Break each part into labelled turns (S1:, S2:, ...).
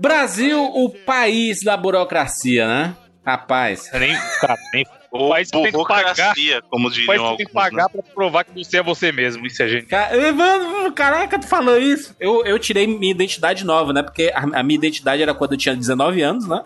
S1: Brasil, o país da burocracia, né? Rapaz.
S2: Nem, cara, nem
S3: Ou
S2: país tem que pagar.
S3: burocracia, como
S2: o
S3: diriam alguns.
S2: tem que pagar pra provar que você é você mesmo. Isso é gente.
S1: Mano, caraca, tu falou isso. Eu, eu tirei minha identidade nova, né? Porque a, a minha identidade era quando eu tinha 19 anos, né?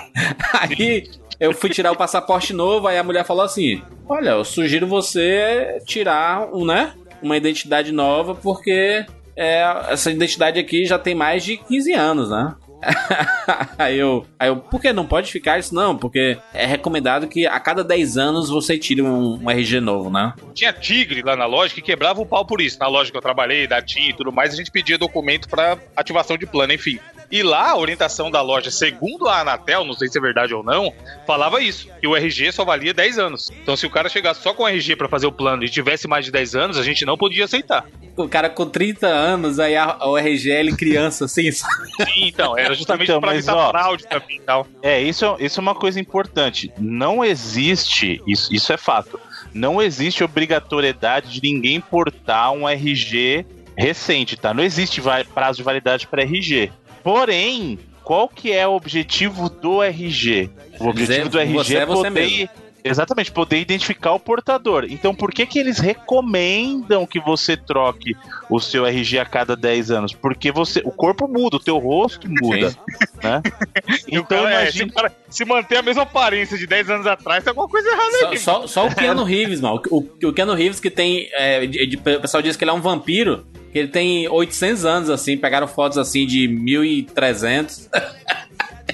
S1: aí eu fui tirar o passaporte novo, aí a mulher falou assim: Olha, eu sugiro você tirar um, né? Uma identidade nova, porque é, essa identidade aqui já tem mais de 15 anos, né? aí, eu, aí eu, por que não pode ficar isso? Não, porque é recomendado que a cada 10 anos você tire um, um RG novo, né?
S2: Tinha tigre lá na loja que quebrava o pau por isso. Na loja que eu trabalhei, da TIM e tudo mais, a gente pedia documento pra ativação de plano, enfim. E lá, a orientação da loja, segundo a Anatel, não sei se é verdade ou não, falava isso, que o RG só valia 10 anos. Então, se o cara chegasse só com o RG pra fazer o plano e tivesse mais de 10 anos, a gente não podia aceitar.
S1: O cara com 30 anos, aí a, o RG ele criança, assim, sabe?
S2: Sim, então, era justamente
S4: Então,
S2: pra evitar
S4: ó,
S2: fraude também e tal.
S4: É, isso, é- isso é uma coisa importante. Não existe, isso, isso é fato, não existe obrigatoriedade de ninguém portar um RG recente, tá? Não existe prazo de validade para RG. Porém, qual que é o objetivo do RG? O objetivo
S1: Dizer,
S4: do RG é
S1: é você
S4: poder... Exatamente, poder identificar o portador. Então, por que que eles recomendam que você troque o seu RG a cada 10 anos? Porque você, o corpo muda, o teu rosto muda, né?
S2: O
S4: Então,
S2: cara, é, se,
S4: imagina...
S2: o cara se manter a mesma aparência de 10 anos atrás, tem alguma coisa errada
S1: Só,
S2: aqui.
S1: só, só o Keanu Reeves, mano. O, o Keanu Reeves que tem. é, de- de- o pessoal diz que ele é um vampiro. Que ele tem 800 anos, assim. Pegaram fotos assim de 1300.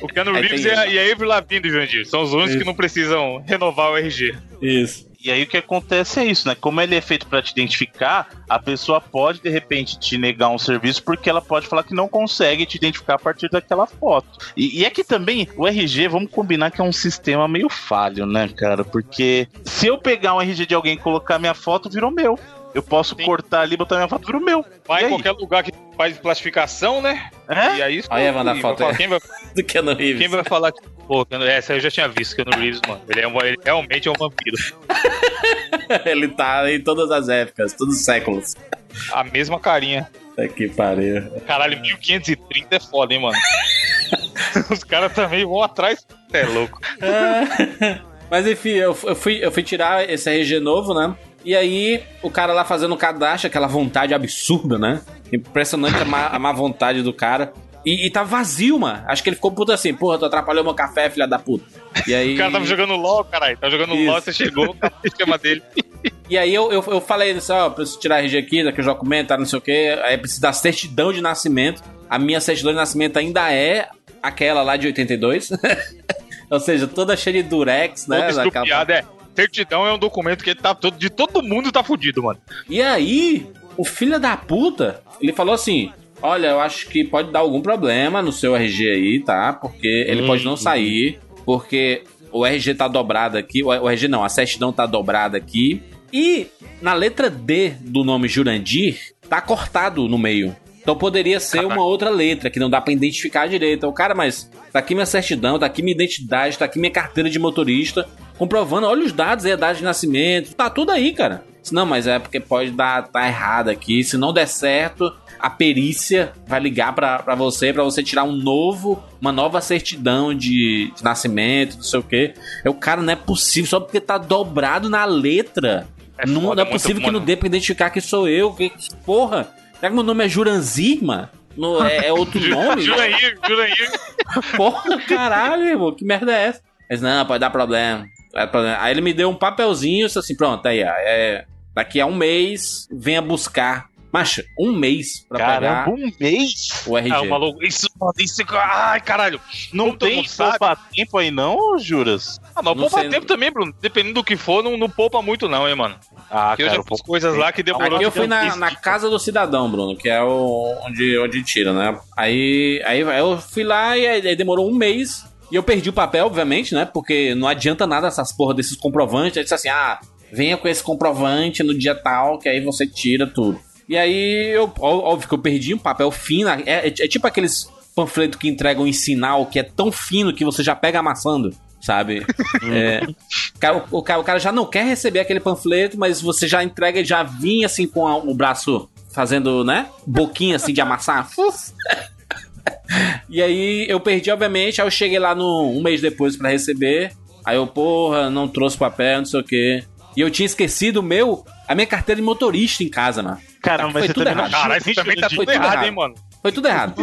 S2: O Keanu
S1: Aí
S2: Reeves e a, e a Avril Lavigne do Jandir. São os únicos
S1: Isso.
S2: que não precisam renovar o RG.
S1: Isso.
S4: E aí o que acontece é isso, né? Como ele é feito pra te identificar, a pessoa pode de repente te negar um serviço porque ela pode falar que não consegue te identificar a partir daquela foto. E, e é que também o RG, vamos combinar que é um sistema meio falho, né, cara? Porque se eu pegar um RG de alguém e colocar minha foto, virou meu. Eu posso
S2: Sim.
S4: cortar ali, botar minha foto, virou meu.
S2: Vai
S4: E
S2: em qualquer lugar que faz classificação, né?
S4: É?
S2: E aí,
S1: Aí, a
S2: e
S1: foto
S2: vai falar,
S1: é-
S2: quem, vai,
S1: Do Keanu Reeves.
S2: quem vai falar que. Pô, Keanu- essa eu já tinha visto, Keanu Reeves, mano. Ele, é um, ele realmente é um vampiro.
S1: ele tá em todas as épocas, todos os séculos.
S2: A mesma carinha.
S1: Puta que pariu.
S2: Caralho, 1530 é foda, hein, mano. Os caras também vão atrás. É louco.
S1: Mas enfim, eu, eu fui, eu fui tirar esse RG novo, né? E aí, o cara lá fazendo o cadastro, aquela vontade absurda, né? Impressionante a má, a má vontade do cara. E, e tá vazio, mano. Acho que ele ficou puto assim, porra, tu atrapalhou meu café, filha da puta. E aí.
S2: O cara tava jogando LOL, caralho. Tava jogando
S1: Isso.
S2: LOL, você chegou, acabou o esquema dele.
S1: E aí eu, eu, eu falei assim, ó, preciso tirar RG aqui, daqui os documentos, tá, não sei o quê. Aí precisa da certidão de nascimento. A minha certidão de nascimento ainda é aquela lá de 82. Ou seja, toda cheia de durex, né? Daquela-
S2: estrupiado, é. Certidão é um documento que tá todo, de todo mundo tá fudido, mano.
S1: E aí, o filho da puta, ele falou assim: Olha, eu acho que pode dar algum problema no seu RG aí, tá? Porque ele
S4: Hum,
S1: pode não sair, porque o RG tá dobrado aqui. O o RG não, a certidão tá dobrada aqui. E na letra D do nome Jurandir, tá cortado no meio. Então poderia ser uma outra letra que não dá pra identificar direito. Então, cara, mas tá aqui minha certidão, tá aqui minha identidade, tá aqui minha carteira de motorista, comprovando, olha os dados aí, a data de nascimento, tá tudo aí, cara. Não, mas é porque pode dar tá errado aqui. Se não der certo, a perícia vai ligar pra pra você, pra você tirar um novo, uma nova certidão de, de nascimento, não sei o quê. É o cara, não é possível, só porque tá dobrado na letra.
S2: É
S1: não,
S2: foda,
S1: não é
S2: muito,
S1: possível que
S2: mano.
S1: não dê pra identificar que sou eu. Que, porra, será que meu nome é Juranzir, mano? No- é, é outro nome?
S2: Jura aí, jura aí.
S1: Porra, caralho, irmão, que merda é essa? Mas não, pode dar problema. Problema. Aí ele me deu um papelzinho, disse assim, pronto, aí, é, daqui a um mês, venha buscar. Macha, um mês pra
S4: Caramba,
S1: pegar
S4: um mês?
S1: o RG.
S2: Ah, o maluco. Isso, isso. Ai, caralho.
S4: Não tem poupa tempo aí não, juras?
S2: Ah, mas
S1: Não
S2: poupa
S1: sei.
S2: tempo também, Bruno. Dependendo do que for, não, não poupa muito, não, hein, mano.
S4: Ah,
S2: Porque eu já fiz coisas lá que demorou.
S1: Aqui eu fui na, na casa do cidadão, Bruno, que é o onde, onde tira, né? Aí, aí eu fui lá e aí demorou um mês. E eu perdi o papel, obviamente, né? Porque não adianta nada essas porra desses comprovantes. Aí disse assim: ah, venha com esse comprovante no dia tal, que aí você tira tudo. E aí, eu, óbvio que eu perdi um papel fino. É, é- é tipo aqueles panfletos que entregam em sinal, que é tão fino que você já pega amassando, sabe? É, o, cara, o cara- o cara já não quer receber aquele panfleto, mas você já entrega e já vinha assim com a- o braço fazendo, né? Boquinha assim de amassar. e aí eu perdi, obviamente. Aí eu cheguei lá no, um mês depois para receber. Aí eu, porra, não trouxe papel, não sei o quê. E eu tinha esquecido o meu, a minha carteira de motorista em casa, mano.
S4: Caramba,
S1: Foi
S4: você
S1: tudo
S4: também
S1: errado.
S2: Caralho, isso também tá
S1: Foi
S2: tudo errado,
S1: errado.
S2: hein, mano?
S1: Foi tudo errado.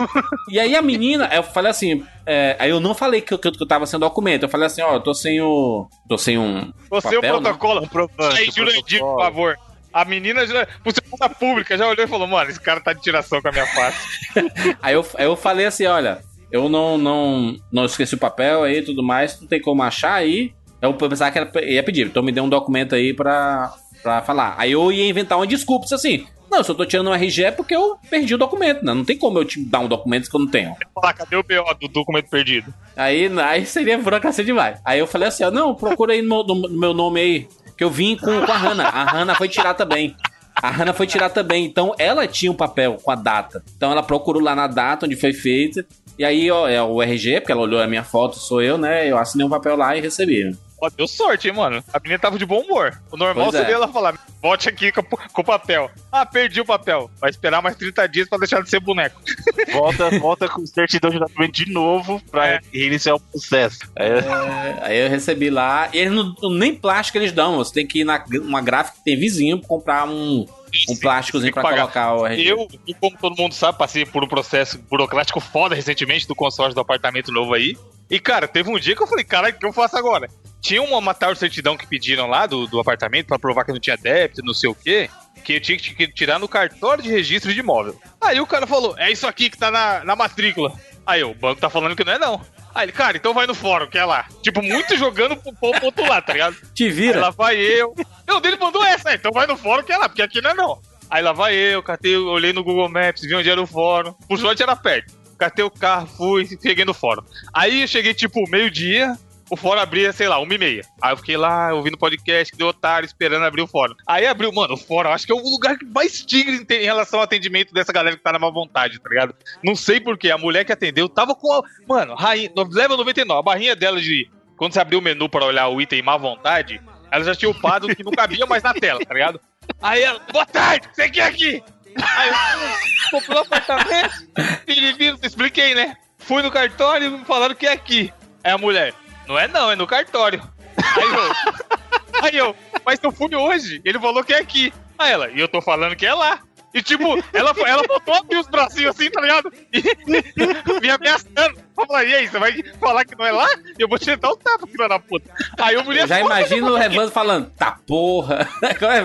S1: e aí a menina, eu falei assim, é, aí eu não falei que eu, que eu tava sem documento. Eu falei assim, ó, eu tô sem o. tô sem um.
S2: Você
S1: papel,
S2: o protocolo.
S4: Comprovante,
S2: Aí,
S4: o
S2: Jurandir, por favor. A menina, já, por conta pública, já olhou e falou, mano, esse cara tá de tiração com a minha face.
S1: Aí eu, aí eu falei assim, olha, eu não, não, não esqueci o papel aí e tudo mais, não tem como achar aí. Eu pensava que era, ia pedir, então me dê um documento aí pra, pra falar. Aí eu ia inventar uma desculpa, assim, não, eu só tô tirando um RG é porque eu perdi o documento, né? Não tem como eu te dar um documento que eu não tenho.
S2: Falar, cadê o BO do documento perdido?
S1: Aí, aí seria burocracia demais. Aí eu falei assim, ó, não, procura aí no meu, no meu nome aí, que eu vim com, com a Hanna. A Hanna foi tirar também. A Hanna foi tirar também. Então ela tinha um papel com a data. Então ela procurou lá na data onde foi feita. E aí, ó, é o RG, porque ela olhou a minha foto, sou eu, né? Eu assinei um papel lá e recebi.
S2: Ó, deu sorte, hein, mano. A menina tava de bom humor. O normal
S1: Pois é.
S2: seria ela falar, volte aqui com, com o papel. Ah, perdi o papel. Vai esperar mais 30 dias pra deixar de ser boneco.
S4: Volta, volta com certidão de documento de novo pra
S2: É.
S4: reiniciar o processo. É,
S1: É, aí eu recebi lá. E eles não, nem plástico eles dão. Você tem que ir na uma gráfica que tem vizinho pra comprar um, um plásticozinho pra
S2: pagar.
S1: colocar o RG.
S2: Eu, como todo mundo sabe, passei por um processo burocrático foda recentemente do consórcio do apartamento novo aí. E, cara, teve um dia que eu falei, caralho, o que eu faço agora? Tinha uma matar certidão que pediram lá do, do apartamento pra provar que não tinha débito, não sei o quê, que eu tinha que tirar no cartório de registro de imóvel. Aí o cara falou, é isso aqui que tá na, na matrícula. Aí eu, o banco tá falando que não é não. Aí ele, cara, então vai no fórum, que é lá. Tipo, muito jogando pro, pro outro lado, tá ligado?
S1: Te
S2: Aí
S1: vira.
S2: lá vai eu. Eu dele mandou essa, aí, então vai no fórum que é lá, porque aqui não é não. Aí lá vai eu, catei, olhei no Google Maps, vi onde era o fórum. Por sorte era perto. Catei o carro, fui, cheguei no fórum. Aí eu cheguei tipo meio-dia, o fórum abria, sei lá, uma e meia. Aí eu fiquei lá, ouvindo podcast, que deu otário, esperando abrir o fórum. Aí abriu, mano, o fórum, acho que é o lugar que mais tigre em relação ao atendimento dessa galera que tá na má vontade, tá ligado? Não sei porquê, a mulher que atendeu tava com a. Mano, rainha, level 99, a barrinha dela de. Quando você abriu o menu pra olhar o item má vontade, ela já tinha upado que não cabia mais na tela, tá ligado? Aí ela, boa tarde, você quer aqui? Aí eu comprei um apartamento, expliquei, né? Fui no cartório e me falaram que é aqui. Aí a mulher, não é não, é no cartório. Aí eu, aí eu, mas eu fui hoje, ele falou que é aqui. Aí ela, e eu tô falando que é lá. E tipo, ela, ela botou abrir os bracinhos assim, tá ligado? E me ameaçando. Eu falei, e aí, você vai falar que não é lá? Eu vou te dar um tapa, filha da puta. Aí eu mulher
S1: Eu já imagino o Revando falando, tá porra. Qual é?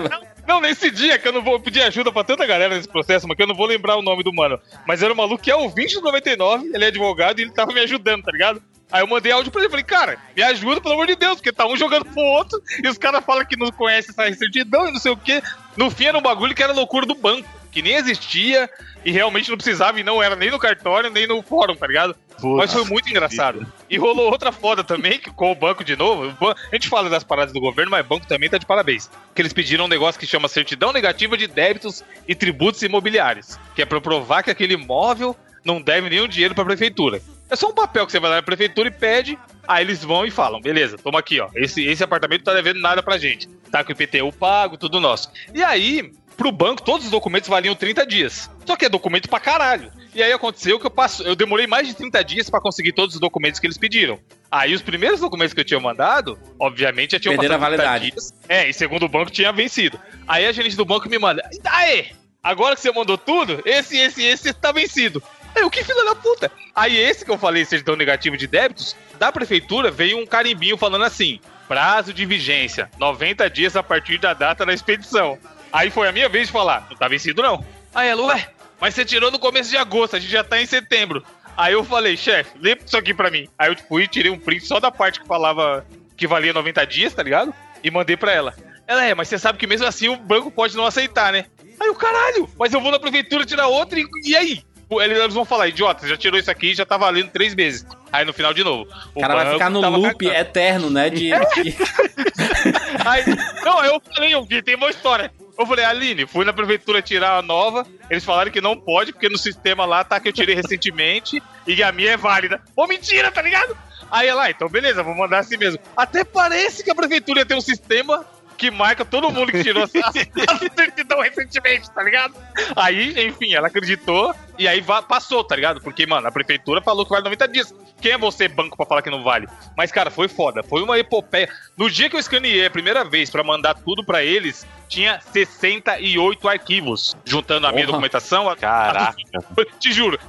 S2: Não, nesse dia que eu não vou pedir ajuda pra tanta galera nesse processo, mas que eu não vou lembrar o nome do mano. Mas era um maluco que é ouvinte do 99, ele é advogado e ele tava me ajudando, tá ligado? Aí eu mandei áudio pra ele, falei, cara, me ajuda, pelo amor de Deus, porque tá um jogando pro outro e os caras falam que não conhecem essa certidão e não sei o quê. No fim era um bagulho que era loucura do banco, que nem existia e realmente não precisava e não era nem no cartório, nem no fórum, tá ligado? Mas foi muito engraçado. E rolou outra foda também, que com o banco de novo. A gente fala das paradas do governo, mas o banco também tá de parabéns. Que eles pediram um negócio que chama certidão negativa de débitos e tributos imobiliários. Que é pra provar que aquele imóvel não deve nenhum dinheiro pra prefeitura. É só um papel que você vai lá na prefeitura e pede. Aí eles vão e falam: beleza, toma aqui, ó. Esse, esse apartamento tá devendo nada pra gente. Tá com o IPTU pago, tudo nosso. E aí, pro banco, todos os documentos valiam 30 dias. Só que é documento pra caralho. E aí aconteceu que eu passo, eu demorei mais de 30 dias pra conseguir todos os documentos que eles pediram. Aí os primeiros documentos que eu tinha mandado, obviamente já tinham
S1: Perderam a
S2: passado 30
S1: validade.
S2: dias. É, e segundo o banco tinha vencido. Aí a gerente do banco me manda: "Aê, agora que você mandou tudo, esse esse esse tá vencido". Aí o que filho da puta? Aí esse que eu falei, certidão negativo de débitos, da prefeitura veio um carimbinho falando assim: prazo de vigência, 90 dias a partir da data da expedição. Aí foi a minha vez de falar: não tá vencido não. Aí ela, ué, mas você tirou no começo de agosto, a gente já tá em setembro. Aí eu falei, chefe, lê isso aqui pra mim. Aí eu fui e tirei um print só da parte que falava que valia 90 dias, tá ligado? E mandei pra ela. Ela é, mas você sabe que mesmo assim o banco pode não aceitar, né? Aí o caralho, mas eu vou na prefeitura tirar outra e, e aí? Eles vão falar, idiota, já tirou isso aqui e já tá valendo três meses. Aí no final de novo.
S1: O cara vai ficar no loop
S2: cagando.
S1: eterno, né? De, de-
S2: Aí, não, eu falei, eu vi, tem uma história. Eu falei, Aline, fui na prefeitura tirar a nova. Eles falaram que não pode, porque no sistema lá tá que eu tirei recentemente e a minha é válida. Ô, mentira, tá ligado? Aí ela, ah, então beleza, vou mandar assim mesmo. Até parece que a prefeitura ter um sistema que marca todo mundo que tirou essa certidão recentemente, tá ligado? Aí, enfim, ela acreditou e aí passou, tá ligado? Porque, mano, a prefeitura falou que vale 90 dias. Quem é você, banco, pra falar que não vale? Mas, cara, foi foda. Foi uma epopeia. No dia que eu escaneei a primeira vez para mandar tudo para eles, tinha 68 arquivos, juntando a minha documentação.
S4: Caraca.
S2: Te juro.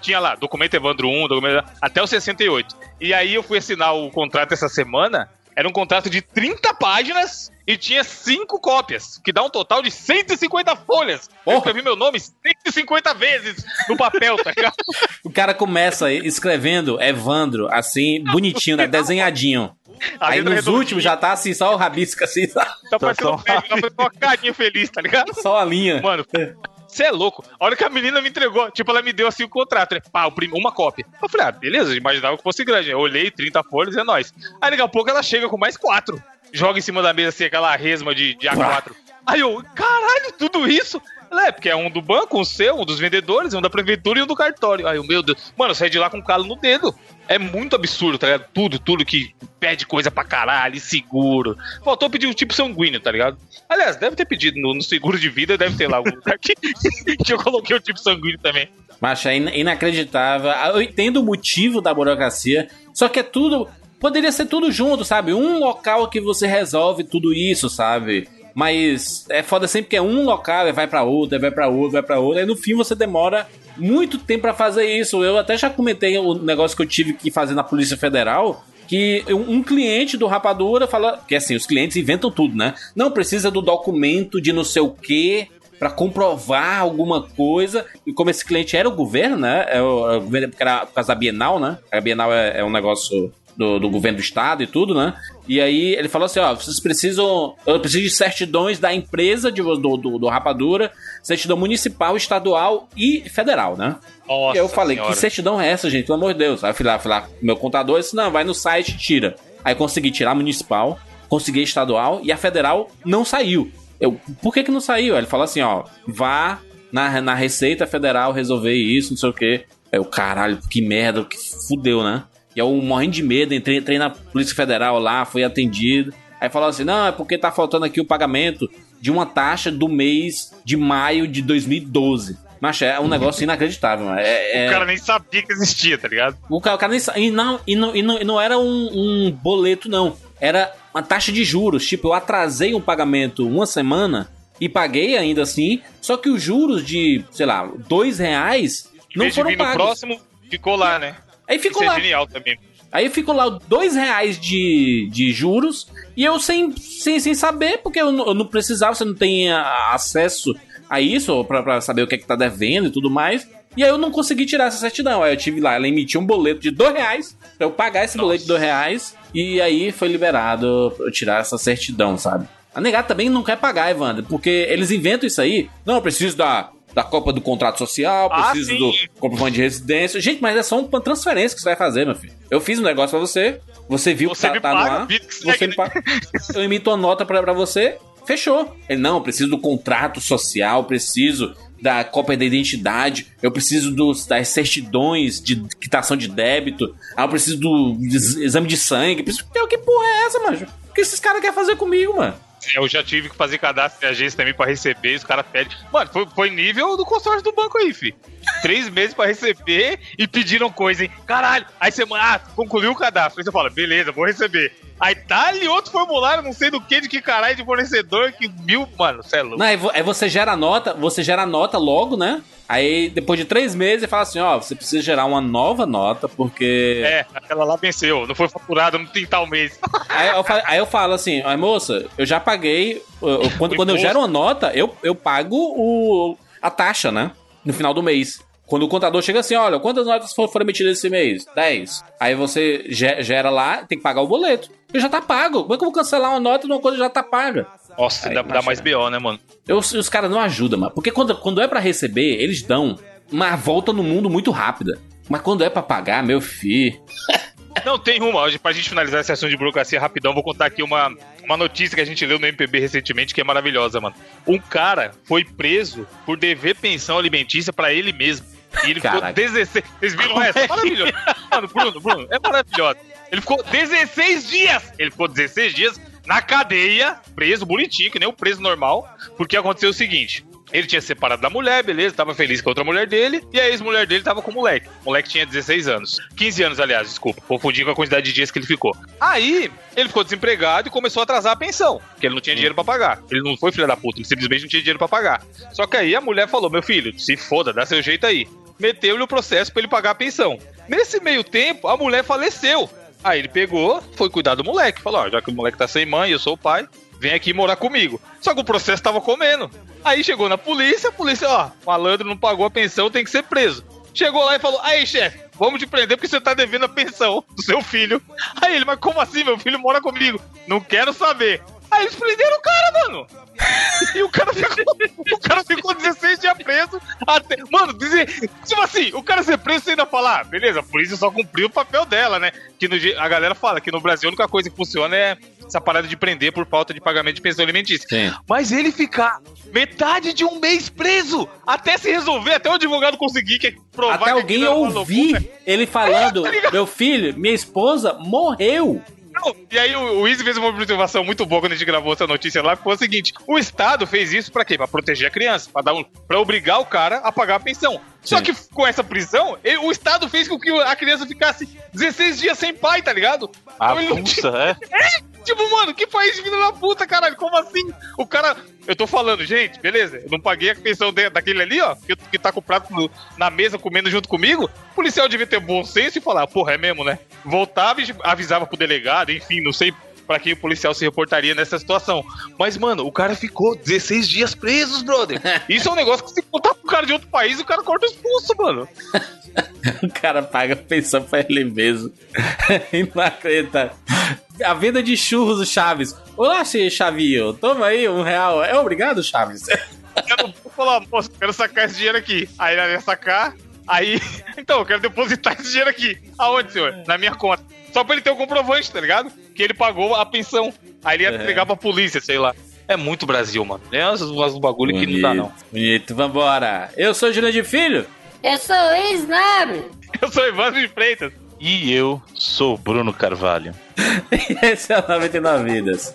S2: Tinha lá, documento Evandro 1, documento, até o 68. E aí eu fui assinar o contrato essa semana. Era um contrato de 30 páginas e tinha 5 cópias, que dá um total de 150 folhas. Oh. Eu escrevi meu nome 150 vezes no papel, tá ligado?
S1: o cara começa escrevendo Evandro, assim, bonitinho, né? Desenhadinho. Aí nos últimos já tá assim, só o rabisco assim. Só...
S2: Tá parecendo um tá uma carinha feliz, tá ligado?
S1: Só a linha.
S2: Mano, você é louco. A hora que a menina me entregou, tipo, ela me deu assim o contrato, né? Pá, uma cópia. Eu falei, ah, beleza, imaginava que fosse grande. Eu olhei, 30 folhas, é nóis. Aí daqui a pouco ela chega com mais quatro. Joga em cima da mesa assim, aquela resma de, de A4. Aí eu, caralho, tudo isso? É, porque é um do banco, um seu, um dos vendedores, um da prefeitura e um do cartório. Aí, meu Deus. Mano, eu saí de lá com calo no dedo. É muito absurdo, tá ligado? Tudo, tudo que pede coisa pra caralho, seguro. Faltou pedir um tipo sanguíneo, tá ligado? Aliás, deve ter pedido no, no seguro de vida, deve ter lá algum lugar que, que eu coloquei o tipo sanguíneo também.
S1: Mas é inacreditável. Ah, eu entendo o motivo da burocracia, só que é tudo. Poderia ser tudo junto, sabe? Um local que você resolve tudo isso, sabe? Mas é foda sempre que é um local, vai para outro, vai para outro, vai para outro, aí no fim você demora muito tempo para fazer isso. Eu até já comentei o negócio que eu tive que fazer na Polícia Federal, que um cliente do Rapadura fala que assim, os clientes inventam tudo, né? Não precisa do documento de não sei o que para comprovar alguma coisa. E como esse cliente era o governo, né? É o, é governo porque era por causa da Bienal, né? A Bienal é, é um negócio do, do, governo do estado e tudo, né? E aí ele falou assim: ó, vocês precisam. Eu preciso de certidões da empresa de, do, do, do Rapadura, certidão municipal, estadual e federal, né? Nossa e aí eu falei, senhora. que certidão é essa, gente? Pelo amor de Deus. Aí eu fui lá, fui lá meu contador disse, não, vai no site tira. Aí consegui tirar a municipal, consegui a estadual e a federal não saiu. Eu, por que que não saiu? Ele falou assim, ó, vá na, na Receita Federal resolver isso, não sei o quê. Eu, caralho, que merda, que fudeu, né? E eu morrendo de medo, entrei, entrei na Polícia Federal lá, fui atendido. Aí falou assim: não, é porque tá faltando aqui o pagamento de uma taxa do mês de maio de 2012. Mas é um negócio inacreditável, é,
S2: é... O cara nem sabia que existia, tá ligado?
S1: O cara, o cara nem sabia. E não, e não, e não, e não era um, um, boleto, não. Era uma taxa de juros. Tipo, eu atrasei um pagamento uma semana e paguei ainda assim. Só que os juros de, sei lá, dois reais não foram pagos.
S2: No próximo ficou lá, né?
S1: Aí ficou Isso é lá.
S2: É genial também.
S1: Aí ficou lá dois reais de, de juros e eu sem, sem, sem saber, porque eu não, eu não precisava, você não tem acesso a isso para saber o que é que tá devendo e tudo mais. E aí eu não consegui tirar essa certidão. Aí eu tive lá, ela emitiu um boleto de dois reais pra eu pagar esse Nossa. boleto de dois reais. E aí foi liberado pra eu tirar essa certidão, sabe? A negada também não quer pagar, Evandro, porque eles inventam isso aí. Não, eu preciso da da Copa do Contrato Social, ah, preciso ah, do comprovante de residência. Gente, mas é só uma transferência que você vai fazer, meu filho. Eu fiz um negócio pra você, você viu você que tá, tá no ar, você me paga. Eu emito uma nota pra, pra você, fechou. Ele, não, eu preciso do contrato social, preciso da cópia da identidade, eu preciso dos, das certidões de quitação de débito, ah, eu preciso do exame de sangue. Preciso... Que porra é essa, mano? O que esses caras querem fazer comigo, mano?
S2: Eu já tive que fazer cadastro de agência também pra receber, os caras pedem. Mano, foi, foi nível do consórcio do banco aí, fi. Três meses pra receber e pediram coisa, hein? Caralho! Aí você, ah, concluiu o cadastro. Aí você fala, beleza, vou receber. Aí tá ali outro formulário, não sei do que, de que caralho de fornecedor, que mil, mano, você é louco.
S1: Não, aí você gera a nota, você gera a nota logo, né? Aí, depois de três meses, ele fala assim: ó, você precisa gerar uma nova nota, porque.
S2: É, aquela lá venceu, não foi faturada, não tem tal mês.
S1: Aí eu, falo, aí eu falo assim: aí, moça, eu já paguei. Eu, quando, quando eu gero uma nota, eu, eu pago o, a taxa, né? No final do mês. Quando o contador chega assim, olha, quantas notas foram emitidas esse mês? 10. Aí você gera lá, tem que pagar o boleto. E já tá pago. Como é que eu vou cancelar uma nota de uma coisa que já tá paga?
S2: Nossa, Aí, dá, dá mais BO, né, mano?
S1: Eu, os caras não ajudam, mano. Porque quando, quando é para receber, eles dão uma volta no mundo muito rápida. Mas quando é para pagar, meu filho.
S2: Não, tem uma. Hoje, pra gente finalizar essa sessão de burocracia rapidão, vou contar aqui uma, uma notícia que a gente leu no MPB recentemente que é maravilhosa, mano. Um cara foi preso por dever pensão alimentícia para ele mesmo. E ele Caraca. ficou 16. Vocês viram essa? É maravilhoso. Mano, Bruno, Bruno, é maravilhoso. Ele ficou 16 dias! Ele ficou 16 dias na cadeia, preso, bonitinho, que nem o preso normal, porque aconteceu o seguinte. Ele tinha separado da mulher, beleza, tava feliz com a outra mulher dele, e a ex-mulher dele tava com o moleque. O moleque tinha 16 anos. 15 anos, aliás, desculpa. Confundi com a quantidade de dias que ele ficou. Aí, ele ficou desempregado e começou a atrasar a pensão, porque ele não tinha dinheiro pra pagar. Ele não foi filho da puta, ele simplesmente não tinha dinheiro pra pagar. Só que aí a mulher falou: meu filho, se foda, dá seu jeito aí. Meteu-lhe o processo pra ele pagar a pensão. Nesse meio tempo, a mulher faleceu. Aí ele pegou, foi cuidar do moleque. Falou: ó, já que o moleque tá sem mãe, eu sou o pai, vem aqui morar comigo. Só que o processo tava comendo. Aí chegou na polícia, a polícia, ó, malandro não pagou a pensão, tem que ser preso. Chegou lá e falou: aí, chefe, vamos te prender porque você tá devendo a pensão do seu filho. Aí ele, mas como assim? Meu filho mora comigo. Não quero saber. Aí eles prenderam o cara, mano. E o cara ficou, o cara ficou 16 dias preso até. Mano, dizer. Tipo assim, o cara ser preso você ainda falar, ah, beleza, a polícia só cumpriu o papel dela, né? Que no, a galera fala que no Brasil a única coisa que funciona é essa parada de prender por falta de pagamento de pensão alimentícia.
S1: Sim.
S2: Mas ele ficar metade de um mês preso até se resolver, até o advogado conseguir que provar
S1: Até
S2: que
S1: alguém
S2: uma
S1: ouvir ele falando:
S2: É, tá?
S1: Meu filho, minha esposa morreu.
S2: Não, E aí o, o Izzy fez uma observação muito boa quando a gente gravou essa notícia lá, que foi o seguinte: o Estado fez isso pra quê? Pra proteger a criança, pra, dar um, pra obrigar o cara a pagar a pensão. Só
S1: Sim.
S2: que com essa prisão, ele- o Estado fez com que a criança ficasse 16 dias sem pai, tá ligado?
S4: A
S2: Então não
S4: pulsa, é?
S2: Tipo, mano, que país de filho da puta, caralho? Como assim? O cara. Eu tô falando, gente, beleza, eu não paguei a pensão de- daquele ali, ó, que, que tá com o prato no- na mesa comendo junto comigo. O policial devia ter bom senso e falar, porra, é mesmo, né? Voltava e avisava pro delegado, enfim, não sei pra quem o policial se reportaria nessa situação. Mas, mano, o cara ficou 16 dias presos, brother. Isso é um negócio que se contar pro cara de outro país, o cara corta os pulsos, mano.
S1: O cara paga pensão pra ele mesmo. Inacreditável. A venda de churros do Chaves. Olá, Chavinho. Toma aí um real. É obrigado, Chaves.
S2: Eu não vou falar, moço, quero sacar esse dinheiro aqui. Aí ele ia sacar, aí. Então, eu quero depositar esse dinheiro aqui. Aonde, senhor? Na minha conta. Só pra ele ter o comprovante, tá ligado? Que ele pagou a pensão. Aí ele ia
S1: É.
S2: entregar pra polícia, sei lá. É muito Brasil, mano. É uns bagulho que não dá, não.
S1: Bonito, vambora. Eu sou Júlio de Filho.
S3: Eu sou o Snab.
S2: Eu sou Evandro de Freitas.
S4: E eu sou o Bruno Carvalho.
S1: E esse é o 99 Vidas.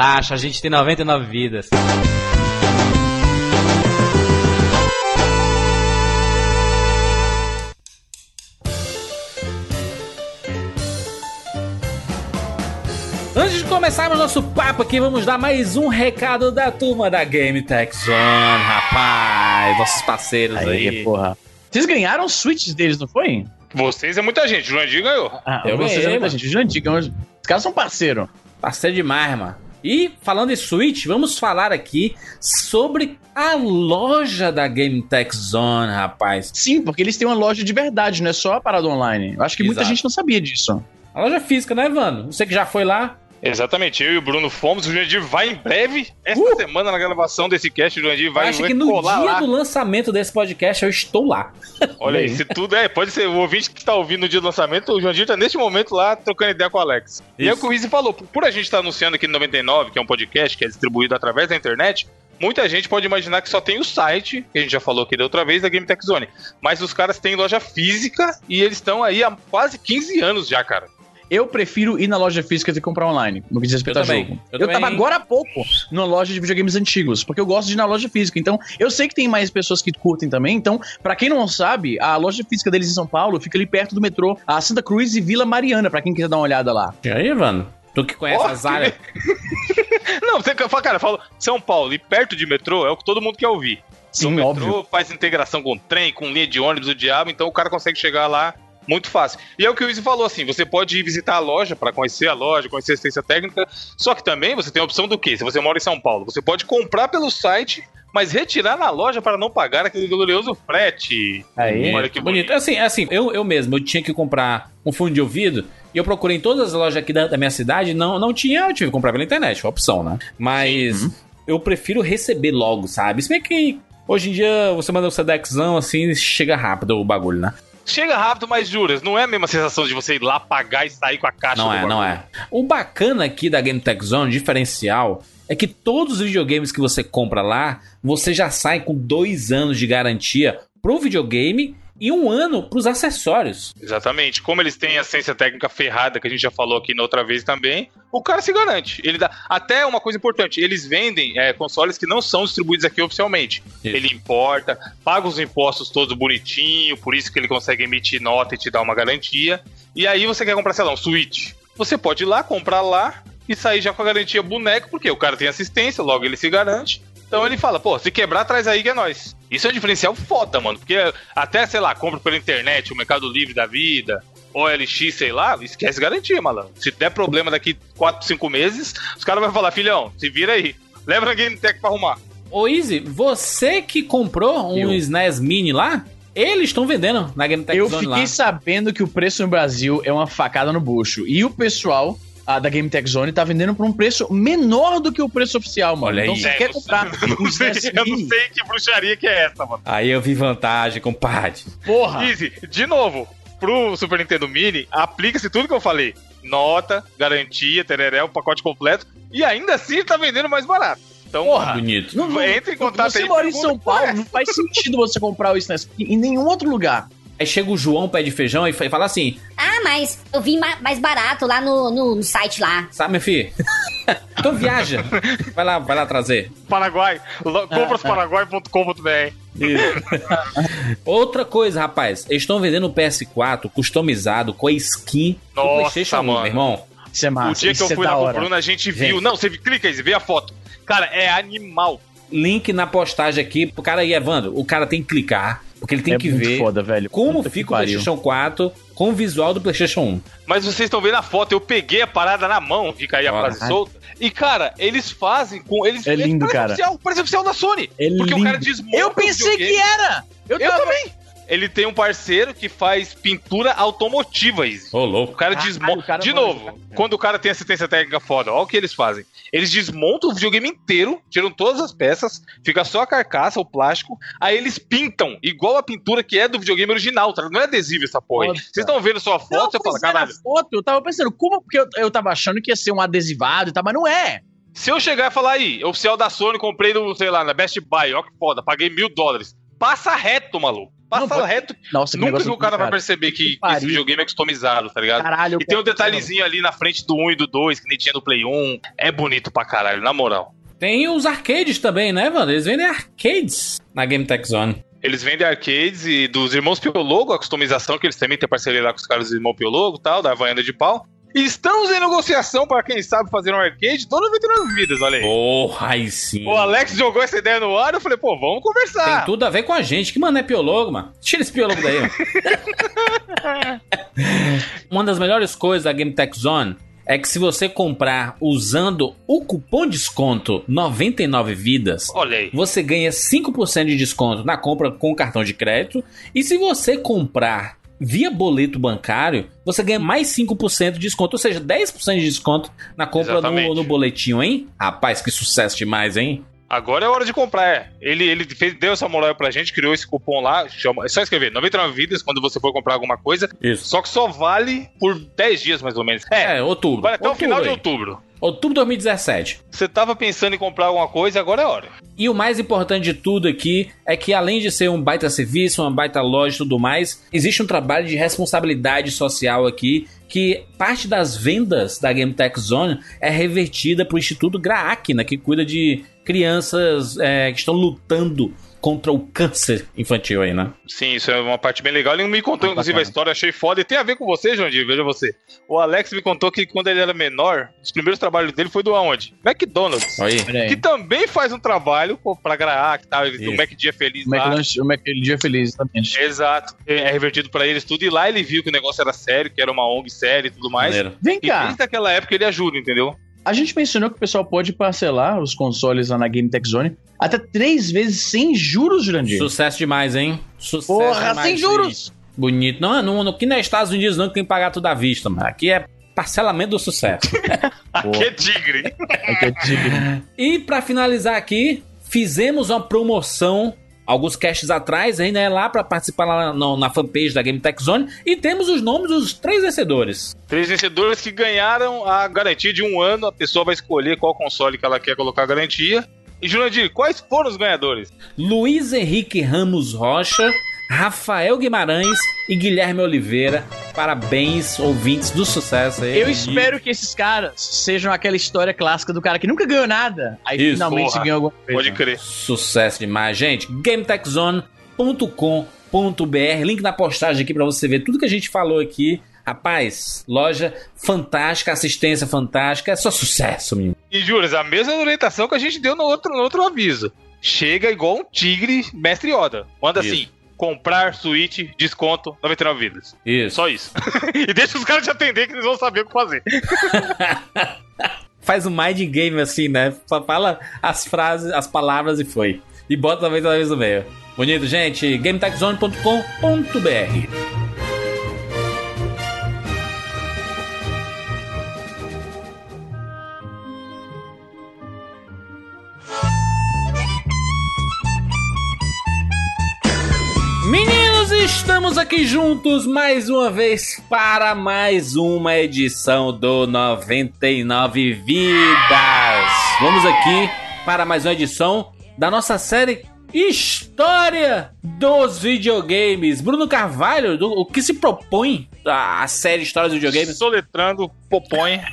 S5: Relaxa, a gente tem 99 vidas.
S1: Antes de começarmos nosso papo aqui, vamos dar mais um recado da turma da Game Tech Zone, rapaz. Nossos parceiros aí.
S6: Aí, porra. Vocês ganharam os switches deles, não foi?
S2: Vocês é muita gente. O Jurandir ganhou.
S6: Ah,
S1: Eu
S6: vocês
S1: ganhei,
S6: é muita
S1: mano.
S6: gente. O Jandir ganhou. Os caras são parceiro.
S1: Parceiro demais, mano. E falando em Switch, vamos falar aqui sobre a loja da Game Tech Zone, rapaz.
S6: Sim, porque eles têm uma loja de verdade, não é só a parada online. Eu acho que muita
S1: Exato.
S6: gente não sabia disso.
S1: A loja física, né, Evandro? Você que já foi lá.
S2: Exatamente. Eu e o Bruno fomos. O Jurandir vai em breve. Esta
S1: Uh!
S2: semana, na gravação desse cast, o Jurandir vai,
S1: acho que no dia
S2: lá.
S1: do lançamento desse podcast eu estou lá.
S2: Olha aí, se tudo é, pode ser o ouvinte que tá ouvindo no dia do lançamento, o Jandir tá neste momento lá trocando ideia com o Alex. E é o que o Izzy falou, por a gente estar anunciando aqui no 99, que é um podcast que é distribuído através da internet, muita gente pode imaginar que só tem o site, que a gente já falou aqui da outra vez, da Game Tech Zone. Mas os caras têm loja física e eles estão aí há quase 15 anos já, cara.
S6: Eu prefiro ir na loja física do que comprar online, no que diz respeito
S1: Eu
S6: a
S1: também.
S6: jogo.
S1: Eu
S6: Eu,
S1: também.
S6: tava agora há pouco numa loja de videogames antigos, porque eu gosto de ir na loja física. Então, eu sei que tem mais pessoas que curtem também. Então, pra quem não sabe, a loja física deles em São Paulo fica ali perto do metrô, a Santa Cruz e Vila Mariana, pra quem quiser dar uma olhada lá.
S1: E aí, Evandro? Tu que conhece
S2: Ó,
S1: as áreas.
S2: Não, você fala, cara, fala São Paulo e perto de metrô é o que todo mundo quer ouvir.
S6: Sim,
S2: o metrô
S6: óbvio.
S2: faz integração com trem, com linha de ônibus, o diabo, então o cara consegue chegar lá Muito fácil. E é o que o Izzy falou, assim, você pode ir visitar a loja para conhecer a loja, conhecer a assistência técnica, só que também você tem a opção do quê? Se você mora em São Paulo, você pode comprar pelo site, mas retirar na loja para não pagar aquele glorioso frete.
S6: Aí,
S2: Olha que
S1: Bonito. Assim, assim eu, eu mesmo, eu tinha que comprar um fone de ouvido e eu procurei em todas as lojas aqui da, da minha cidade, não, não tinha, eu tive que comprar pela internet, foi opção, né? Mas eu prefiro receber logo, sabe? Se bem que hoje em dia você manda um Sedexão assim, chega rápido o bagulho, né?
S2: Chega rápido, mas juras, não é a mesma sensação de você ir lá pagar e sair com a caixa
S1: Não é, não é. O bacana aqui da Game Tech Zone, diferencial, é que todos os videogames que você compra lá, você já sai com dois anos de garantia pro videogame e um ano pros acessórios.
S2: Exatamente. Como eles têm a ciência técnica ferrada, que a gente já falou aqui na outra vez também, o cara se garante. Ele dá. Até uma coisa importante, eles vendem é, consoles que não são distribuídos aqui oficialmente.
S1: Isso.
S2: Ele importa, paga os impostos todos bonitinho, por isso que ele consegue emitir nota e te dar uma garantia. E aí você quer comprar, sei lá, um Switch. Você pode ir lá, comprar lá e sair já com a garantia boneco, porque o cara tem assistência, logo ele se garante. Então ele fala, pô, se quebrar, traz aí que é nós. Isso é um diferencial foda, mano. Porque até, sei lá, compra pela internet, o Mercado Livre da vida, OLX, sei lá, esquece garantia, malandro. Se der problema daqui 4, 5 meses, os caras vão falar, filhão, se vira aí. Leva na Game Tech pra arrumar.
S1: Ô Easy, você que comprou um
S6: Eu.
S1: SNES Mini lá, eles estão vendendo na Game Tech
S6: Eu
S1: Zone
S6: fiquei
S1: lá.
S6: sabendo que o preço no Brasil é uma facada no bucho. E o pessoal ah, da Game Tech Zone tá vendendo por um preço menor do que o preço oficial, mano.
S1: Olha
S6: então
S1: aí.
S6: você
S2: É,
S6: quer comprar
S2: eu
S6: um
S2: não sei, eu não sei que bruxaria que é essa, mano.
S1: Aí eu vi vantagem, compadre.
S6: Porra!
S2: Easy, de novo, pro Super Nintendo Mini, aplica-se tudo que eu falei. Nota, garantia, tereré, o pacote completo. E ainda assim tá vendendo mais barato. Então,
S6: Porra!
S1: Bonito.
S6: Não, não,
S2: Entre em contato
S6: você
S2: aí,
S6: mora em São Paulo, não faz sentido você comprar o SNES em nenhum outro lugar.
S1: Aí chega o João Pé de Feijão e fa- fala assim:
S3: Ah, mas eu vi ma- mais barato lá no, no, no site lá.
S1: sabe, meu filho? então viaja. Vai lá, vai lá trazer.
S2: Paraguai, lo- comprasParaguai.com.br.
S1: Outra coisa, rapaz, eles estão vendendo o PS4 customizado com a skin do
S2: Nossa,
S1: PlayStation 1,
S2: mano.
S1: meu irmão.
S6: Isso é massa.
S2: o dia que
S6: isso
S2: eu
S6: é
S2: fui
S6: da
S2: lá com o. Bruno, a gente
S1: Gente.
S2: viu. Não, você clica aí, vê a foto. Cara, é animal.
S1: Link na postagem aqui pro cara aí, Evandro. O cara tem que clicar, porque ele tem
S6: é
S1: que ver
S6: foda, velho.
S1: como
S6: Puta
S1: fica o. PlayStation 4 com o visual do PlayStation 1.
S2: Mas vocês estão vendo a foto, eu peguei a parada na mão, fica aí a
S1: Olha.
S2: frase solta. E, cara, eles fazem com. Eles,
S6: É lindo,
S2: parece
S6: cara.
S2: Oficial, parece oficial da Sony.
S6: É
S2: porque o
S6: lindo.
S2: cara desmonta.
S6: Eu
S2: o
S6: pensei que era! Eu,
S2: Eu
S6: tava-
S2: também. Ele tem um parceiro que faz pintura automotiva, Izzy.
S1: Ô,
S2: O
S1: louco.
S2: cara
S6: Caralho,
S2: desmonta.
S6: o cara
S2: De novo,
S6: cara.
S2: quando o cara tem assistência técnica foda, olha o que eles fazem. Eles desmontam o videogame inteiro, tiram todas as peças, fica só a carcaça, o plástico, aí eles pintam, igual a pintura que é do videogame original, tá? Não é adesivo essa porra. Vocês estão vendo só a foto,
S6: Não,
S2: você fala,
S6: é,
S2: caralho.
S6: foto, eu tava pensando, como porque eu, eu tava achando que ia ser um adesivado e tal, mas não é.
S2: Se eu chegar e falar aí, oficial da Sony, comprei no, sei lá, na Best Buy, ó que foda, paguei mil dólares. Passa reto, maluco. Passa
S6: Não, pode-
S2: reto.
S6: Nossa, que
S2: Nunca que o cara vai perceber que, que esse
S6: pariu.
S2: videogame é customizado, tá ligado?
S6: Caralho,
S2: E tem um detalhezinho ali na frente do 1 e do 2, que nem tinha no Play 1. É bonito pra caralho, na moral.
S1: Tem os arcades também, né, Evandro? Eles vendem arcades na Game Tech Zone.
S2: Eles vendem arcades e dos irmãos Piologo, a customização, que eles também têm parceria lá com os caras do irmão Piologo e tal, da Havaiana de pau. Estamos em negociação para quem sabe fazer um arcade toda 99 vidas, olha aí.
S1: Porra, aí sim.
S2: O Alex jogou essa ideia no ar, eu falei, pô, vamos
S1: Tem
S2: conversar.
S1: tudo a ver com a gente. Que mano é piologo, mano? Tira esse piologo daí. mano. Uma das melhores coisas da Game Tech Zone é que se você comprar usando o cupom desconto 99 vidas,
S2: Olha aí.
S1: você ganha 5% de desconto na compra com cartão de crédito. E se você comprar via boleto bancário, você ganha mais 5% de desconto, ou seja, 10% de desconto na compra no, no boletinho, hein? Rapaz, que sucesso demais, hein?
S2: Agora é hora de comprar, é. Ele, ele fez, deu essa moral pra gente, criou esse cupom lá, chama, é só escrever 99 vidas quando você for comprar alguma coisa,
S1: Isso.
S2: só que só vale por 10 dias mais ou menos. É,
S1: É, outubro.
S2: vale até o
S1: Outubro
S2: final de
S1: aí.
S2: outubro.
S1: Outubro de 2017.
S2: Você tava pensando em comprar alguma coisa, agora é hora.
S1: E o mais importante de tudo aqui é que, além de ser um baita serviço, uma baita loja e tudo mais, existe um trabalho de responsabilidade social aqui. Que parte das vendas da Game Tech Zone é revertida para o Instituto Graacna, que cuida de crianças é, que estão lutando contra o câncer infantil aí, né?
S2: Sim, isso é uma parte bem legal. Ele me contou,
S6: Ah,
S2: inclusive, a história, achei foda. E tem a ver com você, Jandir, veja você. O Alex me contou que quando ele era menor, os primeiros trabalhos dele foi do aonde? McDonald's.
S1: Aí.
S2: Que também faz um trabalho pô, pra graar, que tá,
S1: Isso.
S2: o Mac Dia Feliz
S6: O
S2: lá.
S6: McLanche- o Mac- Dia Feliz, exatamente.
S2: Exato. É revertido pra eles tudo. E lá ele viu que o negócio era sério, que era uma ONG séria e tudo mais.
S1: Maneiro.
S6: Vem
S2: E
S6: cá,
S2: desde aquela época ele ajuda, entendeu?
S6: A gente mencionou que o pessoal pode parcelar os consoles lá na Game Tech Zone até três vezes sem juros, Jurandir.
S1: Sucesso demais, hein? Sucesso
S6: Porra,
S1: demais,
S6: sem
S1: sim.
S6: juros!
S1: Bonito. Não, não, aqui não é Estados Unidos, não, que tem que pagar tudo à vista, mano. Aqui é parcelamento do sucesso.
S2: Aqui é tigre.
S6: Aqui é tigre.
S1: e pra finalizar aqui, fizemos uma promoção alguns casts atrás, aí, né, lá pra participar lá no- na fanpage da Game Tech Zone e temos os nomes dos três vencedores.
S2: Três vencedores que ganharam a garantia de um ano. A pessoa vai escolher qual console que ela quer colocar a garantia. E, Jurandir, quais foram os ganhadores?
S1: Luiz Henrique Ramos Rocha, Rafael Guimarães e Guilherme Oliveira. Parabéns, ouvintes do sucesso aí.
S6: Eu espero que esses caras sejam aquela história clássica do cara que nunca ganhou nada, aí
S1: Isso,
S6: finalmente
S2: porra.
S6: ganhou alguma coisa.
S2: Pode crer.
S1: Sucesso demais, gente. GameTechZone.com.br, link na postagem aqui pra você ver tudo que a gente falou aqui. Rapaz, loja fantástica, assistência fantástica, é só sucesso, menino.
S2: E, Juras, a mesma orientação que a gente deu no outro, no outro aviso. Chega igual um tigre mestre Yoda. Manda
S1: Isso.
S2: assim, comprar Switch, desconto, 99 vidas.
S1: Isso.
S2: Só isso. e deixa os caras te atender que eles vão saber o que fazer.
S1: Faz um mind game assim, né? Só fala as frases, as palavras e foi. E bota talvez uma vez no meio. Bonito, gente. GameTechZone.com.br estamos aqui juntos mais uma vez para mais uma edição do 99 Vidas. Vamos aqui para mais uma edição da nossa série História dos Videogames. Bruno Carvalho, do- o que se propõe a, a série História dos Videogames?
S2: Soletrando, Poponha.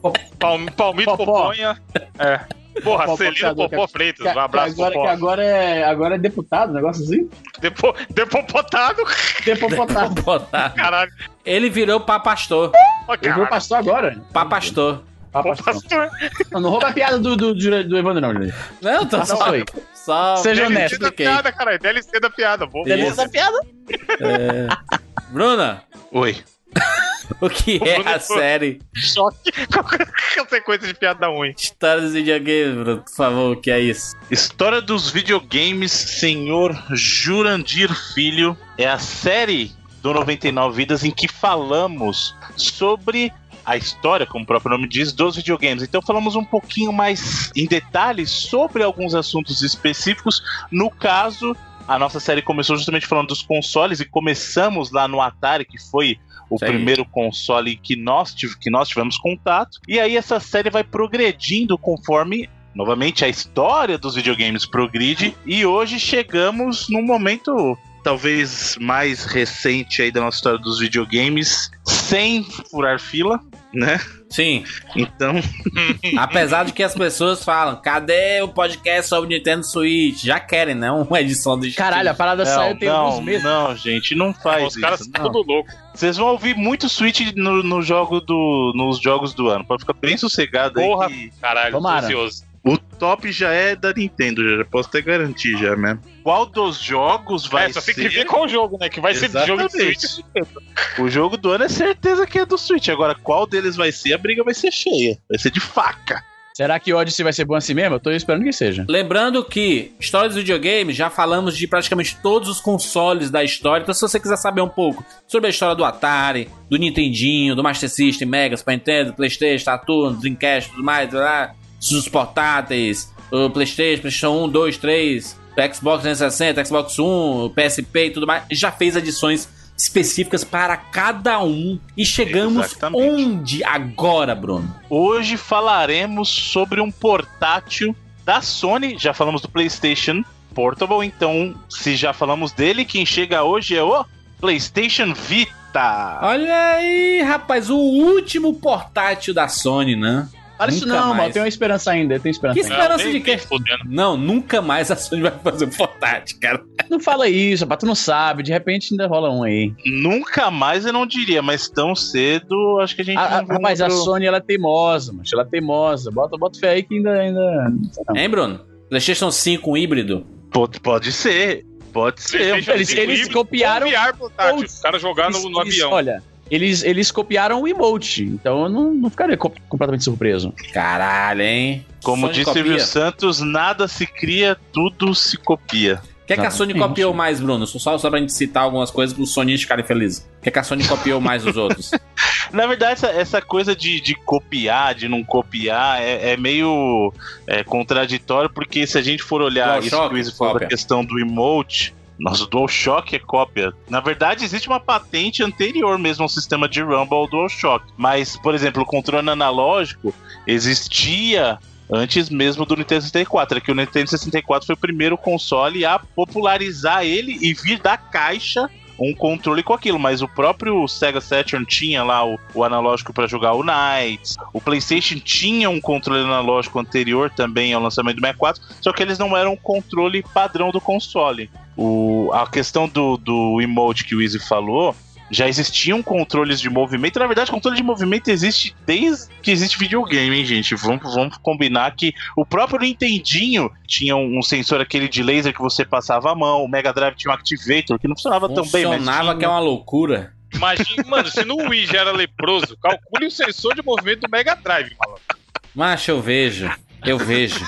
S2: Palm, palmito,
S6: Popó.
S2: Poponha. É. Porra,
S6: Popó,
S2: Celino Popó Freitas. Um abraço,
S6: agora, que
S2: Popó.
S6: agora, é, agora é deputado, um negócio assim?
S2: Depo, depopotado.
S6: Deputado.
S1: Botar.
S2: Caralho.
S1: Ele virou papastor.
S6: Eu vou
S2: caralho.
S6: pastor agora.
S1: Papastor.
S6: Papastor.
S2: Pastor.
S6: Não, não rouba a piada do, do, do, do Evandro, não, Jurandir.
S1: Não, tô
S6: Passa
S1: só.
S6: aí.
S1: só
S6: Seja
S2: DLC
S6: honesto,
S2: da
S1: ok.
S2: piada, caralho. DLC da piada. Vou, vou-
S6: da piada?
S1: Bruna,
S4: Oi.
S1: o que
S2: O
S1: é
S2: Bruno
S1: a
S2: foi-
S1: série
S2: choque. Consequência de piada ruim.
S1: História dos Videogames, Bruno? Por favor, o que é isso?
S4: História dos videogames, senhor Jurandir Filho. É a série do 99 Vidas em que falamos sobre a história, como o próprio nome diz, dos videogames. Então falamos um pouquinho mais em detalhes sobre alguns assuntos específicos. No caso, a nossa série começou justamente falando dos consoles e começamos lá no Atari, que foi o primeiro console que nós, que nós tivemos contato. E aí essa série vai progredindo conforme novamente a história dos videogames progride. E hoje chegamos num momento talvez mais recente aí da nossa história dos videogames sem furar fila, né?
S1: Sim,
S4: Então,
S1: apesar de que as pessoas falam, cadê o podcast sobre Nintendo Switch? Já querem, né? Uma edição do
S6: Caralho, a parada saiu
S4: não,
S6: tem alguns
S4: não,
S6: meses.
S4: não, gente, não faz
S2: Os caras
S4: isso.
S2: são
S4: não.
S2: tudo louco.
S4: Vocês vão ouvir muito Switch no, no jogo do, nos jogos do ano. Pode ficar bem sossegado
S2: Porra.
S4: aí que
S2: Caralho,
S6: Tomara.
S2: ansioso.
S4: O top já é da Nintendo, já, posso até garantir já mesmo. Qual dos jogos vai
S2: é, só
S4: ser?
S2: tem que ver qual jogo, né? Que vai ser de jogo
S4: Exatamente.
S2: Switch.
S4: O jogo do ano é certeza que é do Switch. Agora, qual deles vai ser, a briga vai ser feia. Vai ser de faca.
S6: Será que Odyssey vai ser bom assim mesmo? Eu tô esperando que seja.
S1: Lembrando que História dos Videogames, já falamos de praticamente todos os consoles da história. Então, se você quiser saber um pouco sobre a história do Atari, do Nintendinho, do Master System, Mega, Super Nintendo, Playstation, Saturn, Dreamcast, tudo mais, lá, os portáteis, o Playstation, Playstation 1, 2, 3, o Xbox 360, Xbox One, PSP e tudo mais, já fez edições específicas para cada um. E chegamos
S4: Exatamente.
S1: onde agora, Bruno?
S4: Hoje falaremos sobre um portátil da Sony. Já falamos do PlayStation Portable, então, se já falamos dele, quem chega hoje é o PlayStation Vita.
S1: Olha aí, rapaz, o último portátil da Sony, né?
S6: Fala isso não, mano.
S1: mais.
S6: Eu tenho uma esperança ainda. Eu tenho esperança
S1: Que
S6: ainda.
S1: esperança
S2: nem-
S1: de quê? Não, nunca mais a Sony vai fazer um Fortnite, cara.
S6: Não fala isso, rapaz. Tu não sabe. De repente ainda rola um aí.
S4: Nunca mais eu não diria, mas tão cedo acho que a gente
S6: A,
S4: não
S6: rapaz, a Sony ela é teimosa, mano. Ela é teimosa. Bota, bota fé aí que ainda. ainda... não não.
S1: Hein, Bruno? PlayStation 5 híbrido.
S4: Pode, pode ser, pode ser.
S6: Eles-
S2: 5
S6: eles copiaram-
S2: portátil.
S6: Putz.
S2: O cara jogar no, no avião.
S6: Olha, eles, eles copiaram o emote. Então eu não, não ficaria co- completamente surpreso.
S1: Caralho, hein?
S4: Como
S1: Sony
S4: disse
S1: copia.
S4: Silvio Santos, nada se cria, tudo se copia.
S1: O que, é que a Sony copiou mais, Bruno? Só, só pra gente citar algumas coisas para os sonistas ficarem felizes. O que, é que a Sony copiou mais dos outros?
S4: Na verdade, essa, essa coisa de, de copiar, de não copiar, é, é meio é, contraditório, porque se a gente for olhar isso que o Izzy falou da questão do emote, nossa, o DualShock é cópia. Na verdade, existe uma patente anterior mesmo ao sistema de Rumble DualShock. Mas, por exemplo, o controle analógico existia antes mesmo do Nintendo 64. É que o Nintendo 64 foi o primeiro console a popularizar ele e vir da caixa um controle com aquilo, mas o próprio Sega Saturn tinha lá o, o analógico para jogar o Knights, o PlayStation tinha um controle analógico anterior também ao lançamento do 64, só que eles não eram um controle padrão do console. O, a questão do, do emote que o Easy falou, já existiam controles de movimento. Na verdade, controle de movimento existe desde que existe videogame, hein, gente? Vamos, vamos combinar que o próprio Nintendinho tinha um, um sensor aquele de laser que você passava a mão, o Mega Drive tinha um Activator que não funcionava tão bem,
S1: Funcionava que é uma loucura.
S2: Imagina, mano, se no Wii já era leproso, calcule o sensor de movimento do Mega Drive, malandro.
S1: Mas eu vejo, eu vejo.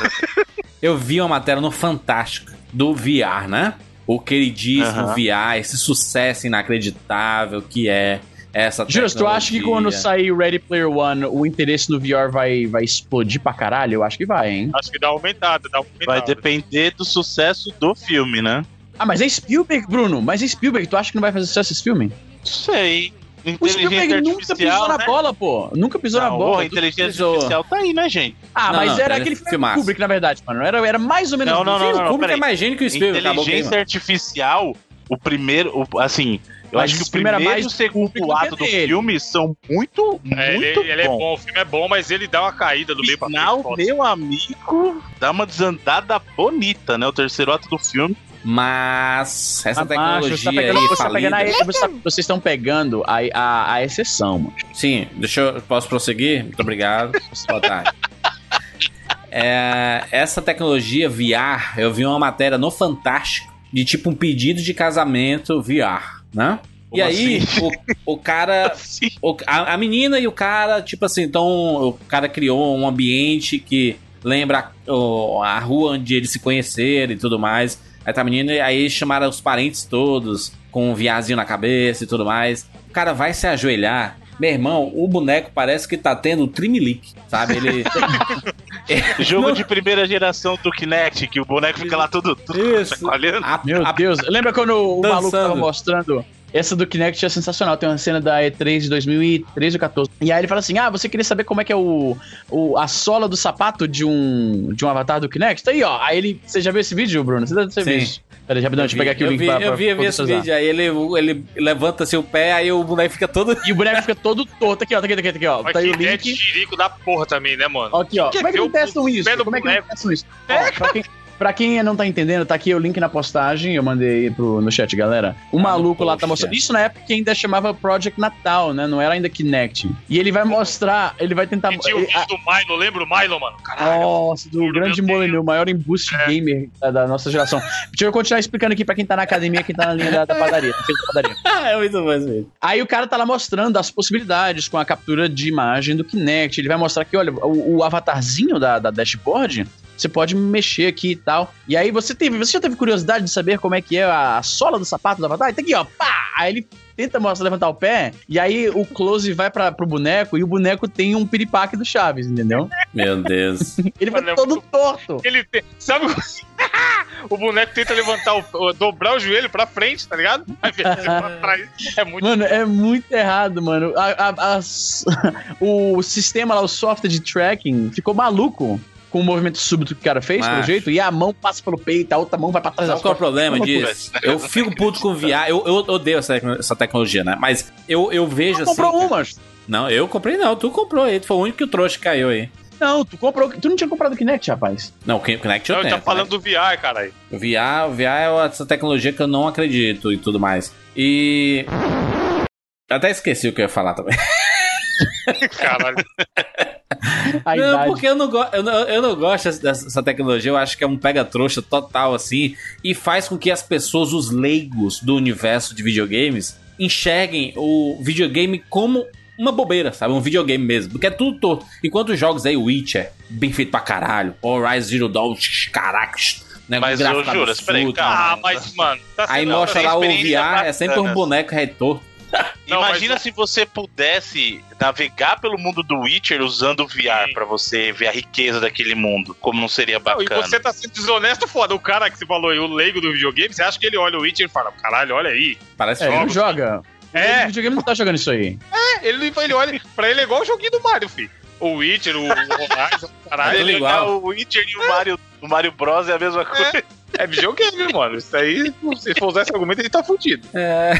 S1: Eu vi uma matéria no Fantástico do VR, né? O queridíssimo
S4: Aham.
S1: VR, esse sucesso inacreditável que é essa
S6: Juras, tu acha que quando
S1: tecnologia.
S6: sair Ready Player One, o interesse no VR vai, vai explodir pra caralho? Eu acho que vai, hein?
S2: Acho que dá uma aumentada, dá aumentada.
S4: Vai depender do sucesso do filme, né?
S6: Ah, mas é Spielberg, Bruno. Mas é Spielberg. Tu acha que não vai fazer sucesso esse filme?
S4: Sei.
S6: O Spielberg nunca pisou na
S4: né?
S6: bola, pô. Nunca pisou na
S4: Não,
S6: bola.
S4: a inteligência
S1: pisou.
S4: artificial tá aí, né, gente?
S6: Ah,
S1: Não,
S6: mas
S1: não,
S6: era
S1: ele
S6: aquele filme Kubrick, na verdade, mano. Era, era mais ou menos.
S4: Não, não,
S1: Sim,
S4: não,
S1: o
S4: não,
S1: público é
S4: peraí.
S1: mais gênio que o Spielberg.
S4: Inteligência artificial, o primeiro, o- assim, eu
S6: Mas
S4: acho que o
S6: primeiro é
S4: e
S6: mais
S4: o segundo ato do
S6: dele.
S4: filme são muito,
S2: É, ele,
S4: muito
S2: ele é
S4: bom.
S2: bom, o filme é bom, mas ele dá uma caída do meio pra frente.
S4: Meu amigo, dá uma desandada bonita, né? O terceiro ato do filme.
S1: Mas essa
S6: Ah, macho,
S1: tecnologia
S6: você tá pegando,
S1: aí
S6: você tá pegando a,
S1: falida...
S6: você tá- vocês estão pegando a, a, a exceção, mano.
S1: Sim, deixa eu. Posso prosseguir? Muito obrigado. Boa tarde. É, essa tecnologia VR, eu vi uma matéria no Fantástico de tipo um pedido de casamento VR, né? e
S4: Como
S1: aí,
S4: assim?
S1: o, o cara.
S4: Sim.
S1: o- a, a menina e o cara, tipo assim, então o cara criou um ambiente que lembra o- a rua onde eles se conheceram e tudo mais. Aí tá a menina, e aí chamaram os parentes todos com um viazinho na cabeça e tudo mais. O cara vai se ajoelhar. Meu irmão, o boneco parece que tá tendo trimelique, sabe? Ele.
S4: Jogo
S1: Não.
S4: de primeira geração do Kinect, que o boneco fica lá todo, todo
S1: Isso.
S6: Meu
S1: a-
S6: Deus. Lembra quando o
S1: Dançando.
S6: maluco tava mostrando? Essa do Kinect é sensacional. Tem uma cena da E3 de 2013 ou 14. E aí ele fala assim: Ah, você queria saber como é que é o, o, a sola do sapato de um, de um avatar do Kinect? Tá aí, ó. Aí ele. Você já viu esse vídeo, Bruno? Você deve ter
S1: Sim.
S6: visto. Peraí, rapidão, deixa eu pegar aqui o
S1: eu
S6: link
S1: vi,
S6: pra,
S1: eu
S6: pra
S1: vi, eu vi esse
S6: contextualizar.
S1: vídeo. Aí ele, ele levanta seu pé, aí o boneco fica todo.
S6: E o boneco fica todo torto. Aqui, ó. Tá aqui, tá aqui, tá aqui, ó.
S2: Mas
S6: Tá aí o
S2: que é
S6: link.
S2: tirico da porra também, né, mano?
S6: Aqui, ó.
S2: Quer
S6: Como é que não
S2: o
S6: testam isso? Como é que
S2: boneco?
S6: testam isso? Ó, pra, quem, pra quem não tá entendendo, tá aqui o link na postagem. Eu mandei aí pro, no chat, galera. O
S1: no
S6: maluco lá tá mostrando.
S1: é.
S6: Isso na época que ainda chamava Project Natal, né? Não era ainda Kinect. E ele vai mostrar, ele vai tentar.
S2: Tinha o vídeo do Milo, lembra o Milo, mano? Caralho.
S6: Nossa, do grande
S2: Deus.
S6: Molyneux, o maior embuste gamer da, da nossa geração. Deixa eu continuar explicando aqui pra quem tá na academia, quem tá na linha da, da padaria. na frente da padaria.
S1: é muito bom esse vídeo.
S6: Aí o cara tá lá mostrando as possibilidades com a captura de imagem do Kinect. Ele vai mostrar que, olha, o, o avatarzinho da, da dashboard, você pode mexer aqui e tal. E aí você teve, você já teve curiosidade de saber como é que é a, a sola do sapato do avatar? Tá aqui, ó, pá! Aí ele tenta mostrar, levantar o pé, e aí o close vai pra, pro boneco, e o boneco tem um piripaque do Chaves, entendeu?
S1: Meu Deus.
S6: Ele vai todo torto.
S2: Ele tem. Sabe o boneco tenta levantar o, o- dobrar o joelho pra frente, tá ligado? É muito.
S6: Mano, é muito errado, mano. A- a- as- o sistema lá, o software de tracking, ficou maluco com o movimento súbito que o cara fez, pelo jeito, e a mão passa pelo peito, a outra mão vai pra trás
S1: Sabe qual é o problema disso? Eu fico puto com VR. Eu, eu odeio essa, essa tecnologia, né? Mas eu, eu vejo
S6: Tu
S1: assim.
S6: comprou
S1: cara-
S6: uma.
S1: Não, eu comprei não. Tu comprou aí. Tu foi o único que o trouxa caiu aí.
S6: Não, tu comprou. Tu não tinha comprado o Kinect, rapaz.
S1: Não, o Kinect eu
S2: Não,
S1: tenho.
S2: tá falando do VR, caralho.
S1: O VR, o VR é essa tecnologia que eu não acredito e tudo mais. E. Eu até esqueci o que eu ia falar também.
S2: Caralho.
S6: A
S1: não,
S6: idade.
S1: porque eu não, go- eu, não, eu não gosto dessa, dessa tecnologia, eu acho que é um pega-trouxa total, assim, e faz com que as pessoas, os leigos do universo de videogames, enxerguem o videogame como uma bobeira, sabe? Um videogame mesmo. Porque é tudo torto. Enquanto os jogos aí, Witcher, bem feito pra caralho, Horizon Zero Dawn, caraca, né,
S4: Mas, Juras,
S1: absurdo,
S4: peraí, calma.
S2: Ah, mas, mano, tá
S1: Aí mostra lá o VR, é sempre um boneco retor.
S2: Não,
S4: Imagina
S2: mas-
S4: se você pudesse navegar pelo mundo do Witcher usando o VR pra você ver a riqueza daquele mundo. Como não seria
S2: Não, e
S4: bacana.
S2: você tá sendo desonesto foda. O cara que você falou aí, o leigo do videogame, você acha que ele olha o Witcher e fala, caralho, olha aí.
S6: É,
S1: Parece
S6: ele não
S1: jogos.
S6: joga.
S2: É.
S6: O videogame não tá jogando isso aí.
S2: É, ele, ele olha, pra ele é igual o joguinho do Mario, filho. O Witcher, o, o Horizon, caralho.
S4: Ele
S1: igual.
S4: o Witcher e o Mario, o Mario Bros é a mesma coisa.
S2: É videogame, mano. Isso aí, se for usar esse argumento, ele tá fudido.
S1: É.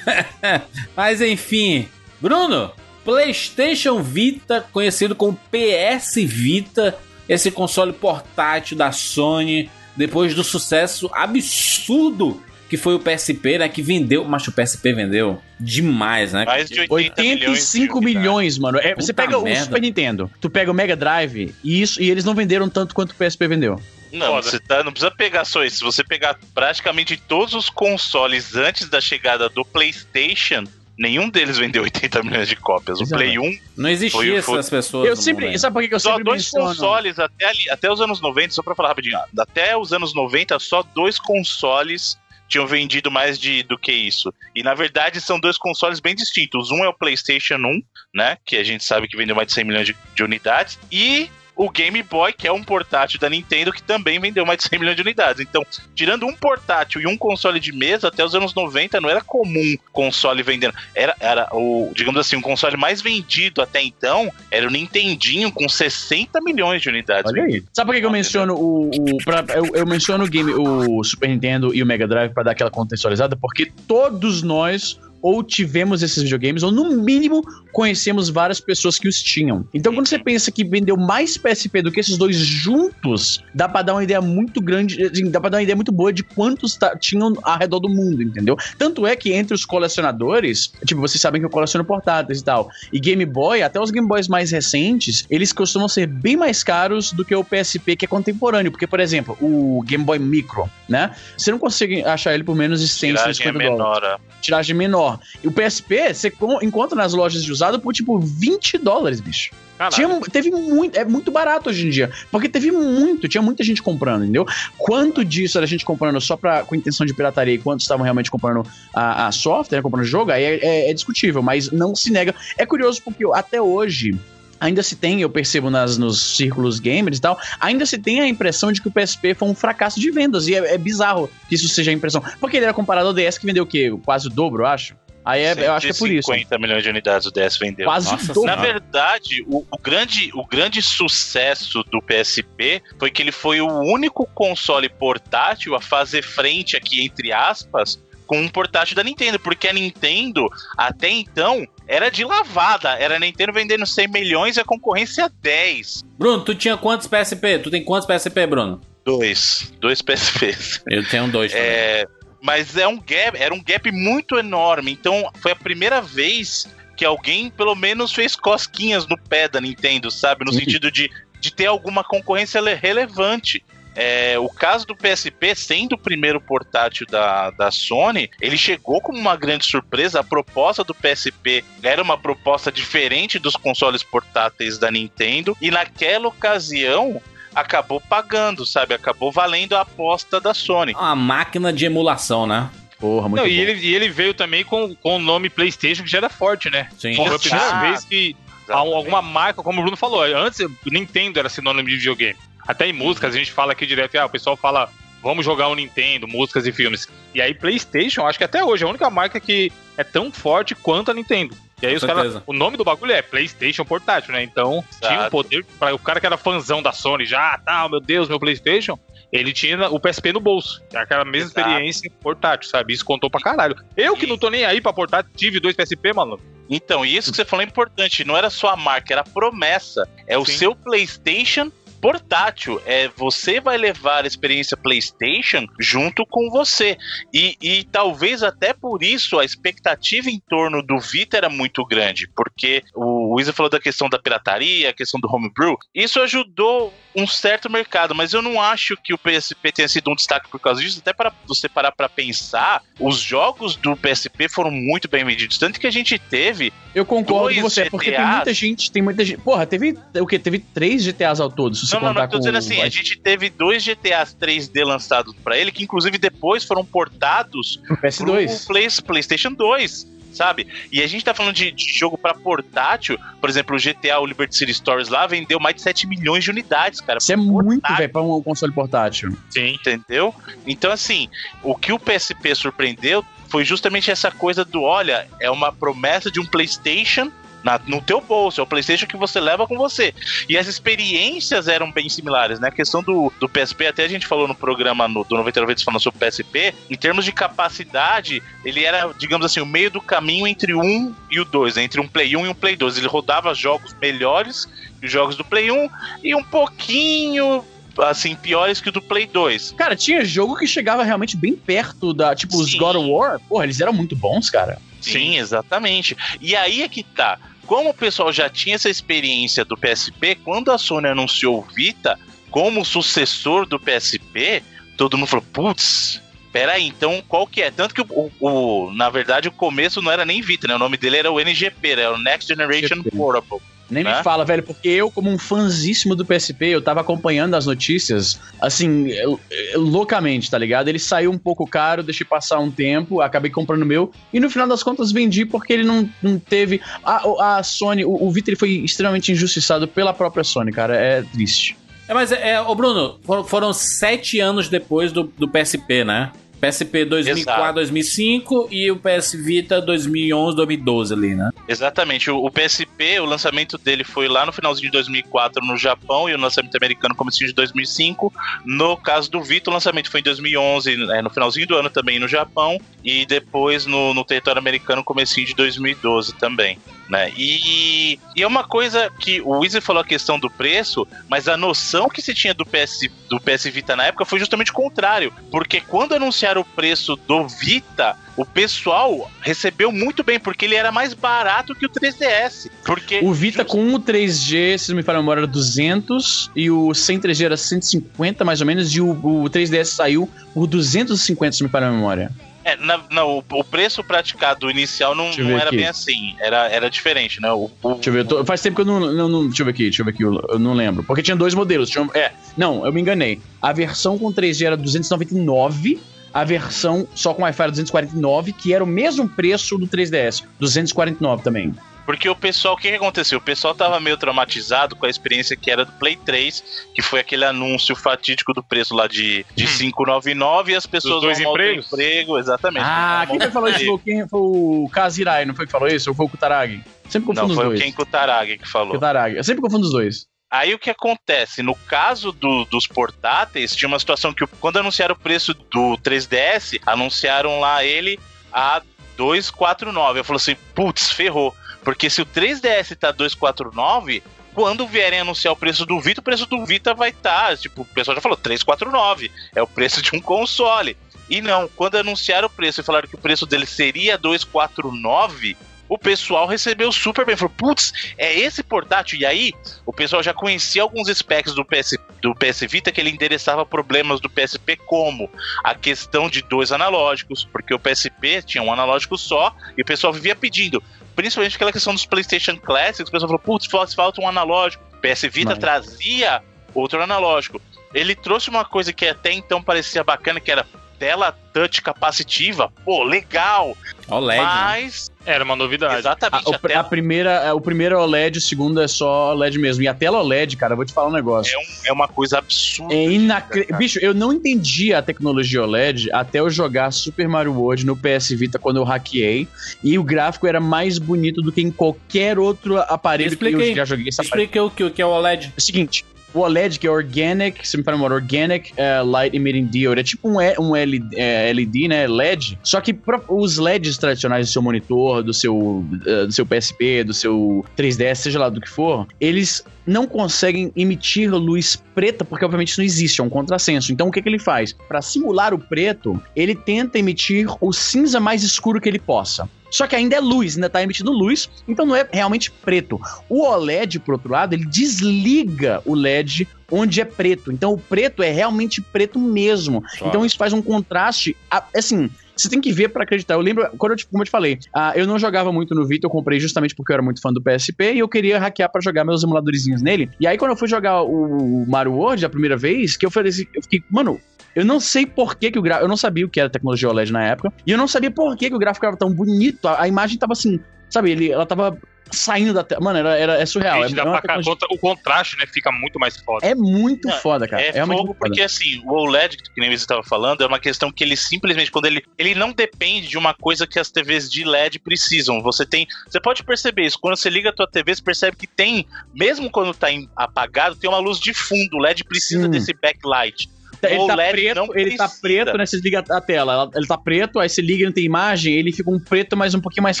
S1: Mas enfim, Bruno, PlayStation Vita, conhecido como PS Vita, esse console portátil da Sony, depois do sucesso absurdo que foi o PSP, né? Que vendeu, mas o PSP vendeu demais, né?
S4: Mais de 80
S6: 85
S4: milhões.
S6: milhões, mano. É, você pega
S1: merda.
S6: o Super Nintendo, tu pega o Mega Drive e isso e eles não venderam tanto quanto o PSP vendeu.
S4: Não,
S2: Foda.
S4: você tá, não precisa pegar só isso. Se você pegar praticamente todos os consoles antes da chegada do PlayStation, nenhum deles vendeu 80 milhões de cópias. O
S6: Exato.
S4: Play 1,
S1: Não existia
S4: Foi- foi-
S1: essas pessoas.
S6: Eu sempre,
S1: ainda.
S6: sabe por que que eu
S4: só
S6: sempre
S4: dois
S6: menciono?
S4: consoles até, ali, até os anos 90, só pra falar rapidinho, ó, até os anos 90, só dois consoles tinham vendido mais de, do que isso. E na verdade são dois consoles bem distintos. Um é o PlayStation 1, né? Que a gente sabe que vendeu mais de 100 milhões de, de unidades. E o Game Boy, que é um portátil da Nintendo, que também vendeu mais de 100 milhões de unidades. Então, tirando um portátil e um console de mesa, até os anos 90 não era comum console vendendo. Era, era o, digamos assim, um console mais vendido até então era o Nintendinho com 60 milhões de unidades.
S6: Olha aí. Sabe por que, que eu menciono o. o pra- eu, eu menciono o game, o Super Nintendo e o Mega Drive pra dar aquela contextualizada? Porque todos nós ou tivemos esses videogames, ou no mínimo conhecemos várias pessoas que os tinham. Então, quando você pensa que vendeu mais PSP do que esses dois juntos, dá pra dar uma ideia muito grande, assim, dá pra dar uma ideia muito boa de quantos ta- tinham ao redor do mundo, entendeu? Tanto é que entre os colecionadores, tipo, vocês sabem que eu coleciono portáteis e tal, e Game Boy, até os Game Boys mais recentes, eles costumam ser bem mais caros do que o PSP que é contemporâneo. Porque, por exemplo, o Game Boy Micro, né? Você não consegue achar ele por menos de 100,
S4: Tiragem é
S6: 150 dólares.
S4: menor.
S6: Tiragem menor. E o PSP, você encontra nas lojas de usado por, tipo, 20 dólares, bicho. Tinha, teve muito, é muito barato hoje em dia. Porque teve muito, tinha muita gente comprando, entendeu? Quanto disso era gente comprando só pra, com intenção de pirataria e quantos estavam realmente comprando a, a software, comprando jogo, aí é, é- é discutível, mas não se nega. É curioso porque até hoje. Ainda se tem, eu percebo nas, nos círculos gamers e tal, ainda se tem a impressão de que o PSP foi um fracasso de vendas. E é, é bizarro que isso seja a impressão. Porque ele era comparado ao DS, que vendeu o quê? Quase o dobro, eu acho. Aí é, eu acho que é por isso.
S4: 150 milhões de unidades o DS vendeu.
S6: Quase
S1: Nossa
S6: dobro.
S4: Na verdade, o, o grande, o grande sucesso do PSP foi que ele foi o único console portátil a fazer frente aqui, entre aspas, com um portátil da Nintendo, porque a Nintendo, até então, era de lavada. Era Nintendo vendendo 100 milhões e a concorrência 10.
S1: Bruno, tu tinha quantos PSP? Tu tem quantos PSP, Bruno?
S4: Dois. Dois PSPs.
S1: Eu tenho dois também.
S4: É, mas é um gap, era um gap muito enorme. Então, foi a primeira vez que alguém, pelo menos, fez cosquinhas no pé da Nintendo, sabe? No sentido de, de ter alguma concorrência le- relevante. É, o caso do PSP, sendo o primeiro portátil da, da Sony, ele chegou como uma grande surpresa. A proposta do PSP era uma proposta diferente dos consoles portáteis da Nintendo, e naquela ocasião acabou pagando, sabe? Acabou valendo a aposta da Sony.
S1: Uma máquina de emulação, né?
S6: Porra, muito
S2: Não,
S6: bom.
S2: e, ele, e ele veio também com, com o nome PlayStation, que já era forte, né?
S1: Sim.
S2: Foi a primeira vez que um- alguma marca, como o Bruno falou, antes Nintendo era sinônimo de videogame. Até em músicas a gente fala aqui direto, ah, o pessoal fala, vamos jogar o Nintendo, músicas e filmes. E aí PlayStation, acho que até hoje é a única marca que é tão forte quanto a Nintendo. E aí
S1: Com
S2: os caras, o nome do bagulho é PlayStation portátil, né? Então tinha um
S4: Exato.
S2: poder para o cara que era fãzão da Sony, já, tá, meu Deus, meu PlayStation. Ele tinha o PSP no bolso. Aquela mesma
S4: Exato.
S2: experiência portátil, sabe? Isso contou pra caralho. Eu que não tô nem aí pra portátil, tive dois PSP, mano.
S4: Então, e isso que você falou é importante, não era só a marca, era a promessa. É o
S2: Sim.
S4: seu PlayStation portátil. É você vai levar a experiência PlayStation junto com você. E, e talvez até por isso a expectativa em torno do Vita era muito grande, porque o Wizard falou da questão da pirataria, a questão do homebrew. Isso ajudou um certo mercado, mas eu não acho que o PSP tenha sido um destaque por causa disso. Até para você parar para pensar, os jogos do PSP foram muito bem vendidos, tanto que a gente teve
S6: Eu concordo com você, porque tem
S4: GTAs.
S6: muita gente, tem muita gente. Porra, teve o quê? Teve três GTAs ao todo, se
S4: Não, não, não, tô
S6: com
S4: dizendo assim, a gente teve dois GTAs 3D lançados pra ele, que inclusive depois foram portados
S6: o
S4: pro
S6: PS2.
S4: Play- PlayStation 2, sabe? E a gente tá falando de, de jogo pra portátil, por exemplo, o GTA, o Liberty City Stories lá, vendeu mais de 7 milhões de unidades, cara.
S6: Isso é muito, velho, pra um console portátil.
S2: Sim.
S4: Entendeu? Então, assim, o que o PSP surpreendeu foi justamente essa coisa do: olha, é uma promessa de um PlayStation. Na- no teu bolso, é o PlayStation que você leva com você. E as experiências eram bem similares, né? A questão do, do PSP, até a gente falou no programa no, do 99 vezes falando sobre o PSP, em termos de capacidade, ele era, digamos assim, o meio do caminho entre o 1 e o 2, né? entre um Play 1 e um Play 2. Ele rodava jogos melhores que os jogos do Play 1 e um pouquinho assim, piores que o do Play 2.
S6: Cara, tinha jogo que chegava realmente bem perto da. Tipo, os
S4: Sim.
S6: God of War. Porra, eles eram muito bons, cara.
S4: Sim, exatamente. E aí é que tá. Como o pessoal já tinha essa experiência do PSP, quando a Sony anunciou o Vita como sucessor do PSP, todo mundo falou, putz, peraí, então qual que é? Tanto que o, o- na verdade o começo não era nem Vita, né? O nome dele era o NGP, era o Next Generation. Portable.
S6: Nem
S4: Né?
S6: me fala, velho, porque eu, como um fãzíssimo do PSP, eu tava acompanhando as notícias, assim, eu- eu- loucamente, tá ligado? Ele saiu um pouco caro, deixei passar um tempo, acabei comprando o meu, e no final das contas vendi porque ele não, não teve. A, a Sony, o, o ele foi extremamente injustiçado pela própria Sony, cara. É triste.
S1: É, mas, é, é, ô Bruno, foram, foram sete anos depois do, do PSP, né? PSP 2004,
S4: Exato.
S1: 2005 e o PS Vita 2011, 2012 ali, né?
S4: Exatamente. O, o PSP, o lançamento dele foi lá no finalzinho de 2004 no Japão e o lançamento americano comecinho de 2005. No caso do Vita, o lançamento foi em 2011, é, no finalzinho do ano também no Japão e depois no, no território americano comecinho de 2012 também. Né? E, e é uma coisa que o Wizzy falou a questão do preço, mas a noção que se tinha do PS, do PS Vita na época foi justamente o contrário. Porque quando anunciaram o preço do Vita, o pessoal recebeu muito bem, porque ele era mais barato que o 3DS. Porque
S6: O Vita com o 3G, se não me falha a memória, era 200, e o sem 3G era 150 mais ou menos, e o, o 3DS saiu por 250, se não me falha a memória.
S4: É, na- não, o, o preço praticado inicial não, não era
S6: aqui.
S4: bem assim. Era, era diferente, né? O, o-
S6: Deixa eu ver, tô- faz tempo que eu não, não, não- Deixa eu ver aqui, deixa eu ver aqui, eu, eu não lembro. Porque tinha dois modelos. tinha- é, não, eu me enganei. A versão com 3G era 299, a versão só com Wi-Fi era 249, que era o mesmo preço do 3DS. 249 também.
S4: Porque o pessoal, o que, que aconteceu? O pessoal tava meio traumatizado com a experiência que era do Play 3, que foi aquele anúncio fatídico do preço lá de, de 599 e as pessoas
S2: Dos dois
S4: vão
S2: empregos?
S4: emprego, exatamente.
S6: Ah, quem foi que falou isso? Foi, o- quem, foi o Kazirai, não foi que falou isso? Ou foi o Kutaragi? Sempre confundo
S4: Não,
S6: os
S4: foi o
S6: dois.
S4: Ken Kutaragi que falou.
S6: Kutaragi. Eu sempre confundo os dois.
S4: Aí o que acontece? No caso do- dos portáteis, tinha uma situação que quando anunciaram o preço do 3DS, anunciaram lá ele a 249. Eu falei assim, putz, ferrou. Porque se o 3DS tá 249, quando vierem anunciar o preço do Vita, o preço do Vita vai estar, tipo, o pessoal já falou 349, é o preço de um console. E não, quando anunciaram o preço e falaram que o preço dele seria 249, o pessoal recebeu super bem. Falou, putz, é esse portátil? E aí, o pessoal já conhecia alguns specs do PS, do PS Vita que ele endereçava problemas do PSP, como a questão de dois analógicos, porque o PSP tinha um analógico só e o pessoal vivia pedindo. Principalmente aquela questão dos PlayStation Classics, o pessoal falou, putz, falta um analógico. PS Vita
S6: Mas-
S4: trazia outro analógico. Ele trouxe uma coisa que até então parecia bacana, que era tela touch capacitiva. Pô, legal!
S1: OLED, né?
S4: mas.
S2: Era uma novidade.
S4: Exatamente,
S6: o-
S4: a
S6: a
S4: tela
S6: primeira, é, o primeiro é OLED, o segundo é só OLED mesmo. E a tela OLED, cara, eu vou te falar um negócio.
S4: é, um- é uma coisa absurda.
S6: É inacreditável. Bicho, eu não entendi a tecnologia OLED até eu jogar Super Mario World no PS Vita quando eu hackeei. E o gráfico era mais bonito do que em qualquer outro aparelho
S1: Explica
S6: que eu já joguei.
S1: Explica o que, o que é o OLED.
S6: É o seguinte. O OLED, que é Organic, se me fala memória, Organic eh, Light Emitting Diode. É tipo um, E- um L- eh, LED, né? LED. Só que os LEDs tradicionais do seu monitor, do seu, eh, do seu PSP, do seu 3DS, seja lá do que for, eles não conseguem emitir luz preta, porque obviamente isso não existe, é um contrassenso. Então o que, que ele faz? Para simular o preto, ele tenta emitir o cinza mais escuro que ele possa. Só que ainda é luz, ainda tá emitindo luz, então não é realmente preto. O OLED, por outro lado, ele desliga o LED onde é preto. Então o preto é realmente preto mesmo. Então isso faz um contraste, assim, você tem que ver pra acreditar. Eu lembro, quando eu, como eu te falei, ah, eu não jogava muito no Vita, eu comprei justamente porque eu era muito fã do PSP e eu queria hackear pra jogar meus emuladorzinhos nele. E aí quando eu fui jogar o Mario World a primeira vez, que eu falei assim, eu fiquei, mano, eu não sei por que, que o gráfico. Eu não sabia o que era tecnologia OLED na época. E eu não sabia por que, que o gráfico era tão bonito. A, a imagem tava assim, sabe, ele, ela tava saindo da tela. Mano, era, era, é surreal. É, é
S2: pra cá- contra- o contraste, né, fica muito mais foda.
S6: é muito
S4: Não,
S6: foda, cara.
S4: É,
S6: É,
S4: fogo
S6: muito foda.
S4: porque assim, o OLED, que nem você estava falando, é uma questão que ele simplesmente, quando ele. Ele não depende de uma coisa que as TVs de LED precisam. Você tem. Você pode perceber isso. Quando você liga a tua TV, você percebe que tem, mesmo quando tá em- apagado, tem uma luz de fundo. O LED precisa
S6: Sim.
S4: desse backlight.
S6: Ele tá preto, ele tá preto, né? Você liga a tela. ela- Ele tá preto, aí você liga e não tem imagem, ele fica um preto, mas um pouquinho mais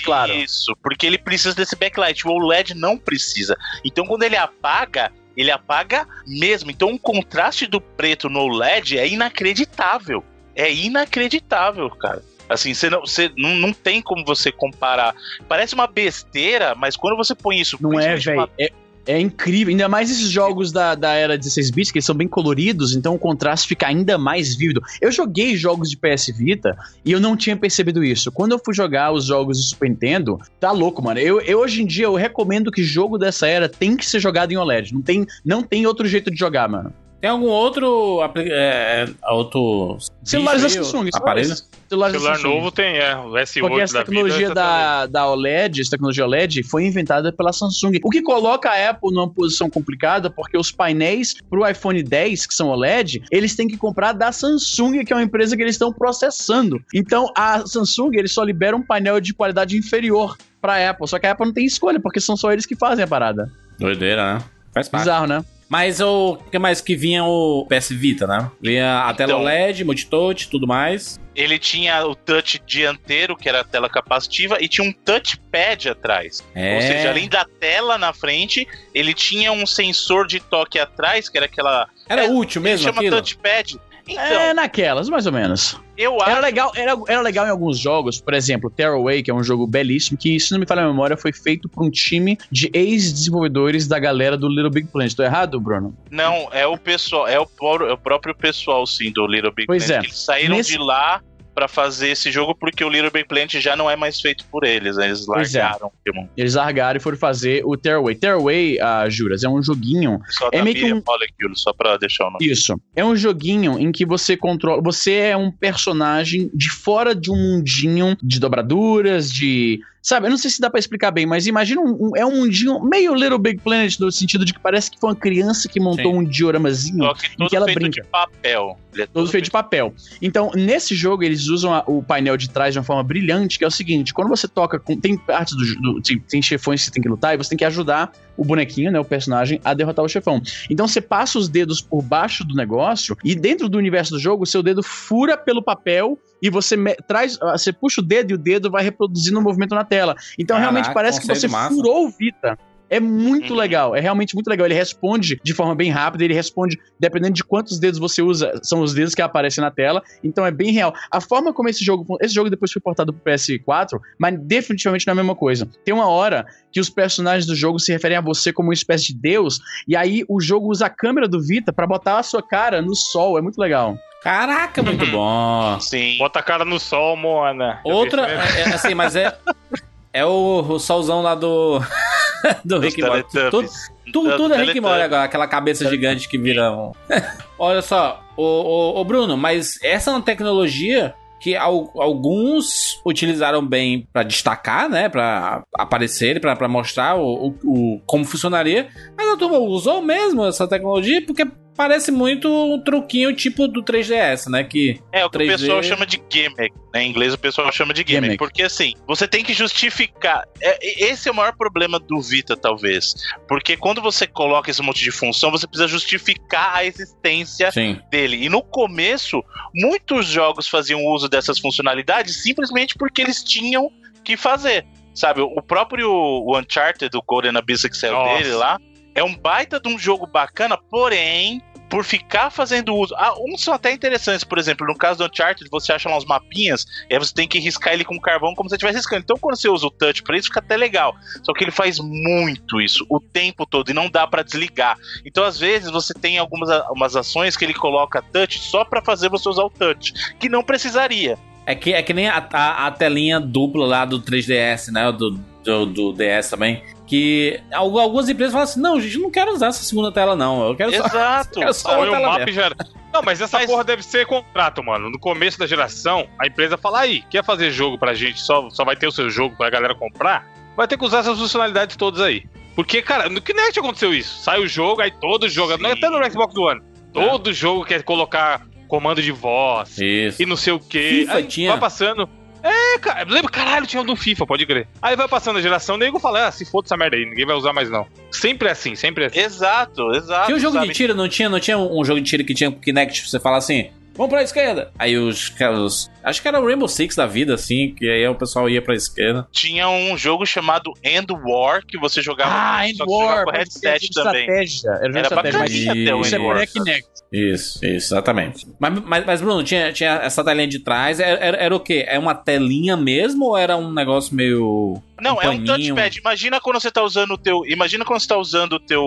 S6: claro.
S4: Isso, porque ele precisa desse backlight. O OLED não precisa. Então quando ele apaga, ele apaga mesmo. Então o contraste do preto no OLED é inacreditável. É inacreditável, cara. Assim, você não, você não, não tem como você comparar. Parece uma besteira, mas quando você põe isso
S6: Não é,
S4: principalmente uma-
S6: velho. É, é incrível. Ainda mais esses jogos da, da era 16 bits, que eles são bem coloridos, então o contraste fica ainda mais vívido. Eu joguei jogos de PS Vita e eu não tinha percebido isso. Quando eu fui jogar os jogos de Super Nintendo, tá louco, mano. Eu, eu hoje em dia eu recomendo que jogo dessa era tem que ser jogado em OLED. Não tem, não tem outro jeito de jogar, mano.
S1: Tem algum outro. apli- É, outro.
S6: Celulares da Samsung, só
S1: Aparelho?
S6: da
S2: celular
S6: Samsung.
S2: novo tem, é, o S8
S6: Porque essa
S2: da
S6: tecnologia
S2: vida.
S6: da, da OLED, essa tecnologia OLED, foi inventada pela Samsung. O que coloca a Apple numa posição complicada, porque os painéis pro iPhone 10, que são OLED, eles têm que comprar da Samsung, que é uma empresa que eles estão processando. Então, a Samsung, eles só liberam um painel de qualidade inferior pra Apple. Só que a Apple não tem escolha, porque são só eles que fazem a parada.
S1: Doideira, né? Faz parte.
S6: Bizarro, né?
S1: Mas o que mais que vinha o PS Vita, né? Vinha a tela
S4: Então.
S1: OLED, multitouch, tudo mais.
S4: Ele tinha o touch dianteiro, que era a tela capacitiva, e tinha um touchpad atrás.
S1: É.
S4: Ou seja, além da tela na frente, ele tinha um sensor de toque atrás, que era aquela.
S1: Era
S4: é,
S1: útil
S4: Ele
S1: mesmo
S4: chama
S1: aquilo?
S4: touchpad. Então,
S6: é naquelas, mais ou menos.
S4: eu
S6: Era
S4: acho.
S6: legal, era, era legal em alguns jogos, por exemplo, Tearaway, que é um jogo belíssimo, que, se não me falha a memória, foi feito por um time de ex-desenvolvedores da galera do Little Big Planet. Tô errado, Bruno?
S4: Não, é o pessoal, é o, é o próprio pessoal, sim, do Little Big
S6: Pois
S4: Planet.
S6: é.
S4: que Eles saíram
S6: Nesse-
S4: de lá pra fazer esse jogo porque o Little Big Planet já não é mais feito por eles, né? Eles
S6: é.
S4: largaram. Porque
S6: Eles largaram e foram fazer o Tearaway. Tearaway, ah, Juras, é um joguinho.
S4: Só
S6: É meio que um-
S4: Molecule, só pra deixar o nome.
S6: Isso. É um joguinho em que você controla. Você é um personagem de fora de um mundinho de dobraduras, de. Sabe, eu não sei se dá pra explicar bem, mas imagina um, um- é um mundinho meio Little Big Planet, no sentido de que parece que foi uma criança que montou
S1: Sim.
S6: um dioramazinho.
S4: Só que tudo
S6: que ela
S4: feito
S6: brinca.
S4: de papel. É
S6: Todo feito de papel. Então, nesse jogo, eles usam a- o painel de trás de uma forma brilhante, que é o seguinte: quando você toca com. Tem partes do. do- tem, tem chefões que você tem que lutar e você tem que ajudar o bonequinho, né? O personagem, a derrotar o chefão. Então você passa os dedos por baixo do negócio e dentro do universo do jogo, seu dedo fura pelo papel e você traz. ah, Você puxa o dedo e o dedo vai reproduzindo o movimento na tela. Então
S1: Caraca,
S6: realmente parece que você
S1: massa.
S6: furou o Vita. É muito
S4: Uhum.
S6: legal, é realmente muito legal. Ele responde de forma bem rápida, ele responde dependendo de quantos dedos você usa, são os dedos que aparecem na tela, então é bem real. A forma como esse jogo, esse jogo depois foi portado pro PS4, mas definitivamente não é a mesma coisa. Tem uma hora que os personagens do jogo se referem a você como uma espécie de deus, e aí o jogo usa a câmera do Vita pra botar a sua cara no sol, é muito legal.
S1: Caraca, muito bom.
S4: Sim.
S2: Bota a cara no sol, Moana.
S1: Outra, é, é assim, mas é. É o, o solzão lá do. do Rick Morty. Tudo, tudo,
S4: Do
S1: tudo é Rick. Morty agora, aquela cabeça gigante que vira um. Olha só, o, o, o Bruno, mas essa é uma tecnologia que al- alguns utilizaram bem pra destacar, né, Pra aparecer, pra mostrar o, o, o- como funcionaria, mas a turma usou mesmo essa tecnologia porque parece muito um truquinho tipo do 3DS, né? Que
S4: É, o que
S1: 3D.
S4: o pessoal chama de gimmick. né? Em inglês o pessoal chama de gimmick.
S6: Gimmick.
S4: Porque assim, você tem que justificar. É, esse é o maior problema do Vita, talvez. Porque quando você coloca esse monte de função, você precisa justificar a existência
S1: Sim.
S4: dele. E no começo, muitos jogos faziam uso dessas funcionalidades simplesmente porque eles tinham que fazer. Sabe, o próprio Uncharted, o Golden Abyss Excel
S2: Nossa.
S4: dele lá, é um baita de um jogo bacana, porém, por ficar fazendo uso. Ah, uns são até interessantes, por exemplo, no caso do Uncharted, você acha lá uns mapinhas, e aí você tem que riscar ele com carvão como se estivesse riscando. Então, quando você usa o touch pra isso, fica até legal. Só que ele faz muito isso, o tempo todo, e não dá pra desligar. Então, às vezes, você tem algumas umas ações que ele coloca touch só pra fazer você usar o touch, que não precisaria.
S1: É que, é que nem a, a, a telinha dupla lá do 3DS, né? Do, do, do DS também. Que algu- algumas empresas falam assim: não, gente, não quero usar essa segunda tela, não. Eu quero só.
S4: Exato.
S1: só- Olha
S2: o mapa já. Não, mas essa
S4: Mas-
S2: porra deve ser contrato, mano. No começo da geração, a empresa fala aí, quer fazer jogo pra gente, só, só vai ter o seu jogo pra galera comprar, vai ter que usar essas funcionalidades todas aí. Porque, cara, no Kinect aconteceu isso. Sai o jogo, aí todo jogo,
S4: Sim.
S2: até no Xbox One, todo jogo quer colocar comando de voz
S1: Isso.
S2: e não sei o que.
S1: FIFA
S2: aí
S1: tinha.
S2: vai passando. É, cara, lembra, caralho, tinha um do FIFA, pode crer. Aí vai passando a geração, o nego fala, ah, se foda essa merda aí, ninguém vai usar mais não. Sempre é assim, sempre é assim.
S4: Exato, exato.
S1: Tinha um jogo
S4: sabe?
S1: de tiro, não tinha? Não tinha um jogo de tiro que tinha Kinect, você fala assim, vamos pra esquerda. Aí os caras. Acho que era o Rainbow Six da vida, assim, que aí o pessoal ia pra esquerda.
S4: Tinha um jogo chamado End War, que você jogava
S6: Ah, End War,
S4: com headset também.
S6: estratégia. Era,
S4: Era
S6: de estratégia,
S4: bacaninha até o
S1: Isso
S6: isso é
S4: End War.
S6: por Kinect.
S1: Isso, isso, exatamente. Mas, mas, mas, Bruno, tinha, tinha essa telinha de trás. Era, era, era o quê? É uma telinha mesmo ou era um negócio meio.
S4: Não, é um touchpad. Imagina quando você tá usando o teu. Imagina quando você tá usando o teu,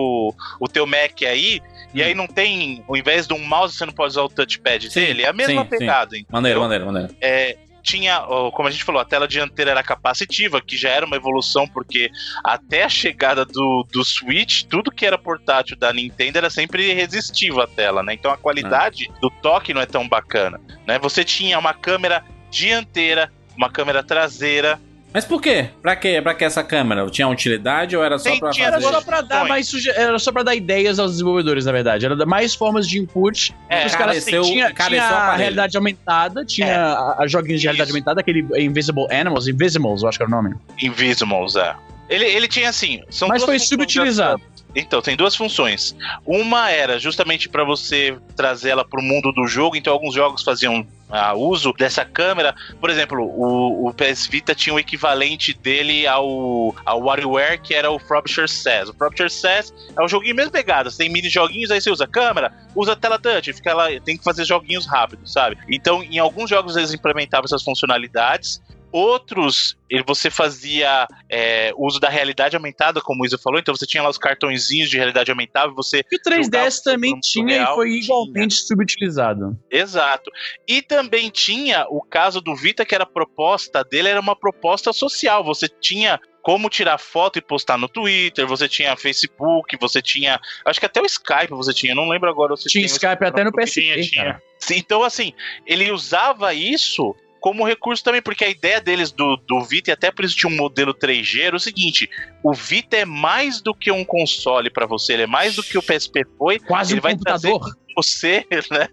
S4: o teu Mac aí, e
S1: Hum.
S4: aí não tem. Ao invés de um mouse, você não pode usar o touchpad
S1: Sim,
S4: dele. É a mesma
S1: sim, sim.
S4: pegada. entendeu?
S1: Maneiro, maneiro, maneiro.
S4: É, tinha, como a gente falou, a tela dianteira era capacitiva, que já era uma evolução, porque até a chegada do, do Switch, tudo que era portátil da Nintendo era sempre resistivo à tela, né? Então a qualidade do toque não é tão bacana, né? Você tinha uma câmera dianteira, uma câmera traseira,
S1: Mas por quê? Pra quê? Pra que essa câmera? Tinha utilidade ou era só
S4: Tem-
S1: pra
S4: tinha-
S6: Era
S1: fazer?
S6: só pra dar mais suge... era só para dar ideias aos desenvolvedores, na verdade. Era dar mais formas de input.
S4: É,
S6: os caras
S1: careceu-
S6: tinha,
S1: careceu
S6: tinha a realidade aumentada, tinha
S4: É.
S6: a, a joguinhos de realidade
S4: Isso.
S6: aumentada, aquele Invisible Animals, Invisimals, eu acho que era o nome.
S4: Invisimals, é. Ele, ele tinha assim. São
S6: Mas foi subutilizado.
S4: Então, tem duas funções. Uma era justamente para você trazer ela para o mundo do jogo, então alguns jogos faziam ah, uso dessa câmera. Por exemplo, o, o PS Vita tinha o equivalente dele ao, ao WarioWare, que era o Frobisher Says. O Frobisher Says é um joguinho mesmo pegado. Você tem mini joguinhos, aí você usa câmera, usa tela touch, fica lá, tem que fazer joguinhos rápidos, sabe? Então, em alguns jogos eles implementavam essas funcionalidades. Outros, você fazia é, uso da realidade aumentada, como o Isa falou, então você tinha lá os cartõezinhos de realidade aumentada, você
S6: E o 3DS
S4: Jogava
S6: também tinha
S4: real,
S6: e foi
S4: tinha.
S6: igualmente subutilizado.
S4: Exato. E também tinha o caso do Vita, que era a proposta dele, era uma proposta social. Você tinha como tirar foto e postar no Twitter, você tinha Facebook, você tinha. Acho que até o Skype você tinha, não lembro agora se
S6: Tinha Skype até no PSP,
S2: Tinha, tinha.
S4: Então, assim, ele usava isso como recurso também, porque a ideia deles do, do Vita, e até por isso tinha um modelo 3G, era o seguinte: o Vita é mais do que um console pra você, ele é mais do que o PSP foi.
S6: Quase
S4: Ele
S6: um
S4: vai
S6: computador.
S4: Você, né?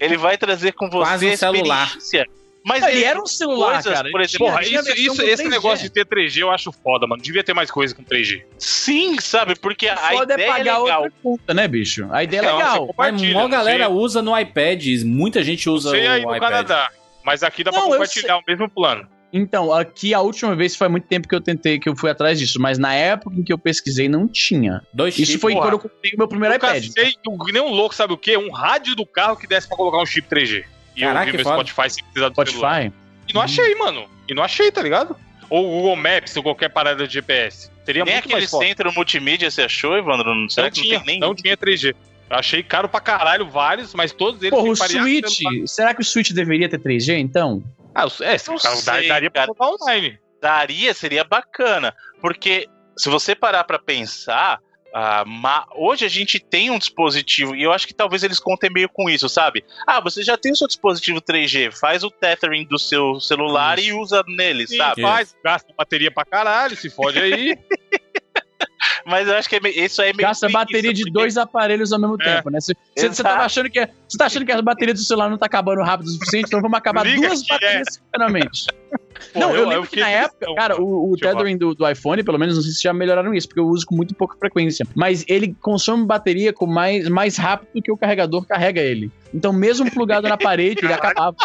S4: ele vai trazer com você
S1: Quase um
S4: a
S1: celular.
S4: Mas
S6: Ele era um celular,
S4: coisas,
S6: cara.
S4: por
S6: Ele
S4: exemplo,
S2: Porra, isso, isso, esse
S6: 3G.
S2: negócio de ter 3G eu acho foda, mano. Devia ter mais coisa com 3G.
S4: sim, sabe? Porque a
S6: Foda é
S4: ideia é
S6: pagar
S4: legal.
S6: outra conta, né, bicho? A ideia é
S2: Não,
S6: legal.
S2: você
S1: Mas uma
S2: não
S1: galera usa no iPad, muita gente usa o
S2: aí no
S1: iPad.
S2: Canadá. Mas aqui dá
S6: Não,
S2: pra
S6: eu
S2: compartilhar o mesmo plano.
S6: Então, aqui a última vez foi muito tempo que eu tentei, que eu fui atrás disso, mas na época em que eu pesquisei não tinha.
S1: Dois
S6: Isso
S1: chips,
S6: foi
S2: porra.
S6: quando eu comprei o meu primeiro
S2: Eu
S6: iPad.
S2: cacei, o- nem um louco, sabe o quê? Um rádio do carro que desse pra colocar um chip 3G. E
S1: Caraca,
S2: eu vi
S1: que
S2: meu
S1: foda.
S2: Spotify sem precisar do celular.
S6: Spotify.
S2: E não achei, mano. E não achei, tá ligado? Ou o Google Maps ou qualquer parada de GPS. Teria
S4: Nem
S2: muito
S4: aquele
S2: mais foda.
S4: centro multimídia você achou, Evandro? Não, será
S2: Não
S4: que
S2: tinha,
S4: não tem nem?
S2: não tinha 3G. Eu achei caro pra caralho vários, mas todos eles
S6: Porra, o Switch, será que o Switch deveria ter 3G, então?
S2: Ah, o- é, se
S4: sei,
S2: daria pra colocar online.
S4: Daria, seria bacana. Porque se você parar pra pensar, ah, hoje a gente tem um dispositivo, e eu acho que talvez eles contem meio com isso, sabe? Ah, você já tem o seu dispositivo 3G, faz o tethering do seu celular e usa nele,
S2: Sim,
S4: sabe?
S2: faz, gasta bateria pra caralho, se fode aí.
S4: Mas eu acho que é me- isso aí é meio
S6: Gasta bateria de
S4: porque-
S6: dois aparelhos ao mesmo
S2: É.
S6: tempo, né? Você você
S4: Exato.
S6: tava achando que você tá achando que a bateria do celular não tá acabando rápido o suficiente, então vamos acabar
S2: Liga
S6: duas
S2: aqui,
S6: baterias simultaneamente.
S2: Pô,
S6: não, eu,
S2: eu-
S6: lembro
S2: eu
S6: que na época,
S2: tristão,
S6: cara, o, o tethering do, do iPhone, pelo menos, não sei se já melhoraram isso, porque eu uso com muito pouca frequência. Mas ele consome bateria com mais, mais rápido do que o carregador carrega ele. Então, mesmo plugado na parede, ele acabava.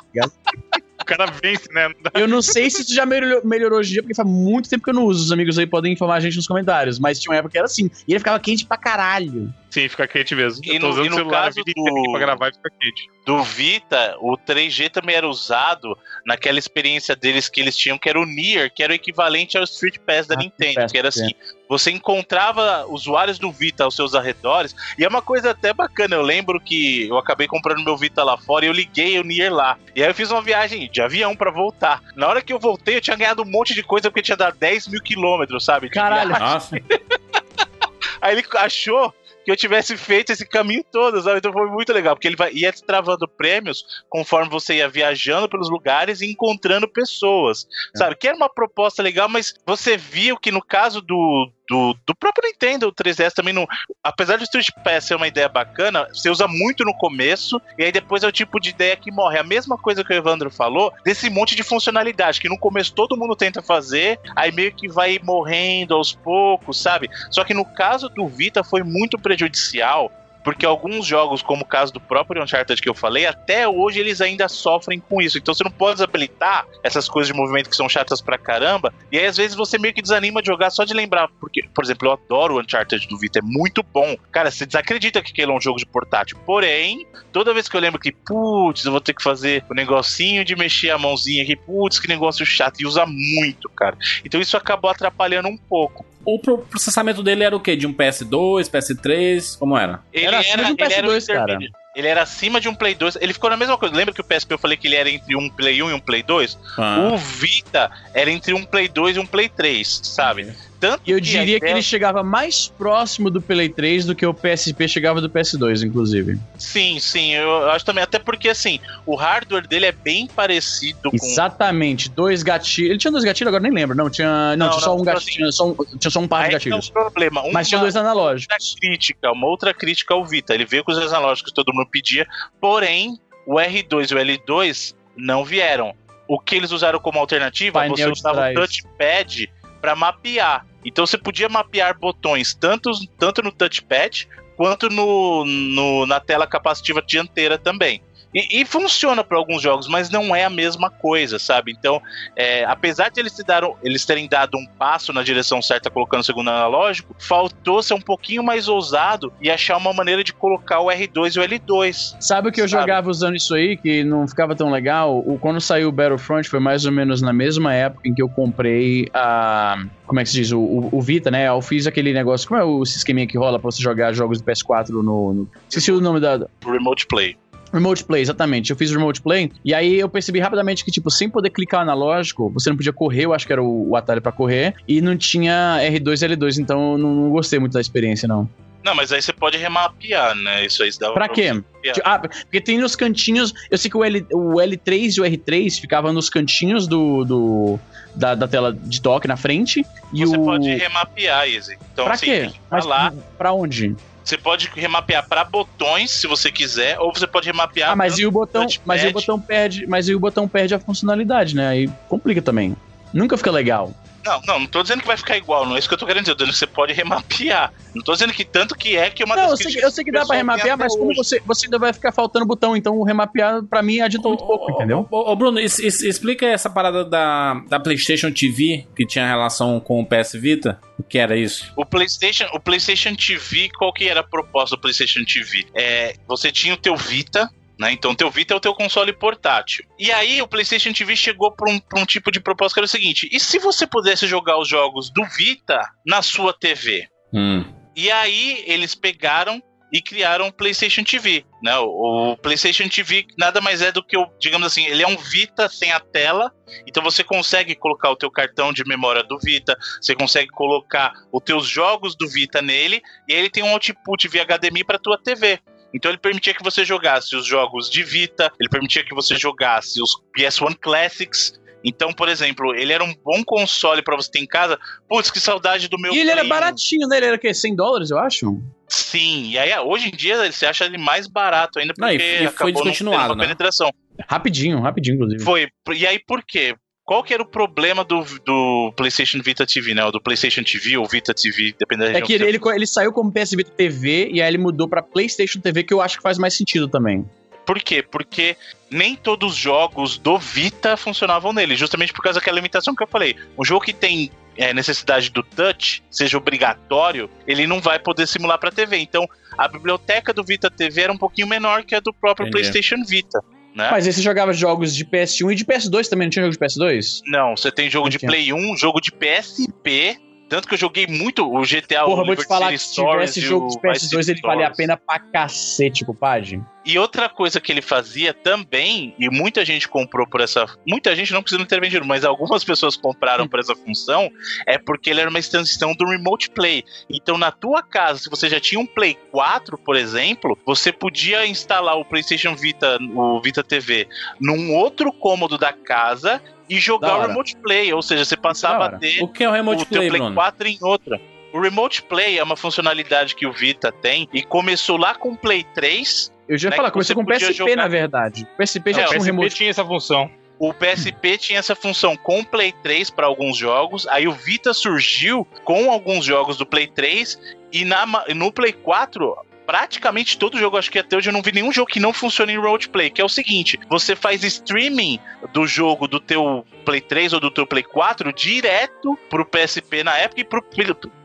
S2: Cara vence, né?
S6: Eu não sei se isso já melhorou, melhorou hoje em dia, porque faz muito tempo que eu não uso. Os amigos aí podem informar a gente nos comentários. Mas tinha uma época que era assim. E ele ficava quente pra caralho.
S2: Sim, fica quente mesmo.
S4: E
S2: eu tô
S4: no-
S2: usando
S4: e no caso do-
S2: pra gravar e fica quente.
S4: do Vita, o 3G também era usado naquela experiência deles que eles tinham, que era o Nier, que era o equivalente ao Street Pass da
S6: Ah,
S4: Nintendo,
S6: Pass,
S4: que era assim, você encontrava usuários do Vita aos seus arredores, e é uma coisa até bacana, eu lembro que eu acabei comprando meu Vita lá fora e eu liguei o Nier lá, e aí eu fiz uma viagem de avião pra voltar. Na hora que eu voltei, eu tinha ganhado um monte de coisa porque tinha dado 10 mil quilômetros, sabe?
S6: Caralho.
S1: Nossa.
S4: Aí ele achou que eu tivesse feito esse caminho todo, sabe? Então foi muito legal, porque ele vai, ia te travando prêmios conforme você ia viajando pelos lugares e encontrando pessoas, sabe? Que era uma proposta legal, mas você viu que no caso do, do, do próprio Nintendo, o 3DS também não. Apesar do Street Pass ser uma ideia bacana, você usa muito no começo, e aí depois é o tipo de ideia que morre. A mesma coisa que o Evandro falou, desse monte de funcionalidade, que no começo todo mundo tenta fazer, aí meio que vai morrendo aos poucos, sabe? Só que no caso do Vita foi muito prejudicial. Porque alguns jogos, como o caso do próprio Uncharted que eu falei, até hoje eles ainda sofrem com isso. Então você não pode desabilitar essas coisas de movimento que são chatas pra caramba. E aí às vezes você meio que desanima de jogar só de lembrar. Porque, por exemplo, eu adoro o Uncharted do Vita, é muito bom. Cara, você desacredita que aquele é um jogo de portátil. Porém, toda vez que eu lembro que, putz, eu vou ter que fazer o negocinho de mexer a mãozinha aqui, putz, que negócio chato. E usa muito, cara. Então isso acabou atrapalhando um pouco.
S1: O pro- processamento dele era o quê? De um PS2, PS3? Como era?
S4: Ele
S6: Era acima de um
S4: ele era o
S6: PS2, cara.
S4: intermediário. Ele era acima de um Play 2. Ele ficou na mesma coisa. Lembra que o PSP eu falei que ele era entre um Play 1 e um Play 2?
S1: Ah,
S4: O Vita era entre um Play 2 e um Play 3, sabe? Tanto
S6: E eu
S4: a
S6: diria que
S4: ideia-
S6: ele chegava mais próximo do Play 3 do que o PSP chegava do PS2, inclusive.
S4: Sim, sim, eu acho também. Até porque, assim, o hardware dele é bem parecido com.
S6: Exatamente, dois gatilhos. Ele tinha dois gatilhos, agora nem lembro. Não, tinha, não,
S4: Não,
S6: tinha só
S4: não,
S6: um
S4: tipo
S6: gatilho, só um, tinha só um par de
S4: Aí que é
S6: gatilhos.
S4: o problema. Uma,
S6: Mas tinha dois
S4: outra
S6: analógicos.
S4: crítica, uma outra crítica ao Vita. Ele veio com os analógicos que todo mundo pedia, porém, o R2 e o L2 não vieram. O que eles usaram como alternativa,
S6: Painel
S4: você usava o touchpad para mapear. Então você podia mapear botões tanto, tanto no touchpad quanto no, no- na tela capacitiva dianteira também. E, e funciona para alguns jogos, mas não é a mesma coisa, sabe? Então, é, apesar de eles, te daram- eles terem dado um passo na direção certa colocando o segundo analógico, faltou ser um pouquinho mais ousado e achar uma maneira de colocar o R2 e o L2.
S6: Sabe o que eu
S4: Sabe?
S6: jogava usando isso aí, que não ficava tão legal? O, quando saiu o Battlefront foi mais ou menos na mesma época em que eu comprei a. Como é que se diz? O, o- o Vita, né? Eu fiz aquele negócio. Como é o esqueminha que rola pra você jogar jogos do PS4 no. no esqueci o nome da.
S4: Remote Play.
S6: Remote Play, exatamente. Eu fiz o Remote Play e aí eu percebi rapidamente que, tipo, sem poder clicar analógico, você não podia correr, eu acho que era o, o atalho pra correr, e não tinha R2 e L2, então eu não, não gostei muito da experiência, não.
S4: Não, mas aí você pode remapear, né? Isso aí dava
S6: Pra quê?
S4: você mapear.
S6: Ah, porque tem nos cantinhos. Eu sei que o, L, o L3 e o R3 ficavam nos cantinhos do, do da, da tela de toque na frente. E
S4: Você
S6: o.
S4: pode remapear, Izzy. Então,
S6: Pra
S4: assim,
S6: quê? Mas
S4: lá.
S6: pra onde?
S4: Você pode remapear pra botões, se você quiser, ou você pode remapear
S6: Ah, mas e o botão. Mas e o botão perde. Mas e o botão perde a funcionalidade, né? Aí complica também. Nunca fica legal.
S4: Não, não, não tô dizendo que vai ficar igual, não é isso que eu tô querendo dizer. Eu tô dizendo que você pode remapear. Não tô dizendo que tanto que é que é uma
S6: Não,
S4: das
S6: eu sei, que- eu sei que dá pra remapear, mas como você, você ainda vai ficar faltando botão, então o remapear pra mim adianta muito pouco, entendeu?
S1: Ô, ô, Bruno, es- es- explica essa parada da, da PlayStation TV que tinha relação com o PS Vita. O que era isso?
S4: O PlayStation, o PlayStation TV, qual que era a proposta do PlayStation TV? É, você tinha o teu Vita, né? Então o teu Vita é o teu console portátil. E aí o PlayStation TV chegou para um, pra um tipo de proposta que era o seguinte: e se você pudesse jogar os jogos do Vita na sua TV?
S1: Hum.
S4: E aí eles pegaram e criaram o PlayStation TV, né? O, o PlayStation TV nada mais é do que o, digamos assim, ele é um Vita sem a tela. Então você consegue colocar o teu cartão de memória do Vita, você consegue colocar os teus jogos do Vita nele e aí ele tem um output via HDMI para tua TV. Então ele permitia que você jogasse os jogos de Vita, ele permitia que você jogasse os PS1 Classics. Então, por exemplo, ele era um bom console pra você ter em casa. Putz, que saudade do meu
S6: E ele era
S4: Play um.
S6: baratinho, né? Ele era o quê? 100 dólares, eu acho?
S4: Sim, e aí hoje em dia você acha ele mais barato ainda
S1: Não,
S4: porque
S1: e- e foi
S4: acabou não tendo
S1: descontinuado,
S4: uma
S1: né?
S4: penetração.
S6: Rapidinho, rapidinho, inclusive.
S4: Foi. E aí por quê? Qual que era o problema do, do PlayStation Vita TV, né? Ou do PlayStation TV ou Vita TV, dependendo da
S6: É que ele, ele, ele saiu como PS Vita TV e aí ele mudou pra PlayStation TV, que eu acho que faz mais sentido também.
S4: Por quê? Porque nem todos os jogos do Vita funcionavam nele, justamente por causa daquela limitação que eu falei. Um jogo que tem é, necessidade do touch, seja obrigatório, ele não vai poder simular para TV. Então, a biblioteca do Vita TV era um pouquinho menor que a do próprio
S1: Entendi.
S4: PlayStation Vita. Né?
S6: Mas aí você jogava jogos de PS1 e de PS2 também, não tinha jogo de PS2?
S4: Não, você tem jogo
S6: Não
S4: de
S6: tinha.
S4: Play 1, jogo de PSP. Tanto que eu joguei muito o GTA,
S6: Porra,
S4: o
S6: vou te falar que
S4: City
S6: se tivesse jogo de
S4: Vice
S6: PS2
S4: City
S6: ele valia a pena pra cacete, compadre.
S4: E outra coisa que ele fazia também, e muita gente comprou por essa. Muita gente não precisa ter vendido, mas algumas pessoas compraram por essa função, é porque ele era uma extensão do Remote Play. Então, na tua casa, se você já tinha um Play 4, por exemplo, você podia instalar o PlayStation Vita, o Vita TV, num outro cômodo da casa e jogar o. Remote Play. Ou seja, você passava a ter
S1: O que é o Remote
S4: o teu
S1: Play,
S4: Play
S1: Bruno?
S4: 4 em outra. O Remote Play é uma funcionalidade que o Vita tem e começou lá com o Play 3
S6: Eu já ia
S4: Né,
S6: falar,
S4: que
S6: começou com
S4: podia
S6: PSP,
S4: jogar-
S6: na verdade. O PSP já
S2: É, o
S6: tinha um
S2: PSP
S6: remote.
S2: tinha essa função.
S4: O PSP tinha essa função com o Play 3 para alguns jogos, aí o Vita surgiu com alguns jogos do Play 3 e na, no Play 4 praticamente todo jogo, acho que até hoje eu não vi nenhum jogo que não funcione em Road Play, que é o seguinte, você faz streaming do jogo do teu Play 3 ou do teu Play 4 direto pro PSP na época e pro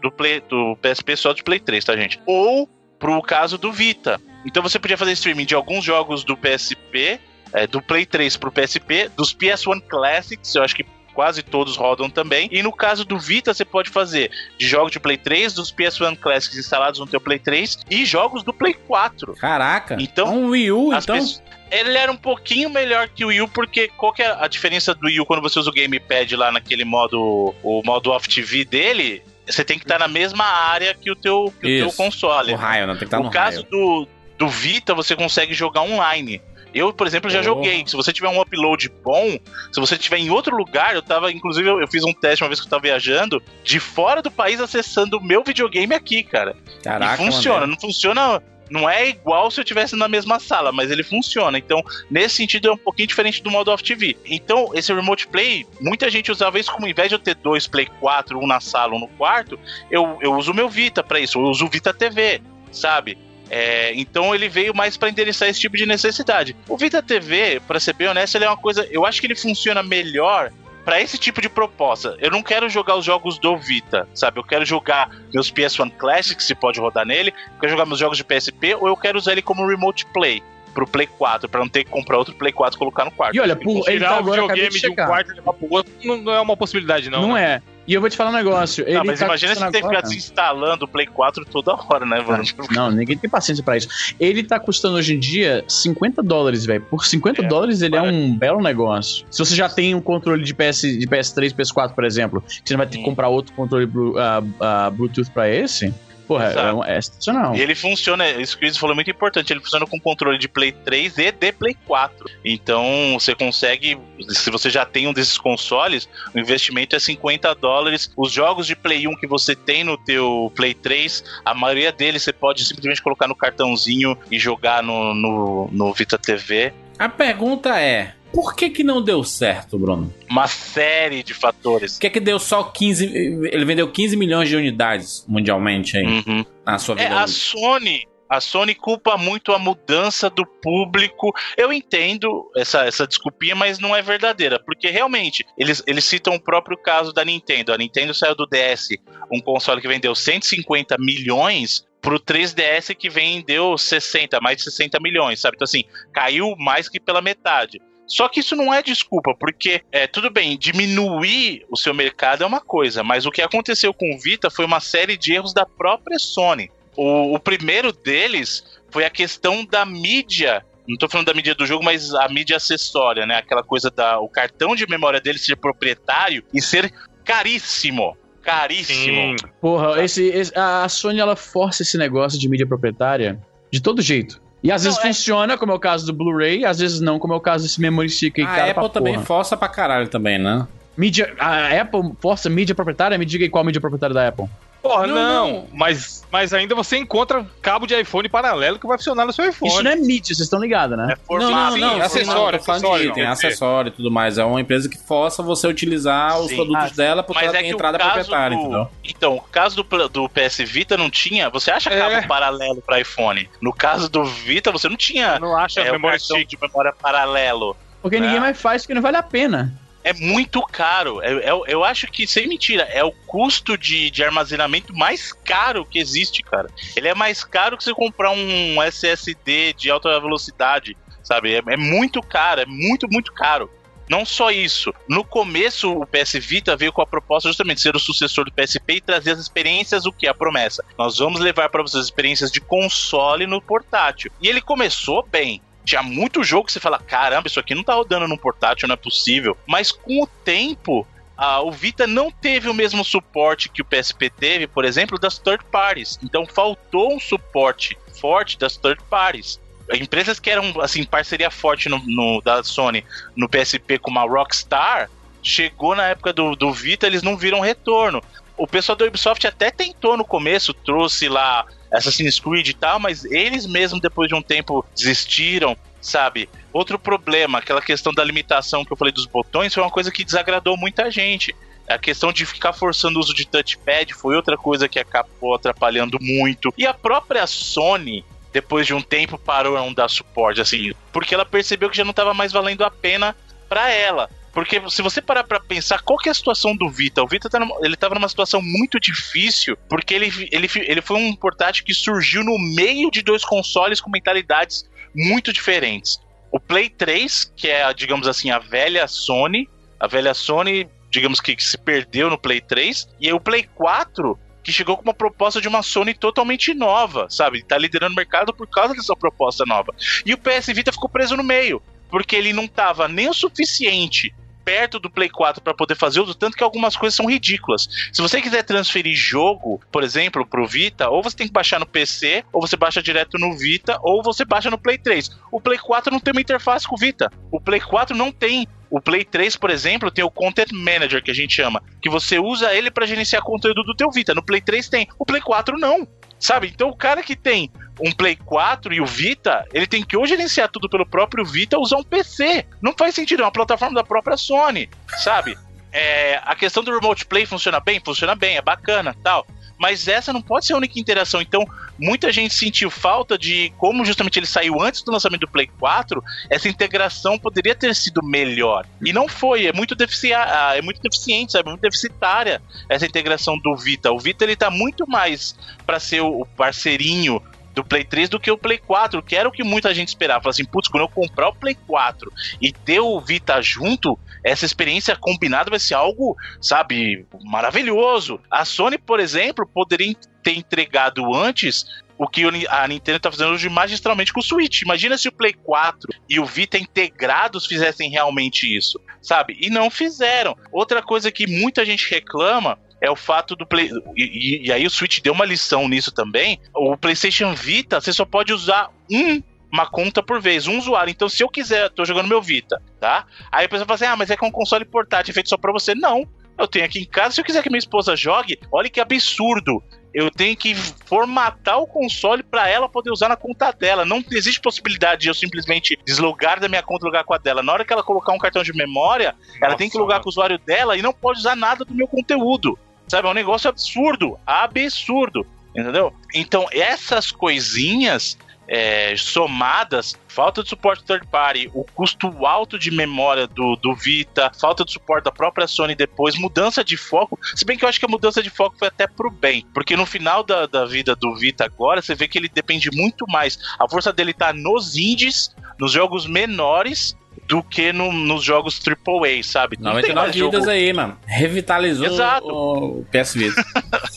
S4: do, Play, do PSP só do Play 3, tá gente? Ou pro caso do Vita. Então você podia fazer streaming de alguns jogos do PSP é, do Play 3 pro PSP, dos PS1 Classics, eu acho que quase todos rodam também. E no caso do Vita, você pode fazer de jogos de Play 3, dos PS1 Classics instalados no teu Play 3 e jogos do Play 4.
S1: Caraca.
S4: Então,
S1: É um Wii U, então.
S4: pessoas- Ele era um pouquinho melhor que o Wii U, porque qual que é a diferença do Wii U quando você usa o Gamepad lá naquele modo, o modo Off TV dele? Você tem que estar na mesma área que o teu, que o teu console.
S1: O raio, não tem que estar
S4: no
S1: no
S4: caso
S1: raio.
S4: do, do Vita, você consegue jogar online. Eu, por exemplo, já
S1: Porra.
S4: joguei. Se você tiver um upload bom, se você estiver em outro lugar, eu tava, inclusive, eu, eu fiz um teste uma vez que eu tava viajando, de fora do país acessando o meu videogame aqui, cara.
S1: Caraca,
S4: e funciona.
S1: mano.
S4: Não funciona. Não é igual se eu estivesse na mesma sala, mas ele funciona. Então, nesse sentido, é um pouquinho diferente do modo off TV. Então, esse Remote Play, muita gente usava isso como, ao invés de eu ter dois Play 4, um na sala, um no quarto, eu, eu uso o meu Vita pra isso. Eu uso o Vita TV, sabe? É, então ele veio mais pra endereçar esse tipo de necessidade. O Vita TV, pra ser bem honesto, ele é uma coisa. Eu acho que ele funciona melhor pra esse tipo de proposta. Eu não quero jogar os jogos do Vita, sabe? Eu quero jogar meus PS1 Classics, se pode rodar nele. Eu quero jogar meus jogos de PSP ou eu quero usar ele como Remote Play pro Play 4, pra não ter que comprar outro Play 4 e colocar no quarto.
S6: E olha, por, ele
S2: Tirar
S6: tá
S2: o
S6: agora, acabei
S2: videogame
S6: de
S2: de, um quarto e levar pro outro não, não é uma possibilidade, não.
S6: Não,
S2: né?
S6: é. E eu vou te falar um negócio. Ele
S4: Não, mas
S6: tá
S4: imagina se
S6: agora-
S4: ficar desinstalando o Play 4 toda hora, né, mano?
S6: Não, ninguém tem paciência pra isso. Ele tá custando hoje em dia 50 dólares, velho. Por 50
S4: É,
S6: dólares ele é um belo negócio. Se você já tem um controle de, PS, de PS3, PS4, por exemplo, que você não vai ter que comprar outro controle ah, ah, Bluetooth pra esse, porra, é,
S4: Exato.
S6: um- é excepcional.
S4: E ele funciona, isso que o falou é muito importante, ele funciona com controle de Play 3 e de Play 4. Então você consegue, se você já tem um desses consoles, o investimento é 50 dólares. Os jogos de Play 1 que você tem no teu Play 3, a maioria deles você pode simplesmente colocar no cartãozinho e jogar no, no, no Vita TV.
S1: A pergunta é: por que que não deu certo, Bruno?
S4: Uma série de fatores.
S1: Por que que deu só 15. Ele vendeu 15 milhões de unidades mundialmente aí,
S4: Uhum.
S1: na sua vida.
S4: É, a? Sony. A Sony culpa muito a mudança do público. Eu entendo essa, essa desculpinha, mas não é verdadeira. Porque realmente, eles, eles citam o próprio caso da Nintendo. A Nintendo saiu do DS, um console que vendeu 150 milhões, pro 3DS que vendeu 60, mais de 60 milhões, sabe? Então, assim, caiu mais que pela metade. Só que isso não é desculpa, porque é tudo bem, diminuir o seu mercado é uma coisa, mas o que aconteceu com o Vita foi uma série de erros da própria Sony. O, o primeiro deles foi a questão da mídia. Não tô falando da mídia do jogo, mas a mídia acessória, né? Aquela coisa da o cartão de memória dele ser proprietário e ser caríssimo. Caríssimo.
S6: Porra, esse, esse- a Sony ela força esse negócio de mídia proprietária de todo jeito. E às vezes
S4: Não, é-
S6: funciona, como é o caso do Blu-ray, às vezes não, como é o caso desse memory stick aí,
S1: A
S6: cara,
S1: Apple
S6: pra
S1: também
S6: porra.
S1: força pra caralho também, né?
S6: Mídia, a Apple força mídia proprietária? Me diga aí qual mídia proprietária da Apple.
S2: Porra,
S1: Não,
S2: não,
S1: não.
S2: Mas, mas ainda você encontra cabo de iPhone paralelo que vai funcionar no seu iPhone.
S6: Isso não é mídia, vocês estão ligados, né?
S4: É formato.
S1: não, não, não,
S2: sim,
S1: não,
S2: acessório,
S1: de
S2: acessório, dizer.
S1: acessório e tudo mais. É uma empresa que força você a utilizar os
S4: Sim.
S1: produtos
S4: Ah,
S1: dela porque ela
S4: é
S1: tem entrada
S4: caso
S1: proprietária,
S4: do...
S1: entendeu?
S4: Então, o caso do, do PS Vita não tinha. Você acha
S2: É.
S4: cabo paralelo para iPhone? No caso do Vita, você não tinha
S2: não acha
S4: é,
S2: memória
S4: de memória paralelo.
S6: Porque ninguém
S4: É.
S6: mais faz porque não vale a pena.
S4: É muito caro. É- é- eu acho que, sem mentira, é o custo de, de armazenamento mais caro que existe, cara. Ele é mais caro que você comprar um SSD de alta velocidade, sabe? É, é muito caro, é muito, muito caro. Não só isso. No começo, o PS Vita veio com a proposta justamente de ser o sucessor do PSP e trazer as experiências, o que? A promessa. Nós vamos levar para vocês as experiências de console no portátil. E ele começou bem. Tinha muito jogo que você fala, caramba, isso aqui não tá rodando num portátil, não é possível. Mas com o tempo, o Vita não teve o mesmo suporte que o PSP teve, por exemplo, das third parties. Então faltou um suporte forte das third parties. Empresas que eram, assim, parceria forte no, no- da Sony no PSP com uma Rockstar, chegou na época do, do Vita, eles não viram retorno. O pessoal da Ubisoft até tentou no começo, trouxe lá Assassin's Creed e tal, mas eles mesmos, depois de um tempo, desistiram, sabe? Outro problema, aquela questão da limitação que eu falei dos botões, foi uma coisa que desagradou muita gente. A questão de ficar forçando o uso de touchpad foi outra coisa que acabou atrapalhando muito. E a própria Sony, depois de um tempo, parou a não dar suporte, assim, porque ela percebeu que já não estava mais valendo a pena para ela. Porque se você parar pra pensar, qual que é a situação do Vita? O Vita tá numa, ele tava numa situação muito difícil, porque ele, ele, ele foi um portátil que surgiu no meio de dois consoles com mentalidades muito diferentes. O Play 3, que é, digamos assim, a velha Sony, a velha Sony, digamos que, que se perdeu no Play 3, e o Play 4, que chegou com uma proposta de uma Sony totalmente nova, sabe? Tá liderando o mercado por causa dessa proposta nova. E o PS Vita ficou preso no meio, porque ele não tava nem o suficiente perto do Play 4 para poder fazer uso, tanto que algumas coisas são ridículas. Se você quiser transferir jogo, por exemplo, pro Vita, ou você tem que baixar no PC, ou você baixa direto no Vita, ou você baixa no Play 3. O Play 4 não tem uma interface com o Vita. O Play 4 não tem. O Play 3, por exemplo, tem o Content Manager, que a gente chama, que você usa ele para gerenciar conteúdo do teu Vita. No Play 3 tem. O Play 4 não. Sabe? Então o cara que tem um Play 4 e o Vita, ele tem que ou gerenciar tudo pelo próprio Vita ou usar um PC. Não faz sentido, é uma plataforma da própria Sony, sabe? É, a questão do Remote Play funciona bem? Funciona bem, é bacana, tal. Mas essa não pode ser a única interação. Então, muita gente sentiu falta de como justamente ele saiu antes do lançamento do Play 4, essa integração poderia ter sido melhor. E não foi, é muito, defici ah, é muito deficiente, sabe? Muito deficitária essa integração do Vita. O Vita ele tá muito mais para ser o parceirinho do Play 3 do que o Play 4, que era o que muita gente esperava. Falava assim, putz, quando eu comprar o Play 4 e ter o Vita junto, essa experiência combinada vai ser algo, sabe, maravilhoso. A Sony, por exemplo, poderia ter entregado antes o que a Nintendo tá fazendo hoje magistralmente com o Switch. Imagina se o Play 4 e o Vita integrados fizessem realmente isso, sabe? E não fizeram. Outra coisa que muita gente reclama é o fato do Play. E, e, aí o Switch deu uma lição nisso também. O PlayStation Vita, você só pode usar um. Uma conta por vez, um usuário. Então, se eu quiser, tô jogando meu Vita, tá? Aí a pessoa fala assim: ah, mas é com um console portátil feito só pra você. Não. Eu tenho aqui em casa, se eu quiser que minha esposa jogue, olha que absurdo eu tenho que formatar o console para ela poder usar na conta dela. Não existe possibilidade de eu simplesmente deslogar da minha conta e logar com a dela. Na hora que ela colocar um cartão de memória, ela
S2: Nossa,
S4: tem que logar com o usuário dela e não pode usar nada do meu conteúdo. Sabe? É um negócio absurdo. Absurdo. Entendeu? Então, essas coisinhas é, somadas, falta de suporte third party, o custo alto de memória do, do Vita, falta de suporte da própria Sony depois, mudança de foco. Se bem que eu acho que a mudança de foco foi até pro bem, porque no final da, da vida do Vita agora, você vê que ele depende muito mais. A força dele tá nos indies, nos jogos menores. Do que no- nos jogos AAA, sabe? Não tem
S1: 99
S4: mais jogo-
S1: vidas aí, mano. Revitalizou
S4: Exato.
S1: o, o PS Vita.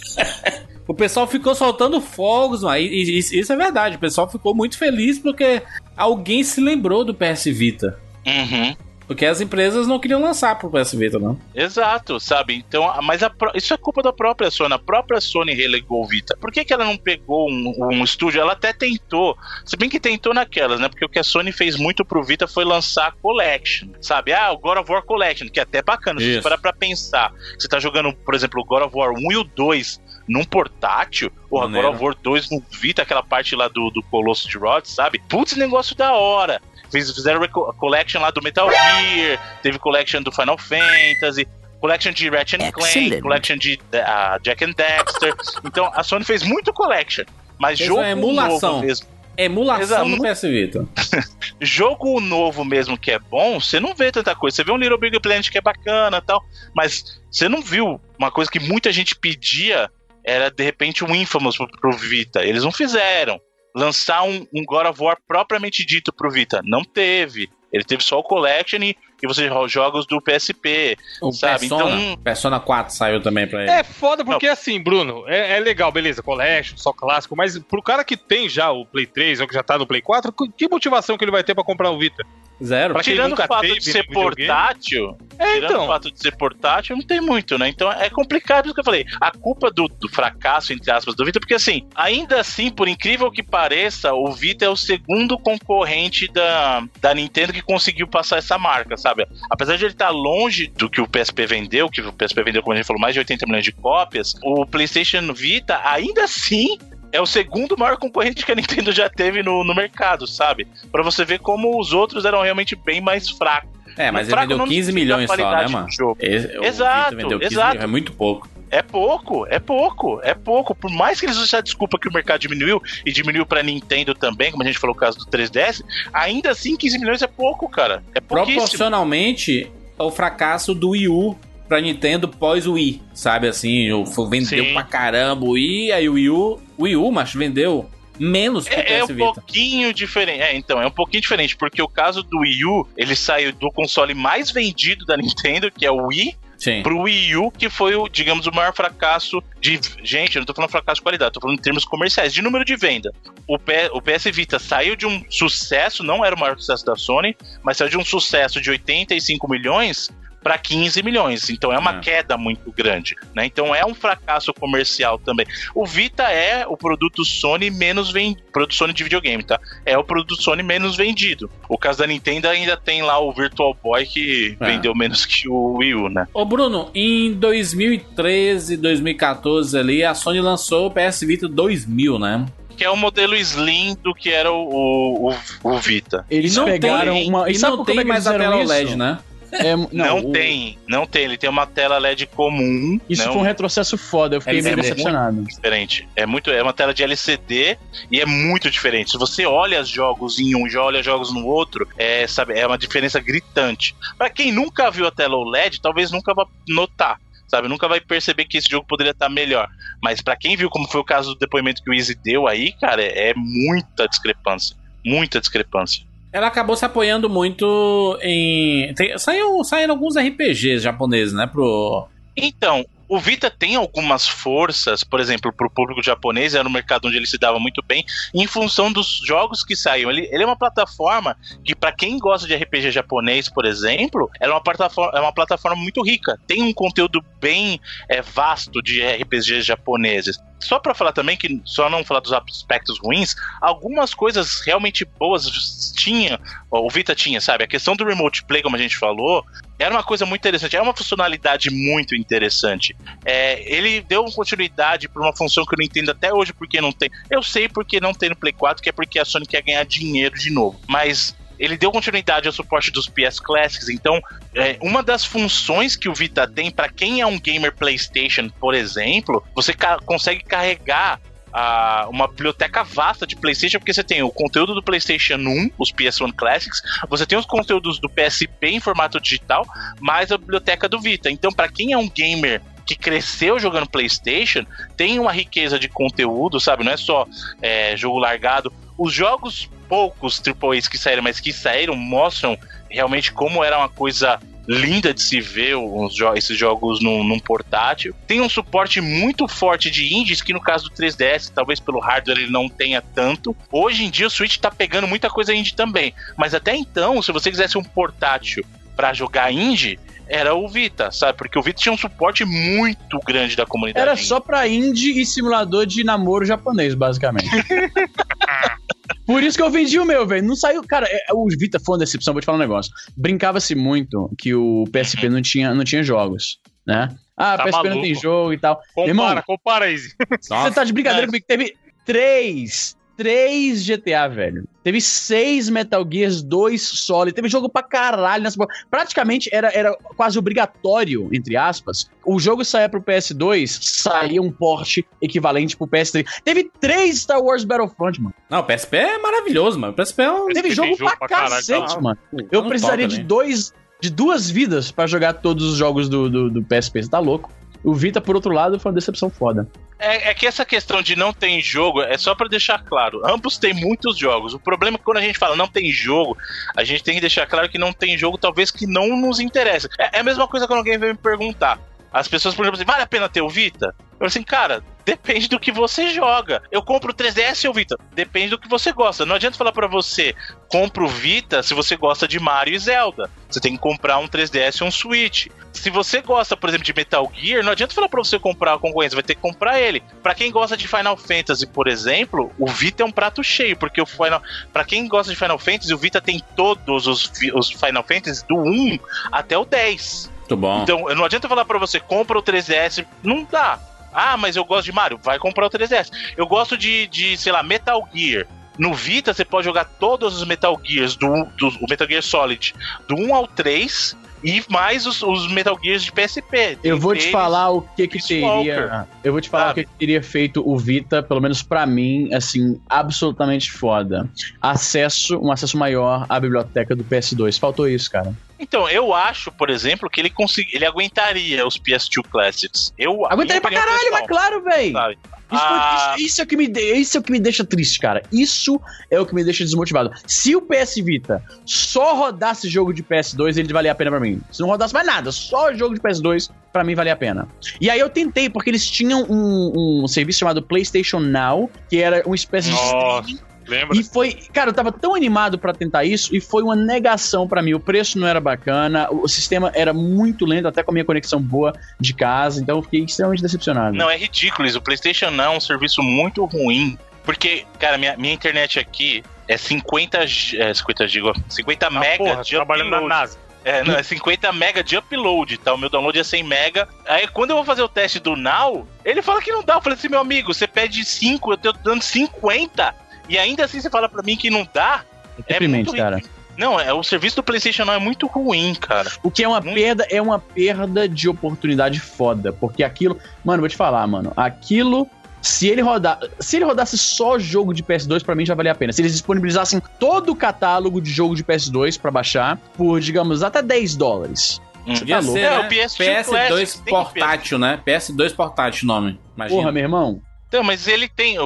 S1: o pessoal ficou soltando fogos, mano. Isso isso é verdade. O pessoal ficou muito feliz porque alguém se lembrou do PS Vita.
S4: Uhum.
S1: Porque as empresas não queriam lançar pro PS Vita, não.
S4: Exato, sabe? Então, mas a isso é culpa da própria Sony. A própria Sony relegou o Vita. Por que, que ela não pegou um, um estúdio? Ela até tentou. Se bem que tentou naquelas, né? Porque o que a Sony fez muito pro Vita foi lançar a Collection. Sabe? Ah, o God of War Collection, que é até bacana. Se você parar pra pensar, você tá jogando, por exemplo, o God of War 1 e o 2 num portátil, God
S1: Maneiro.
S4: of War 2 no Vita, aquela parte lá do, do Colosso de Rhodes, sabe? Putz, negócio da hora. Fiz- Fizeram a collection lá do Metal Gear, teve collection do Final Fantasy, collection de Ratchet Clank, collection de ah, Jack and Dexter. Então a Sony fez muito collection, mas
S1: Fez
S4: jogo
S1: uma emulação.
S4: novo mesmo.
S1: Emulação
S4: Exato.
S1: no PS Vita.
S4: Jogo novo mesmo que é bom, você não vê tanta coisa. Você vê um Little Big Planet que é bacana e tal, mas você não viu uma coisa que muita gente pedia era de repente um Infamous pro, pro Vita. Eles não fizeram. Lançar um, um God of War propriamente dito pro Vita. Não teve. Ele teve só o Collection e, e você joga os jogos do PSP.
S1: O
S4: Sabe,
S1: Persona,
S4: então-
S1: Persona 4 saiu também pra ele.
S2: É foda porque assim, Bruno, é, é legal, beleza, collection, só clássico, mas pro cara que tem já o Play 3 ou que já tá no Play 4, que- que motivação que ele vai ter pra comprar o Vita?
S1: Zero.
S2: Pra
S4: Tirando o fato de ser portátil,
S2: É,
S4: tirando o
S2: então.
S4: fato de ser portátil, não tem muito, né? Então é complicado isso que eu falei. A culpa do, do fracasso, entre aspas, do Vita, porque assim, ainda assim, por incrível que pareça, o Vita é o segundo concorrente da, da Nintendo que conseguiu passar essa marca, sabe? Apesar de ele estar longe do que o PSP vendeu, que o PSP vendeu, como a gente falou, mais de 80 milhões de cópias, o PlayStation Vita ainda assim. É o segundo maior concorrente que a Nintendo já teve no, no mercado, sabe? Pra você ver como os outros eram realmente bem mais fracos.
S1: É, mas ele vendeu
S4: não
S1: 15
S4: significa
S1: milhões só, né, mano? Esse- o
S4: Exato,
S1: Vita vendeu 15
S4: exato.
S1: milhões, é muito pouco.
S4: É pouco, é pouco, é pouco. Por mais que eles usem a desculpa que o mercado diminuiu, e diminuiu pra Nintendo também, como a gente falou no caso do 3DS, ainda assim 15 milhões é pouco, cara. É pouquíssimo.
S1: Proporcionalmente, é o fracasso do Wii U pra Nintendo pós Wii, sabe assim? o- Vendeu
S2: Sim.
S1: pra caramba o Wii, aí o Wii U, o Wii U, mas vendeu menos que o
S4: É, é
S1: PS
S4: um
S1: Vita.
S4: pouquinho diferente. É, então, é um pouquinho diferente, porque o caso do Wii U, ele saiu do console mais vendido da Nintendo, que é o Wii,
S1: Sim.
S4: pro Wii U, que foi o, digamos, o maior fracasso de. Gente, eu não tô falando fracasso de qualidade, tô falando em termos comerciais, de número de venda. O, P- o PS Vita saiu de um sucesso, não era o maior sucesso da Sony, mas saiu de um sucesso de 85 milhões para 15 milhões. Então é uma
S1: É.
S4: queda muito grande, né? Então é um fracasso comercial também. O Vita é o produto Sony menos vendido, produto Sony de videogame, tá? É o produto Sony menos vendido. O caso da Nintendo ainda tem lá o Virtual Boy que
S1: É.
S4: vendeu menos que o Wii U, né?
S1: Ô Bruno, em 2013, 2014 ali, a Sony lançou o PS Vita 2000, né?
S4: Que é o modelo Slim do que era o, o, o Vita.
S6: Eles
S1: E não
S6: pegaram
S1: tem,
S6: uma.
S1: e
S6: sabe
S1: não tem mais a tela? OLED, né?
S6: É, não,
S4: Não,
S6: o-
S4: tem, não tem. Ele tem uma tela LED comum.
S6: Isso
S4: não
S6: foi um retrocesso foda, eu fiquei meio
S1: LCD.
S6: decepcionado.
S4: diferente. É muito, é uma tela de LCD e é muito diferente. Se você olha os jogos em um, já olha jogos no outro, é, sabe, é uma diferença gritante. Pra quem nunca viu a tela OLED, talvez nunca vá notar. Sabe, nunca vai perceber que esse jogo poderia estar melhor. Mas pra quem viu como foi o caso do depoimento que o Easy deu aí, cara, é muita discrepância. Muita discrepância.
S1: Ela acabou se apoiando muito em. Tem, saiu, saíram alguns RPGs japoneses, né? Pro.
S4: Então, o Vita tem algumas forças, por exemplo, para o público japonês, era um mercado onde ele se dava muito bem, em função dos jogos que saíam. Ele, ele é uma plataforma que, para quem gosta de RPG japonês, por exemplo, é uma plataforma, é uma plataforma muito rica. Tem um conteúdo bem é, vasto de RPGs japoneses. Só para falar também que, só não falar dos aspectos ruins, algumas coisas realmente boas tinha, o Vita tinha, sabe? A questão do remote play, como a gente falou, era uma coisa muito interessante, era uma funcionalidade muito interessante. É, ele deu continuidade para uma função que eu não entendo até hoje porque não tem. Eu sei porque não tem no Play 4, que é porque a Sony quer ganhar dinheiro de novo. Mas ele deu continuidade ao suporte dos PS Classics, então é, uma das funções que o Vita tem para quem é um gamer PlayStation, por exemplo, você ca- consegue carregar a- uma biblioteca vasta de PlayStation, porque você tem o conteúdo do PlayStation 1, os PS1 Classics, você tem os conteúdos do PSP em formato digital, mais a biblioteca do Vita. Então, para quem é um gamer que cresceu jogando PlayStation, tem uma riqueza de conteúdo, sabe? Não é só é, jogo largado. Os jogos poucos AAAs que saíram, mas que saíram, mostram realmente como era uma coisa linda de se ver os jo- esses jogos num, num portátil. Tem um suporte muito forte de indies, que no caso do 3DS, talvez pelo hardware ele não tenha tanto. Hoje em dia o Switch tá pegando muita coisa indie também. Mas até então, se você quisesse um portátil pra jogar indie era o Vita, sabe? Porque o Vita tinha um suporte muito grande da comunidade.
S6: Era
S4: indie.
S6: só pra indie e simulador de namoro japonês, basicamente. Por isso que eu vendi o meu, velho. Não saiu. Cara, é, o Vita foi uma decepção, vou te falar um negócio. Brincava-se muito que o PSP não tinha, não tinha jogos, né? Ah,
S2: Tá
S6: PSP não
S2: maluco.
S6: tem jogo e tal.
S2: Compara,
S6: Irmão,
S2: compara, Easy.
S6: Você tá de brincadeira
S2: É.
S6: comigo? Teve três. Três GTA, velho. Teve seis Metal Gears, dois Solid. Teve jogo pra caralho nessa. Praticamente era, era quase obrigatório, entre aspas. O jogo saía pro PS2, saía um porte equivalente pro PS3. Teve três Star Wars Battlefront, mano.
S1: Não, o PSP é maravilhoso, mano. O PSP é um.
S6: Teve jogo,
S2: jogo
S6: pra,
S2: pra caralho,
S6: cacete, mano. Eu precisaria de
S1: ali.
S6: dois. De duas vidas pra jogar todos os jogos do, do, do PSP. Você tá louco? O Vita, por outro lado, foi uma decepção foda.
S4: É, é que essa questão de não tem jogo é só pra deixar claro. Ambos têm muitos jogos. O problema é que quando a gente fala não tem jogo, a gente tem que deixar claro que não tem jogo, talvez que não nos interessa. É, é a mesma coisa quando alguém vem me perguntar. As pessoas perguntam assim: vale a pena ter o Vita? Eu falo assim, cara, depende do que você joga. Eu compro o 3DS ou o Vita? Depende do que você gosta. Não adianta falar pra você, compra o Vita se você gosta de Mario e Zelda. Você tem que comprar um 3DS ou um Switch. Se você gosta, por exemplo, de Metal Gear, não adianta falar pra você comprar a concorrência, vai ter que comprar ele. Pra quem gosta de Final Fantasy, por exemplo, o Vita é um prato cheio, porque o Final, para quem gosta de Final Fantasy, o Vita tem todos os, os Final Fantasy do 1 até o 10.
S1: Muito bom.
S4: Então, não adianta falar pra você, compra o 3DS, não dá. Ah, mas eu gosto de Mario, vai comprar o 3DS. Eu gosto de, de sei lá, Metal Gear. No Vita, você pode jogar todos os Metal Gears, do, do o Metal Gear Solid, do 1 ao 3, e mais os, os Metal Gears de PSP.
S6: Eu vou te falar o que que teria. Eu vou te falar
S4: sabe?
S6: o que, que teria feito o Vita, pelo menos pra mim, assim, absolutamente foda. Acesso, um acesso maior à biblioteca do PS2. Faltou isso, cara.
S4: Então, eu acho, por exemplo, que ele consegui, ele aguentaria os PS2 Classics. Eu
S6: Aguentaria pra caralho, mas claro,
S4: sabe?
S6: Isso,
S4: Ah.
S6: isso- isso é o que me de- isso é o que me deixa triste, cara. Isso é o que me deixa desmotivado. Se o PS Vita só rodasse jogo de PS2, ele valia a pena pra mim. Se não rodasse mais nada, só jogo de PS2, pra mim valia a pena. E aí eu tentei, porque eles tinham um, um serviço chamado PlayStation Now, que era uma espécie de
S2: Nossa,
S6: streaming
S2: lembra?
S6: e foi, cara, eu tava tão animado pra tentar isso e foi uma negação pra mim. O preço não era bacana, o sistema era muito lento, até com a minha conexão boa de casa, então eu fiquei extremamente decepcionado.
S4: Não, é ridículo isso. O PlayStation não é um serviço muito ruim. Porque, cara, minha, minha internet aqui é 50, G- é 50 GB, 50
S2: Ah,
S4: mega
S2: porra,
S4: de
S2: trabalhando na
S4: upload.
S2: NASA.
S4: É, não, é 50 mega de upload, tá? O meu download é 100 mega. Aí quando eu vou fazer o teste do Now, ele fala que não dá. Eu falei assim, meu amigo, você pede 5, eu tô dando 50. E ainda assim você fala pra mim que não dá?
S6: É deprimente,
S4: muito
S6: cara.
S4: Não, é, o serviço do PlayStation Now é muito ruim, cara.
S6: O que é uma
S4: Muito.
S6: perda, é uma perda de oportunidade foda. Porque aquilo. Mano, vou te falar, mano. Aquilo. Se ele rodar, se ele rodasse só jogo de PS2, pra mim já valia a pena. Se eles disponibilizassem todo o catálogo de jogo de PS2 pra baixar por, digamos, até 10 dólares.
S4: Hum.
S1: Podia
S6: tá
S1: ser,
S4: É,
S1: né?
S4: o PS2
S1: PS2
S4: Classic tem
S1: portátil, né? PS2 portátil, nome. Imagina.
S6: Porra, meu irmão.
S4: Então, mas ele tem o,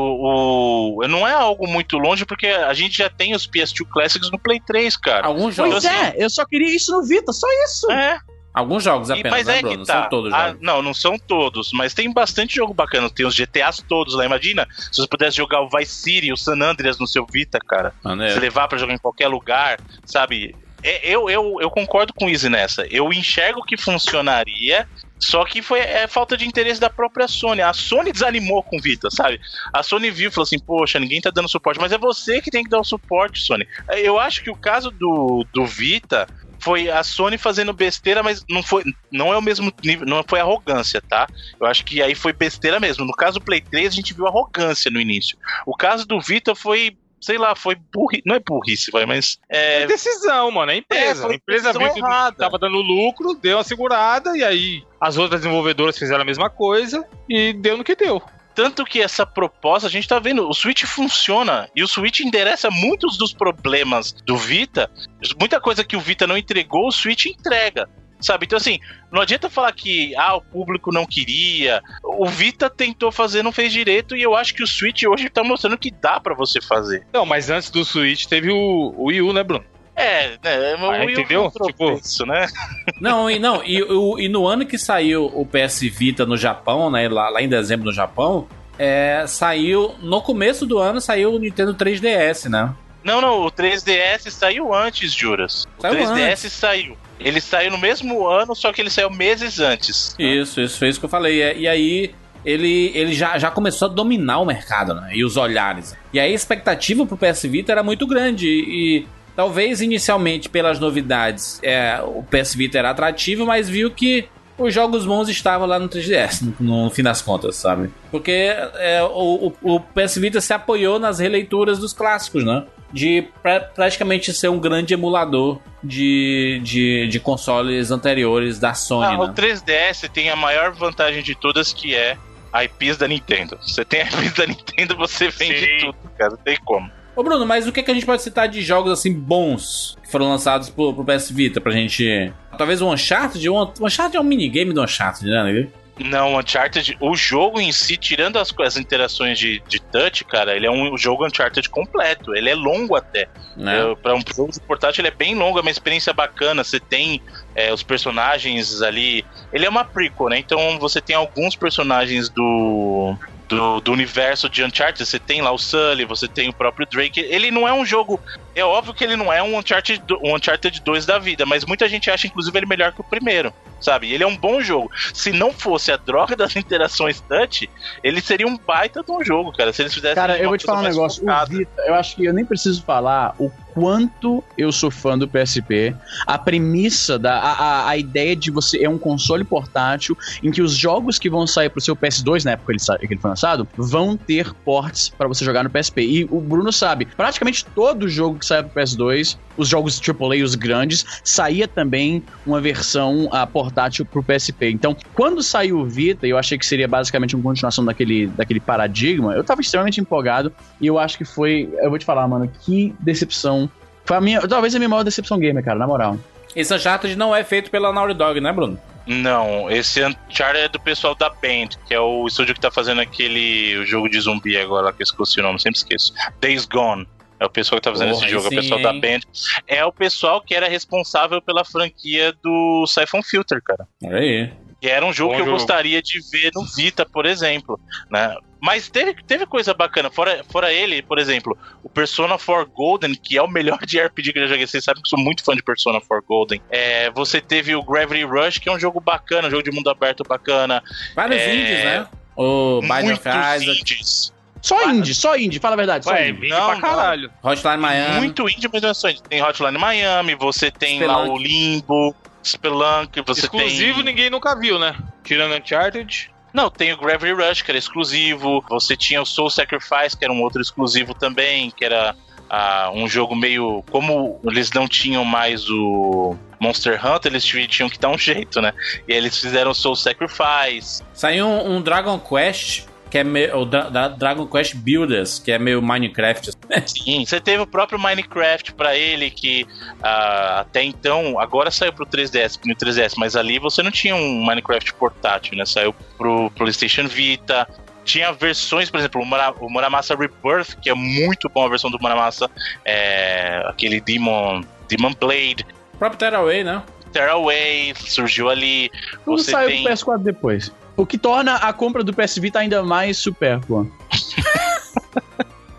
S4: o- Não é algo muito longe, porque a gente já tem os PS2 Classics no Play 3, cara.
S1: Alguns
S6: Pois
S1: jogos.
S4: assim-
S6: é, eu só queria isso no Vita, só isso.
S4: É,
S1: Alguns jogos
S4: e-
S1: apenas,
S4: mas
S1: né,
S4: é
S1: Bruno?
S4: que
S1: Não
S4: tá.
S1: são todos
S4: Ah,
S1: jogos.
S4: não, não são todos, mas tem bastante jogo bacana. Tem os GTAs todos lá. Imagina se você pudesse jogar o Vice City, o San Andreas no seu Vita, cara.
S1: Maneiro.
S4: Você levar pra jogar em qualquer lugar, sabe? É, Eu, eu, eu concordo com o Easy nessa. Eu enxergo que funcionaria, só que foi é, falta de interesse da própria Sony. A Sony desanimou com o Vita, sabe? A Sony viu e falou assim: Poxa, ninguém tá dando suporte, mas é você que tem que dar o suporte, Sony. Eu acho que o caso do, do Vita foi a Sony fazendo besteira, mas não foi não é o mesmo nível, não foi arrogância, tá? Eu acho que aí foi besteira mesmo. No caso do Play 3, a gente viu arrogância no início. O caso do Vita foi, sei lá, foi burrice, não é burrice, vai, mas é,
S2: É decisão, mano. É empresa.
S4: É,
S2: a empresa viu que tava dando lucro, deu uma segurada, e aí as outras desenvolvedoras fizeram a mesma coisa e deu no que deu.
S4: Tanto que essa proposta, a gente tá vendo, o Switch funciona e o Switch endereça muitos dos problemas do Vita. Muita coisa que o Vita não entregou, o Switch entrega. Sabe? Então, assim, não adianta falar que ah, o público não queria. O Vita tentou fazer, não fez direito, e eu acho que o Switch hoje tá mostrando que dá pra você fazer.
S2: Não, mas antes do Switch teve o, o Wii U, né, Bruno?
S4: É, né? o
S2: Ah,
S4: Wii U
S2: entendeu?
S4: um
S2: Tipo-
S4: tropeço, né?
S1: Não, e, não e, o- e no ano que saiu o PS Vita no Japão, né? Lá, lá em dezembro no Japão, é, saiu. No começo do ano saiu o Nintendo 3DS, né?
S4: Não, não, o 3DS saiu antes, Juras. O
S1: Saiu
S4: 3DS
S1: antes.
S4: saiu. Ele saiu no mesmo ano, só que ele saiu meses antes.
S1: Isso, isso foi isso que eu falei. E, e aí ele, ele já, já começou a dominar o mercado, né? E os olhares. E aí a expectativa pro PS Vita era muito grande. E, talvez inicialmente pelas novidades é, o PS Vita era atrativo, mas viu que os jogos bons estavam lá no 3DS, no, no fim das contas, sabe? Porque é, o, o, o PS Vita se apoiou nas releituras dos clássicos, né? De pra, praticamente ser um grande emulador de, de, de consoles anteriores da Sony,
S4: Ah,
S1: né?
S4: o 3DS tem a maior vantagem de todas que é IPs da Nintendo. Você tem IPs da Nintendo, você vende
S2: Sim.
S4: tudo, cara. Não tem como.
S1: Ô Bruno, mas o que, que a gente pode citar de jogos assim bons que foram lançados pro, pro PS Vita pra gente. Talvez o Uncharted? O Un- o Uncharted é um minigame do Uncharted, né?
S4: Não, Uncharted, o jogo em si, tirando as, as interações de, de touch, cara, ele é um jogo Uncharted completo. Ele é longo até.
S1: né?
S4: É, Pra um jogo de portátil, ele é bem longo, é uma experiência bacana. Você tem é, os personagens ali. Ele é uma prequel, né? Então você tem alguns personagens do. Do, do universo de Uncharted, você tem lá o Sully, você tem o próprio Drake. Ele não é um jogo. É óbvio que ele não é um Uncharted, um Uncharted 2 da vida, mas muita gente acha, inclusive, ele melhor que o primeiro. Sabe? Ele é um bom jogo. Se não fosse a droga das interações touch, ele seria um baita de um jogo, cara. Se eles fizessem.
S6: Cara, eu vou te falar um negócio. Vita, eu acho que eu nem preciso falar o quanto eu sou fã do PSP. A premissa, da, a, a, a ideia de você é um console portátil em que os jogos que vão sair pro seu PS2, na época que ele, que ele foi lançado, vão ter ports pra você jogar no PSP. E o Bruno sabe, praticamente todo jogo que sai pro PS2, os jogos AAA, os grandes, saía também uma versão ah, portátil pro PSP. Então, quando saiu o Vita, eu achei que seria basicamente uma continuação daquele, daquele paradigma, eu tava extremamente empolgado e eu acho que foi, eu vou te falar, mano, que decepção. Foi a minha, talvez a minha maior decepção gamer, cara, na moral.
S1: Esse Uncharted não é feito pela Naughty Dog, né, Bruno?
S4: Não, esse Uncharted é do pessoal da Band, que é o estúdio que tá fazendo aquele o jogo de zumbi agora, que eu esqueci o nome, sempre esqueço. Days Gone. É o pessoal que tá fazendo
S1: Porra,
S4: esse jogo,
S1: aí
S4: é o pessoal
S1: sim,
S4: da
S1: hein?
S4: Band. É o pessoal que era responsável pela franquia do Siphon Filter, cara.
S1: Olha aí.
S4: Que era um jogo
S2: Bom
S4: que eu
S2: jogo.
S4: gostaria de ver no Vita, por exemplo, né? Mas teve, teve coisa bacana, fora, fora ele, por exemplo, o Persona 4 Golden, que é o melhor de RPG que eu já joguei, vocês sabem que eu sou muito fã de Persona 4 Golden. É, você teve o Gravity Rush, que é um jogo bacana, um jogo de mundo aberto bacana.
S1: Vários
S4: É,
S1: indies, né? O Binding
S4: muitos
S1: of Isaac,
S4: indies.
S6: Só indie, só indie, fala a verdade, só
S2: Ué,
S6: indie.
S4: Não,
S2: pra
S4: não.
S2: caralho.
S1: Hotline Miami.
S4: Muito indie, mas não é só indie. Tem Hotline Miami, você tem lá
S1: Spelunk.
S4: o Limbo, Spelunk, você
S2: Exclusivo
S4: tem...
S2: ninguém nunca viu, né? Tirando Uncharted.
S4: Não, tem o Gravity Rush, que era exclusivo. Você tinha o Soul Sacrifice, que era um outro exclusivo também, que era ah, um jogo meio. Como eles não tinham mais o Monster Hunter, eles ti- tinham que dar um jeito, né? E aí eles fizeram o Soul Sacrifice.
S1: Saiu um, um Dragon Quest, que é meio. O Dra- da Dragon Quest Builders, que é meio Minecraft.
S4: Sim, você teve o próprio Minecraft pra ele, que ah, até então, agora saiu pro 3DS, no 3DS, mas ali você não tinha um Minecraft portátil, né? Saiu pro PlayStation Vita. Tinha versões, por exemplo, o, Mura, o Muramasa Rebirth, que é muito bom a versão do Muramasa, é, aquele Demon, Demon Blade,
S1: O próprio Tearaway, né?
S4: Tearaway surgiu ali.
S6: Tudo
S4: Você
S6: saiu
S4: tem.
S6: pro PS4 depois. O que torna a compra do PS Vita ainda mais supérflua.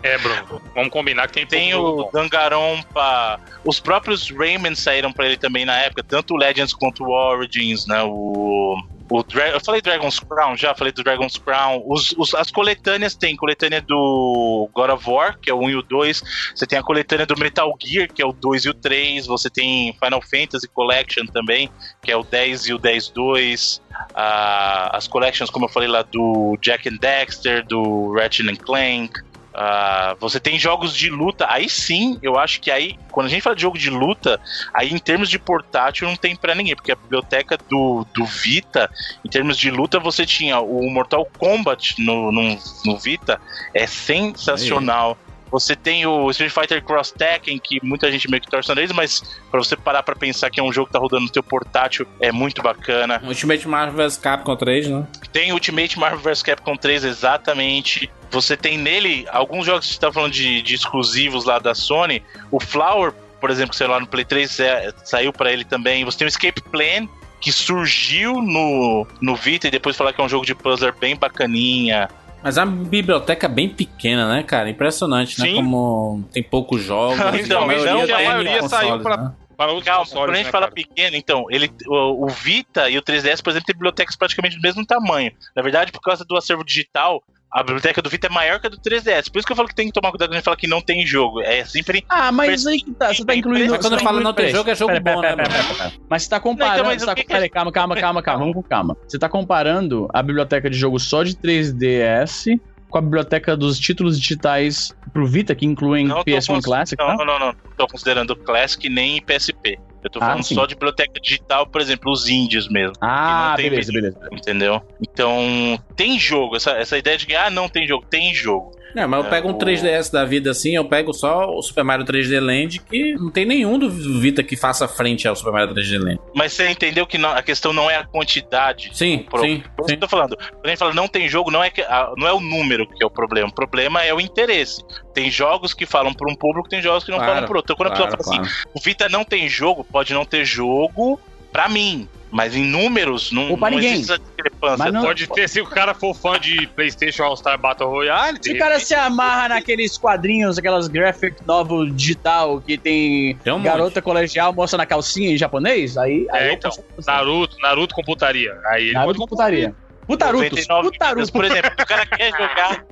S2: É, Bruno. Vamos combinar que tem
S4: Tem o. Danganronpa. Os próprios Rayman saíram pra ele também na época, tanto o Legends quanto o Origins, né? O. o Dra- eu falei Dragon's Crown, já falei do Dragon's Crown. Os, os- as coletâneas tem coletânea do God of War, que é o 1 e o 2. Você tem a coletânea do Metal Gear, que é o 2 e o 3. Você tem Final Fantasy Collection também, que é o 10 e o 10-2. Ah, as collections, como eu falei lá, do Jack and Dexter, do Ratchet and Clank. Ah, você tem jogos de luta, aí sim, eu acho que aí, quando a gente fala de jogo de luta, aí em termos de portátil não tem pra ninguém, porque a biblioteca do, do Vita, em termos de luta, você tinha o Mortal Kombat no, no, no Vita, é sensacional. Você tem o Street Fighter Cross Tekken, que muita gente meio que torce nariz, mas pra você parar pra pensar que é um jogo que tá rodando no teu portátil, é muito bacana.
S1: Ultimate Marvel vs Capcom 3, né?
S4: Tem Ultimate Marvel vs Capcom 3, exatamente. Você tem nele alguns jogos que você tá falando de, de exclusivos lá da Sony. O Flower, por exemplo, que saiu lá no Play 3, é, saiu pra ele também. Você tem o Escape Plan, que surgiu no, no Vita e depois falar que é um jogo de puzzler bem bacaninha.
S1: Mas a biblioteca é bem pequena, né, cara? Impressionante, né?
S2: Sim.
S1: Como tem poucos jogos.
S4: Então,
S1: a maioria,
S4: então,
S1: tem
S4: a
S2: maioria
S1: consoles,
S2: saiu pra-
S1: né?
S2: para outros
S4: Calma,
S2: consoles,
S4: quando a gente
S2: né,
S4: fala
S2: cara?
S4: pequeno, então, ele, o, o Vita e o 3DS, por exemplo, tem bibliotecas praticamente do mesmo tamanho. Na verdade, por causa do acervo digital, a biblioteca do Vita é maior que a do 3DS. Por isso que eu falo que tem que tomar cuidado quando a gente fala que não tem jogo. É sempre.
S6: Ah, mas aí que tá, você tá incluindo.
S1: Mas quando
S6: tá
S1: fala não tem jogo, é jogo
S6: pera,
S1: bom,
S6: pera,
S1: né,
S6: pera, pera, pera. Mas você tá comparando.
S4: Não, então,
S6: tá,
S4: que que-
S6: peraí, calma, calma, calma, calma. Vamos com calma. Você tá comparando a biblioteca de jogo só de 3DS com a biblioteca dos títulos digitais pro Vita, que incluem
S4: Não, tô
S6: PS1
S4: cons-
S6: Classic,
S4: não,
S6: tá?
S4: não, não, não. Não tô considerando Classic nem PSP. Eu tô
S6: Ah,
S4: falando
S6: sim.
S4: só de biblioteca digital, por exemplo, os indies mesmo.
S6: Ah,
S4: não tem
S6: beleza,
S4: vídeo.
S6: beleza.
S4: Entendeu? Então, tem jogo. Essa, essa ideia de que, ah, não tem jogo. Tem jogo.
S1: Não, mas eu
S4: É,
S1: pego um
S4: o-
S1: 3DS da vida assim, eu pego só o Super Mario 3D Land, que não tem nenhum do Vita que faça frente ao Super Mario 3D Land.
S4: Mas você entendeu que não- a questão não é a quantidade.
S1: Sim,
S4: Pro-
S1: sim,
S4: Por isso que eu tô falando. Quando a gente fala não tem jogo, não é, que, a- não é o número que é o problema. O problema é o interesse. Tem jogos que falam para um público, tem jogos que não
S1: Claro,
S4: falam para outro. Então, quando a
S1: Claro,
S4: pessoa fala assim,
S1: claro.
S4: o Vita não tem jogo, pode não ter jogo pra mim. Mas em números, não, não
S6: ninguém.
S4: existe essa discrepância.
S6: Não-
S2: Pode ter, se o cara for fã de PlayStation All-Star Battle Royale.
S6: Se o cara
S2: repente-
S6: se amarra naqueles quadrinhos, aquelas graphic novel digital que tem,
S1: Tem um monte.
S6: garota colegial moça na calcinha em japonês, aí, aí
S2: É,
S6: eu
S2: então, Naruto, Naruto com putaria. Aí
S6: Naruto
S2: pode
S6: Putarutos,
S4: 99 vidas,
S6: putarutos.
S4: por exemplo, se o cara quer jogar,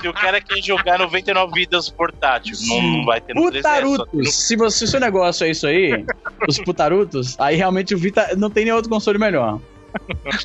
S4: se o cara quer jogar 99 vidas portátil, não vai ter no 3DS. só que no-
S6: Putarutos. Se, você, se o seu negócio é isso aí, os putarutos, aí realmente o Vita não tem nenhum outro console melhor.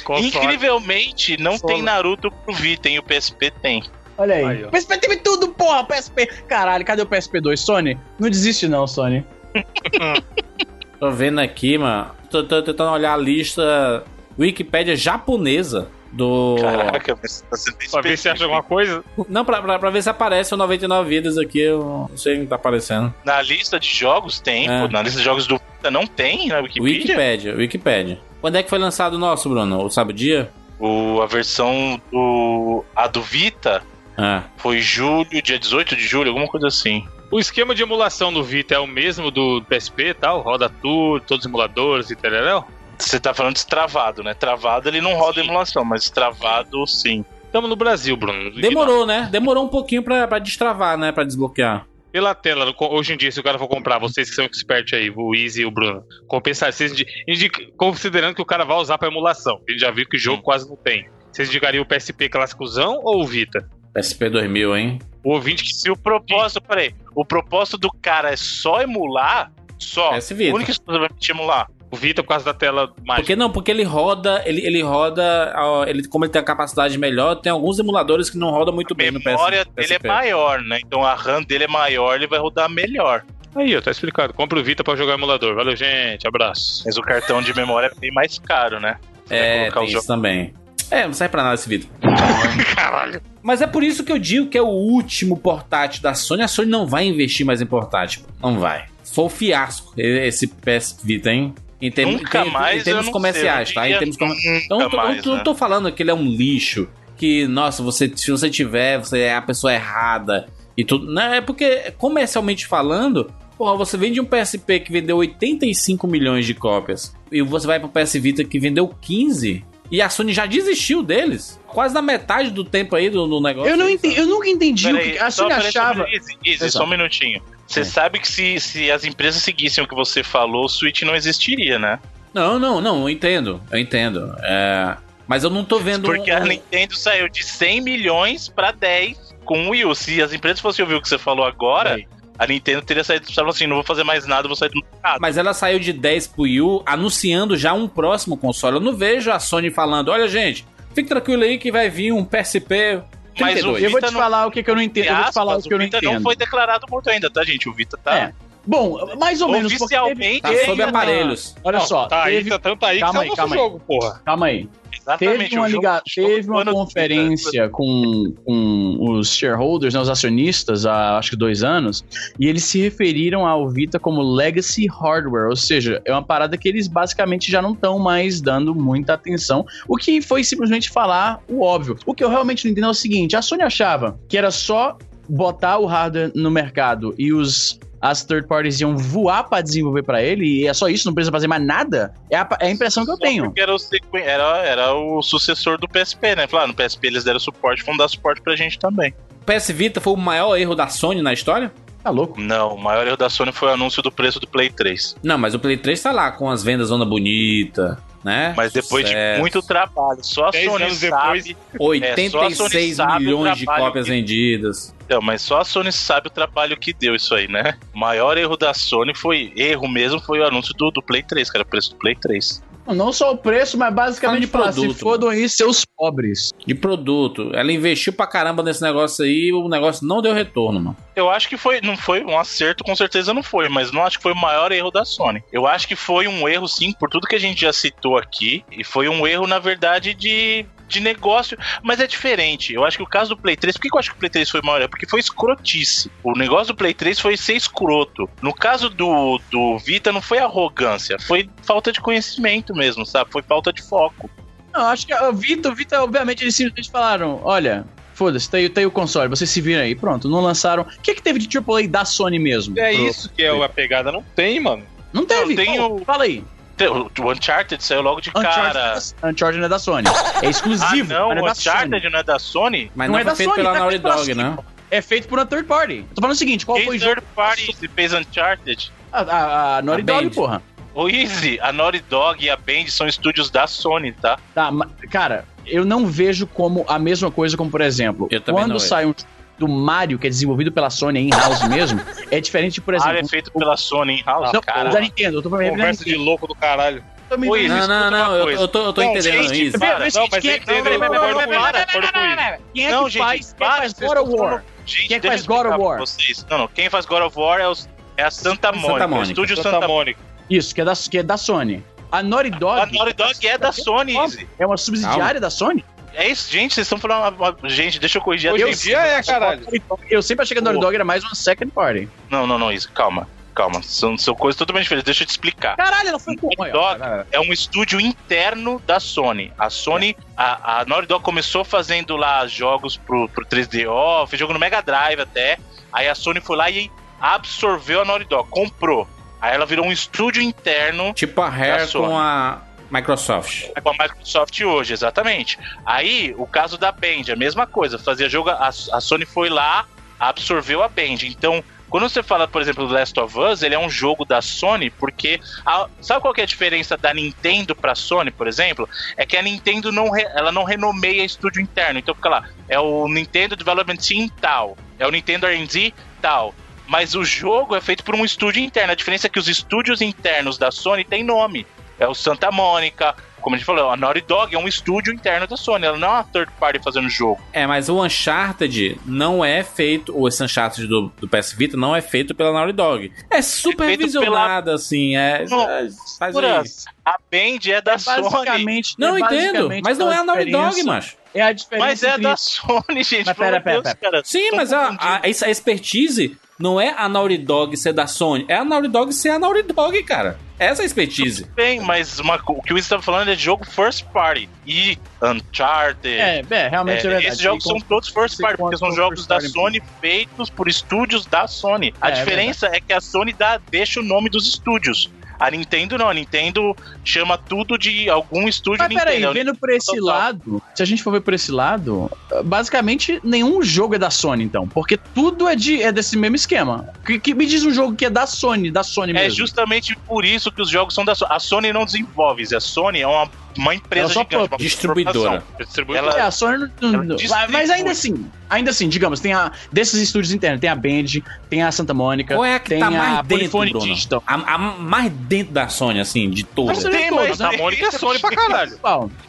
S2: console.
S4: Incrivelmente, não
S6: Console.
S4: tem Naruto pro Vita, hein? O PSP tem.
S6: Olha aí.
S2: Aí.
S6: PSP teve tudo, porra, PSP. Caralho, cadê o PSP 2? Sony? Não desiste não, Sony.
S1: Tô vendo aqui, mano. Tô, tô tentando olhar a lista Wikipédia japonesa do.
S4: Caraca, mas tá sendo
S2: Pra ver se acha alguma coisa.
S1: Não, pra, pra, pra ver se aparece o 99 vidas aqui, eu não sei o que tá aparecendo.
S4: Na lista de jogos tem,
S1: É.
S4: pô. Na lista de jogos do Vita não tem na Wikipedia.
S1: Wikipédia, Wikipédia. Quando é que foi lançado o nosso, Bruno? Sabe o dia?
S4: O, a versão do. A do Vita
S1: Ah.
S4: foi julho, dia 18 de julho, alguma coisa assim.
S2: O esquema de emulação do Vita é o mesmo do PSP e tal? Roda tudo, todos os emuladores e tereréu?
S4: Você tá falando destravado, né? Travado ele não roda emulação, mas travado sim.
S2: Estamos no Brasil, Bruno.
S1: Demorou, né? Demorou um pouquinho pra, pra destravar, né? Pra desbloquear.
S2: Pela tela, hoje em dia, se o cara for comprar, vocês que são expert aí, o Easy e o Bruno, compensar, vocês indi- indica- considerando que o cara vai usar pra emulação. A gente já viu que jogo quase não tem. Vocês indicariam o PSP clássicozão ou o Vita?
S1: PSP 2000, hein?
S2: O ouvinte que
S4: Se o propósito, peraí, o propósito do cara é só emular, só.
S1: PS Vita.
S4: O único que vai te emular.
S2: O Vita por causa da tela mágica.
S1: Porque não, porque ele roda, ele, ele roda, ele, como ele tem a capacidade melhor, tem alguns emuladores que não rodam muito
S4: A
S1: bem no PS,
S4: memória dele é maior, né? Então a RAM dele é maior, ele vai rodar melhor.
S2: Aí, ó, tá explicado. Compra o Vita pra jogar emulador. Valeu, gente. Abraço.
S4: Mas o cartão de memória é bem mais caro, né? Você
S1: É,
S4: colocar
S1: tem isso também. É, não serve pra nada esse vídeo.
S2: Caralho.
S1: Mas é por isso que eu digo que é o último portátil da Sony. A Sony não vai investir mais em portátil. Não vai. Foi um fiasco esse PS Vita, hein? Em termos,
S4: Nunca mais
S1: em termos comerciais,
S4: sei,
S1: tá? Em termos com...
S4: nunca
S1: Eu não tô,
S4: mais,
S1: eu tô-
S4: né?
S1: tô falando que ele é um lixo. Que, nossa, você, se você tiver, você é a pessoa errada e tudo. Não, é porque, comercialmente falando, porra, você vende um PSP que vendeu 85 milhões de cópias e você vai pro PS Vita que vendeu 15 e a Sony já desistiu deles. Quase na metade do tempo aí do, do negócio.
S6: Eu, não
S1: aí,
S6: entendi,
S1: sabe?
S6: eu nunca entendi o que a Sony achava.
S4: Easy, Easy, só um minutinho. Você
S1: É.
S4: sabe que se, se as empresas seguissem o que você falou, o Switch não existiria, né?
S1: Não, não, não, eu entendo. Eu entendo. É, Mas eu não tô vendo.
S4: Porque
S1: um-
S4: a Nintendo saiu de 100 milhões pra 10 com o Wii U. Se as empresas fossem ouvir o que você falou agora,
S6: Aí.
S4: A Nintendo teria saído falando assim: não vou fazer mais nada, vou sair do mercado.
S1: Mas ela saiu de 10 pro Wii U, anunciando já um próximo console. Eu não vejo a Sony falando: olha, gente, fique tranquilo aí que vai vir um PSP.
S4: Mas o
S1: 32.
S6: Eu vou
S4: Vita
S6: te
S4: não-
S6: falar o que, que eu não entendo. Eu vou te falar o
S4: Aspas,
S6: que eu não
S4: Vita
S6: entendo.
S4: não foi declarado morto ainda, tá, gente? O Vita tá.
S6: É. Bom, mais ou menos.
S4: Oficialmente,
S1: Tá
S6: teve-
S1: sob
S6: teve uma-
S1: aparelhos.
S6: Olha
S2: Não,
S6: só,
S2: Tá aí,
S6: teve,
S2: tá tanto aí
S6: Calma
S2: que
S6: aí,
S2: é o
S6: calma aí.
S2: jogo, porra.
S6: calma aí.
S4: Exatamente.
S6: Teve uma, liga... teve uma conferência com, com os shareholders, né, os acionistas, há acho que dois anos, e eles se referiram ao Vita como legacy hardware, ou seja, é uma parada que eles basicamente já não estão mais dando muita atenção, o que foi simplesmente falar o óbvio. O que eu realmente não entendo é o seguinte: a Sony achava que era só botar o hardware no mercado e os as third parties iam voar pra desenvolver pra ele e é só isso, não precisa fazer mais nada. É a, é a impressão que eu
S4: Só
S6: tenho.
S4: Era o, era, era o sucessor do PSP, né? Falaram, no PSP eles deram suporte, vão dar suporte pra gente também.
S1: O PS Vita foi o maior erro da Sony na história?
S6: Tá louco?
S4: Não, o maior erro da Sony foi o anúncio do preço do Play 3.
S1: Não, mas o Play 3 tá lá com as vendas onda bonita, né?
S4: Mas depois
S1: Sucesso.
S4: de muito trabalho, só a Sony
S2: anos
S4: sabe.
S2: depois.
S4: É, só a Sony
S1: 86
S4: sabe o
S1: milhões de cópias
S4: que-
S1: vendidas.
S4: Então, mas só a Sony sabe o trabalho que deu isso aí, né? O maior erro da Sony foi. Erro mesmo foi o anúncio do, do Play 3, cara. O preço do Play 3.
S6: Não só o preço, mas basicamente
S1: de
S6: falar, se
S1: produto,
S6: fodam aí seus pobres.
S1: De produto. Ela investiu pra caramba nesse negócio aí e o negócio não deu retorno, mano.
S4: Eu acho que foi, não foi um acerto, com certeza não foi, mas não acho que foi o maior erro da Sony. Eu acho que foi um erro, sim, por tudo que a gente já citou aqui, e foi um erro, na verdade, de, de negócio, mas é diferente. Eu acho que o caso do Play 3, por que eu acho que o Play 3 foi maior erro? Porque foi escrotice. O negócio do Play 3 foi ser escroto. No caso do, do Vita, não foi arrogância, foi falta de conhecimento mesmo, sabe? Foi falta de foco.
S6: Não, acho que o Vita, o Vita, obviamente, eles simplesmente falaram: olha, foda-se, tá aí, tá aí o console, vocês se viram aí, pronto, não lançaram. O que que teve de AAA da Sony mesmo?
S2: É
S6: Pro-
S2: isso que é a pegada. Não tem, mano.
S6: Não teve,
S4: Não, tem
S6: Qual?
S4: o-
S6: Fala aí.
S4: O o Uncharted saiu logo de
S6: Uncharted,
S4: cara.
S6: não é da- Uncharted não é da Sony. É
S4: Ah,
S6: exclusivo.
S4: não,
S6: mas é
S4: o Uncharted
S6: Sony.
S4: não é da Sony?
S1: Mas
S6: Não
S1: não,
S6: é da
S1: feito
S6: Sony,
S1: pela
S6: tá
S1: Naughty Dog, né?
S6: É feito por uma third party. Eu tô falando o seguinte: qual
S4: Quem
S6: foi o jogo?
S4: third party que fez Uncharted?
S6: A, a, a Naughty
S1: A
S6: Dog,
S1: Band.
S6: porra.
S4: O Easy, a Naughty Dog e a Band são estúdios da Sony, tá?
S6: Tá, cara, eu não vejo como a mesma coisa como, por exemplo, quando
S1: não
S6: sai um do Mario, que é desenvolvido pela Sony in-house mesmo, é diferente, por
S4: Ah,
S6: exemplo.
S4: é feito pela Sony in-house,
S6: não,
S4: cara.
S6: da Nintendo, eu tô falando
S2: Conversa de louco do caralho.
S4: Oi, Easy,
S1: Não, não, não, eu, tô, eu tô
S2: Não,
S1: entendendo
S2: gente,
S1: isso.
S2: Para, não, mas
S6: quem é
S2: eu
S6: que-
S2: isso, isso.
S6: é faz, God of War?
S4: Gente,
S6: Quem é que faz God of War?
S4: Vocês. Não, não, quem faz God of War é, os- é a Santa Mônica, o
S1: Mônica.
S4: estúdio
S2: Santa,
S4: Santa,
S2: Mônica.
S6: Isso, que é da, que é da Sony. A Naughty Dog
S4: A Naughty Dog é da Sony, Easy.
S6: é uma subsidiária da Sony?
S4: É isso, gente, vocês estão falando... Gente, deixa eu corrigir a
S2: Hoje em
S4: gente.
S2: dia é, caralho.
S6: Eu sempre achei que a Naughty. Dog era mais uma second party.
S4: Não, não, não, Easy, calma. Calma, são, são coisas totalmente diferentes, deixa eu te explicar.
S6: Caralho, ela foi como?
S4: Naughty Dog é um estúdio interno da Sony. A Sony, a, a Naughty Dog começou fazendo lá jogos pro, pro 3DO, fez jogo no Mega Drive até. Aí a Sony foi lá e absorveu a Naughty Dog, comprou. Aí ela virou um estúdio interno
S1: Tipo a Rare
S4: Da Sony.
S1: com a Microsoft.
S4: com a Microsoft hoje, exatamente. Aí, o caso da Band, a mesma coisa. Fazia jogo, a, a Sony foi lá, absorveu a Band. Então, quando você fala, por exemplo, do Last of Us, ele é um jogo da Sony, porque. a- sabe qual é a diferença da Nintendo pra Sony, por exemplo? É que a Nintendo não, re- ela não renomeia estúdio interno. Então fica lá, é o Nintendo Development Team tal, é o Nintendo R&D tal. Mas o jogo é feito por um estúdio interno. A diferença é que os estúdios internos da Sony têm nome. É o Santa Mônica, como a gente falou, a Naughty Dog é um estúdio interno da Sony, ela não é uma third party fazendo jogo.
S1: É, mas o Uncharted não é feito, o esse Uncharted do, do PS Vita não é feito pela Naughty Dog. É supervisionado, assim, é...
S4: Não,
S1: é faz
S4: Pura,
S1: aí.
S4: A Band é da
S6: É
S4: Sony.
S6: basicamente.
S1: Não,
S6: é
S1: entendo, mas não é a Naughty Dog, macho.
S6: É a diferença.
S4: Mas é
S6: entre-
S4: da Sony, gente.
S6: Mas pera, pera,
S4: Deus,
S6: pera.
S4: cara.
S1: Sim, mas a, a, essa expertise não é a Naughty Dog ser da Sony, é a Naughty Dog ser a Naughty Dog, cara. Essa é a expertise.
S4: Bem, mas uma- o que o Wiz tá falando é de jogo first party. E Uncharted.
S6: É, é, realmente é,
S4: é,
S6: verdade.
S4: esses jogos
S6: E
S4: são todos first
S6: você
S4: party, porque são jogos da Sony feitos por estúdios da Sony. A
S6: É, é
S4: diferença é, que a Sony dá, deixa o nome dos estúdios. A Nintendo não, a Nintendo chama tudo de algum estúdio
S6: Mas peraí,
S4: Nintendo.
S6: vendo por esse
S4: Total.
S6: lado, se a gente for ver por esse lado, basicamente nenhum jogo é da Sony, então. Porque tudo é, de, é desse mesmo esquema. Que, que me diz um jogo que é da Sony, da Sony
S4: É
S6: mesmo.
S4: justamente por isso que os jogos são da Sony. A Sony não desenvolve, a Sony é uma, uma empresa
S6: Ela só
S4: gigante, uma
S1: distribuidora.
S4: corporação.
S2: Distribuidor.
S4: Ela-
S6: É, a Sony não-. Mas ainda assim, ainda assim, digamos, tem a. Desses estúdios internos, tem a Band, tem a Santa Mônica,
S1: Qual é a que
S6: tem
S1: tá
S6: a
S1: mais dentro,
S6: Polyphony
S1: Bruno?
S6: Digital.
S1: A, a mais dentro da Sony, assim, de todas.
S6: Mas
S4: Tem,
S6: vê
S4: mas
S6: todos,
S4: a
S6: né?
S2: Mônica é Sony pra caralho.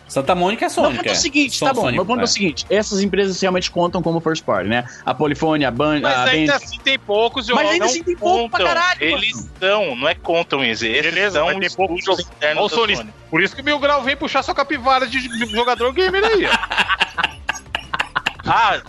S1: Santa Mônica é
S6: Meu
S1: Sony,
S6: ponto é o seguinte, tá bom, meu ponto é o seguinte, essas empresas realmente contam como first party, né? A Polyphony, a Band,
S2: Mas
S6: a
S2: ainda
S6: Band...
S2: assim tem poucos jogos.
S6: Mas ainda
S2: Não-
S6: assim tem pouco pra caralho,
S4: eles
S6: mano.
S4: são, não é contam, eles, eles
S2: Beleza,
S4: são
S2: mas tem poucos jogos.
S4: internos da
S2: Sony.
S4: Sony.
S2: Por isso que o Mil Grau vem puxar sua capivara de jogador gamer aí. ó.
S4: Ah,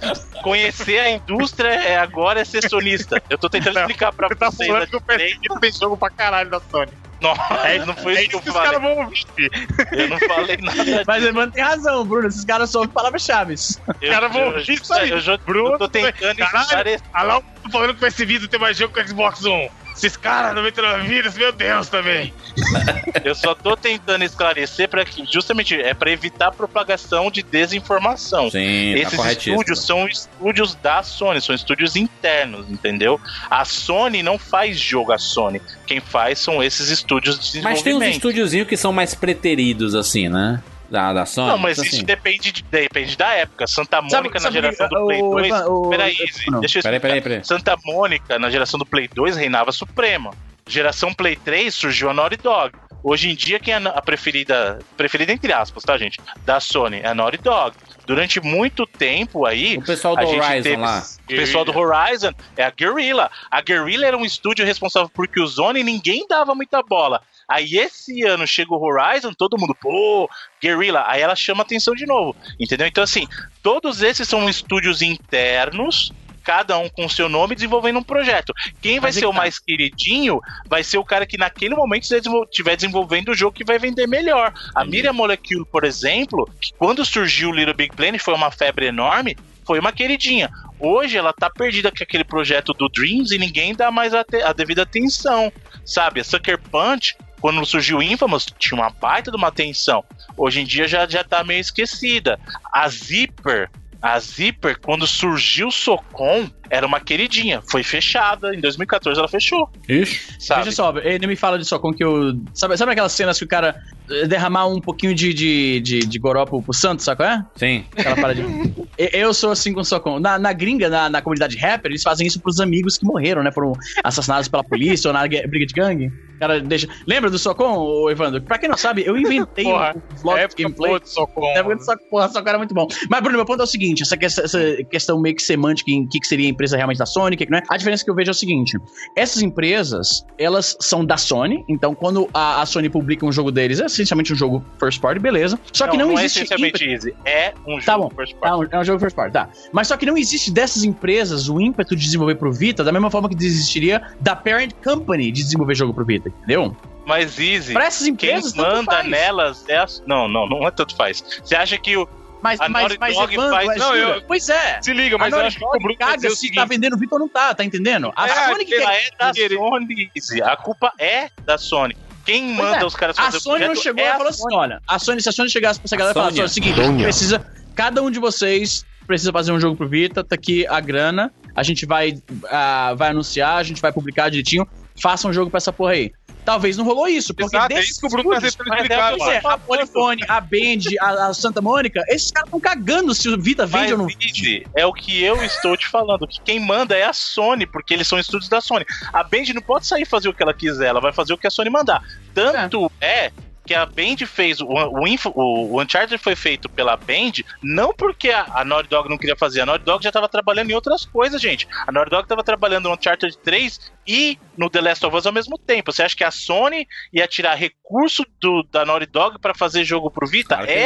S4: conhecer a indústria é agora é ser sonista. Eu tô tentando explicar pra
S2: Você tá
S4: vocês.
S2: falando
S4: a
S2: que o PS tem jogo pra caralho da Sony.
S4: Não, não foi
S2: É
S4: isso que eu
S2: que os
S4: falei.
S2: caras vão ouvir.
S4: Eu não falei nada
S6: Mas o Evandro tem razão, Bruno, esses caras só ouvem palavras-chave.
S4: Eu,
S2: caras vão
S4: eu-
S2: ouvir isso aí.
S4: Eu, já-
S2: Bruno,
S4: eu tô tentando
S2: caralho.
S4: esclarecer.
S2: Ah lá, tô falando que o PS Vita tem mais jogo que o Xbox One. Esses caras 99 vidas, meu Deus também.
S4: Eu só tô tentando esclarecer para que justamente é para evitar a propagação de desinformação.
S1: Sim, tá
S4: Esses
S1: corretíssimo.
S4: estúdios são estúdios da Sony, são estúdios internos, entendeu? A Sony não faz jogo a Sony. Quem faz são esses estúdios de desenvolvimento.
S1: Mas tem uns estúdiozinhos que são mais preteridos, assim, né? Da, da Sony.
S4: Não, mas
S1: Então,
S4: isso
S1: assim.
S4: depende, de- depende da época. Santa Mônica
S6: sabe
S4: na geração do Play
S6: o
S4: 2.
S6: Ivan- o-
S4: Peraí,
S6: não.
S4: deixa eu
S1: Peraí,
S4: explicar.
S1: peraí, peraí.
S4: Santa Mônica, na geração do Play 2, reinava suprema. Geração Play 3 surgiu a Naughty Dog. Hoje em dia, quem é a preferida, preferida entre aspas, tá, gente? Da Sony é a Naughty Dog. Durante muito tempo aí.
S1: O pessoal do
S4: a gente
S1: Horizon
S4: teve-
S1: lá.
S4: O pessoal do Horizon é a Guerrilla. A Guerrilla era um estúdio responsável por que o Zone ninguém dava muita bola. Aí esse ano chega o Horizon, todo mundo, pô, Guerrilla. Aí ela chama atenção de novo, entendeu? Então, assim, todos esses são estúdios internos, cada um com seu nome, desenvolvendo um projeto. Quem vai
S6: é
S4: ser o
S6: tá.
S4: mais queridinho vai ser o cara que naquele momento estiver desenvolvendo o jogo que vai vender melhor. A Miriam Molecule, por exemplo, que quando surgiu o Little Big Planet foi uma febre enorme, foi uma queridinha. Hoje ela tá perdida com aquele projeto do Dreams e ninguém dá mais a, a devida atenção, sabe? A Sucker Punch, quando surgiu o Infamous, tinha uma baita de uma atenção. Hoje em dia já, já tá meio esquecida. A Zipper, a Zipper, quando surgiu o Socom, era uma queridinha. Foi fechada. Em 2014 ela fechou,
S1: Ixi.
S4: sabe?
S6: Veja só, ele me fala de Socom que eu. Sabe, sabe aquelas cenas que o cara eh, derramar um pouquinho de, de, de, de goró pro, pro santo, sabe qual é?
S1: Sim.
S6: Aquela parada de... E- Eu sou assim com o Socom. Na, na gringa, na, na comunidade rapper, eles fazem isso pros amigos que morreram, né? Foram assassinados pela polícia ou na briga de gangue. Cara deixa. Lembra do Socom, ô, Evandro? Pra quem não sabe, eu inventei
S2: Porra,
S6: o vlog de gameplay.
S2: Socom.
S6: Na época do Soc- porra, Socom era muito bom. Mas, Bruno, meu ponto é o seguinte: essa, essa questão meio que semântica em que, que seria a empresa realmente da Sony, que que não é. A diferença que eu vejo é o seguinte: essas empresas, elas são da Sony, então quando a, a Sony publica um jogo deles, é essencialmente um jogo first party, beleza. Só que não,
S4: é
S6: existe.
S4: essencialmente easy, é um jogo
S6: Tá bom.
S4: first
S6: É
S4: party.
S6: um, é um jogo first party, tá. Mas só que não existe dessas empresas o ímpeto de desenvolver pro Vita da mesma forma que existiria da parent company de desenvolver jogo pro Vita, entendeu?
S4: Mas easy,
S6: Pra essas
S4: quem
S6: empresas, tanto
S4: manda
S6: faz.
S4: nelas é a... Não, não, não é tanto faz. Você acha que o...
S6: Mas,
S4: a
S6: mas, mas Evandro,
S4: faz-
S6: mas
S2: Não, eu-
S6: Pois é.
S2: Se liga, mas
S6: a
S2: eu acho que o Bruno
S6: caga
S2: o
S6: se tá vendendo Vita ou não tá, tá entendendo? A
S4: É,
S6: Sony que
S4: ela
S6: quer...
S4: é da. Sony. A culpa é da Sony. Quem
S6: Pois
S4: manda
S6: é.
S4: os caras
S6: A
S4: fazer o
S6: Sony não chegou
S4: é
S6: e
S4: a
S6: falou assim: olha, a Sony, se a Sony chegasse pra essa galera e falasse: olha, é o seguinte, precisa. Cada um de vocês precisa fazer um jogo pro Vita, tá aqui a grana, a gente vai, ah, vai anunciar, a gente vai publicar direitinho, faça um jogo pra essa porra aí. Talvez não rolou isso, porque
S2: Exato, é isso que o Bruno tá
S6: estúdios-
S4: mas
S2: explicar,
S4: é,
S6: é, a Polyphone, a Band, a, a Santa Mônica, esses caras estão cagando se o Vita vende
S4: Mas,
S6: ou não.
S4: Izzy, é o que eu estou te falando. Que quem manda é a Sony, porque eles são estúdios da Sony. A Band não pode sair e fazer o que ela quiser, ela vai fazer o que a Sony mandar. Tanto é, que a Band fez, o, o, Info- o- o Uncharted foi feito pela Band, não porque a, a Naughty Dog não queria fazer, a Naughty Dog já estava trabalhando em outras coisas, gente. A Naughty Dog estava trabalhando no Uncharted 3 e no The Last of Us ao mesmo tempo. Você acha que a Sony ia tirar recurso do, da Naughty Dog para fazer jogo pro Vita?
S1: Claro que não.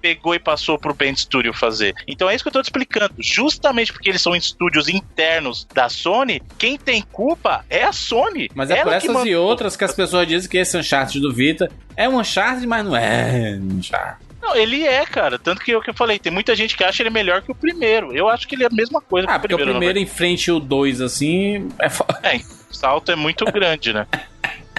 S4: Pegou e passou pro Band Studio fazer. Então é isso que eu tô te explicando. Justamente porque eles são estúdios internos da Sony, quem tem culpa é a Sony.
S1: Mas é
S4: Ela
S1: por essas e
S4: mandou.
S1: outras que as pessoas dizem que esse Uncharted do Vita é um Uncharted, mas não é Uncharted.
S4: Não, ele é, cara. Tanto que eu que eu falei, tem muita gente que acha ele melhor que o primeiro. Eu acho que ele é a mesma coisa
S1: Ah,
S4: que
S1: porque
S4: o
S1: o
S4: primeiro.
S1: primeiro em frente o 2, assim, é fo...
S4: na verdade. O salto é muito grande, né?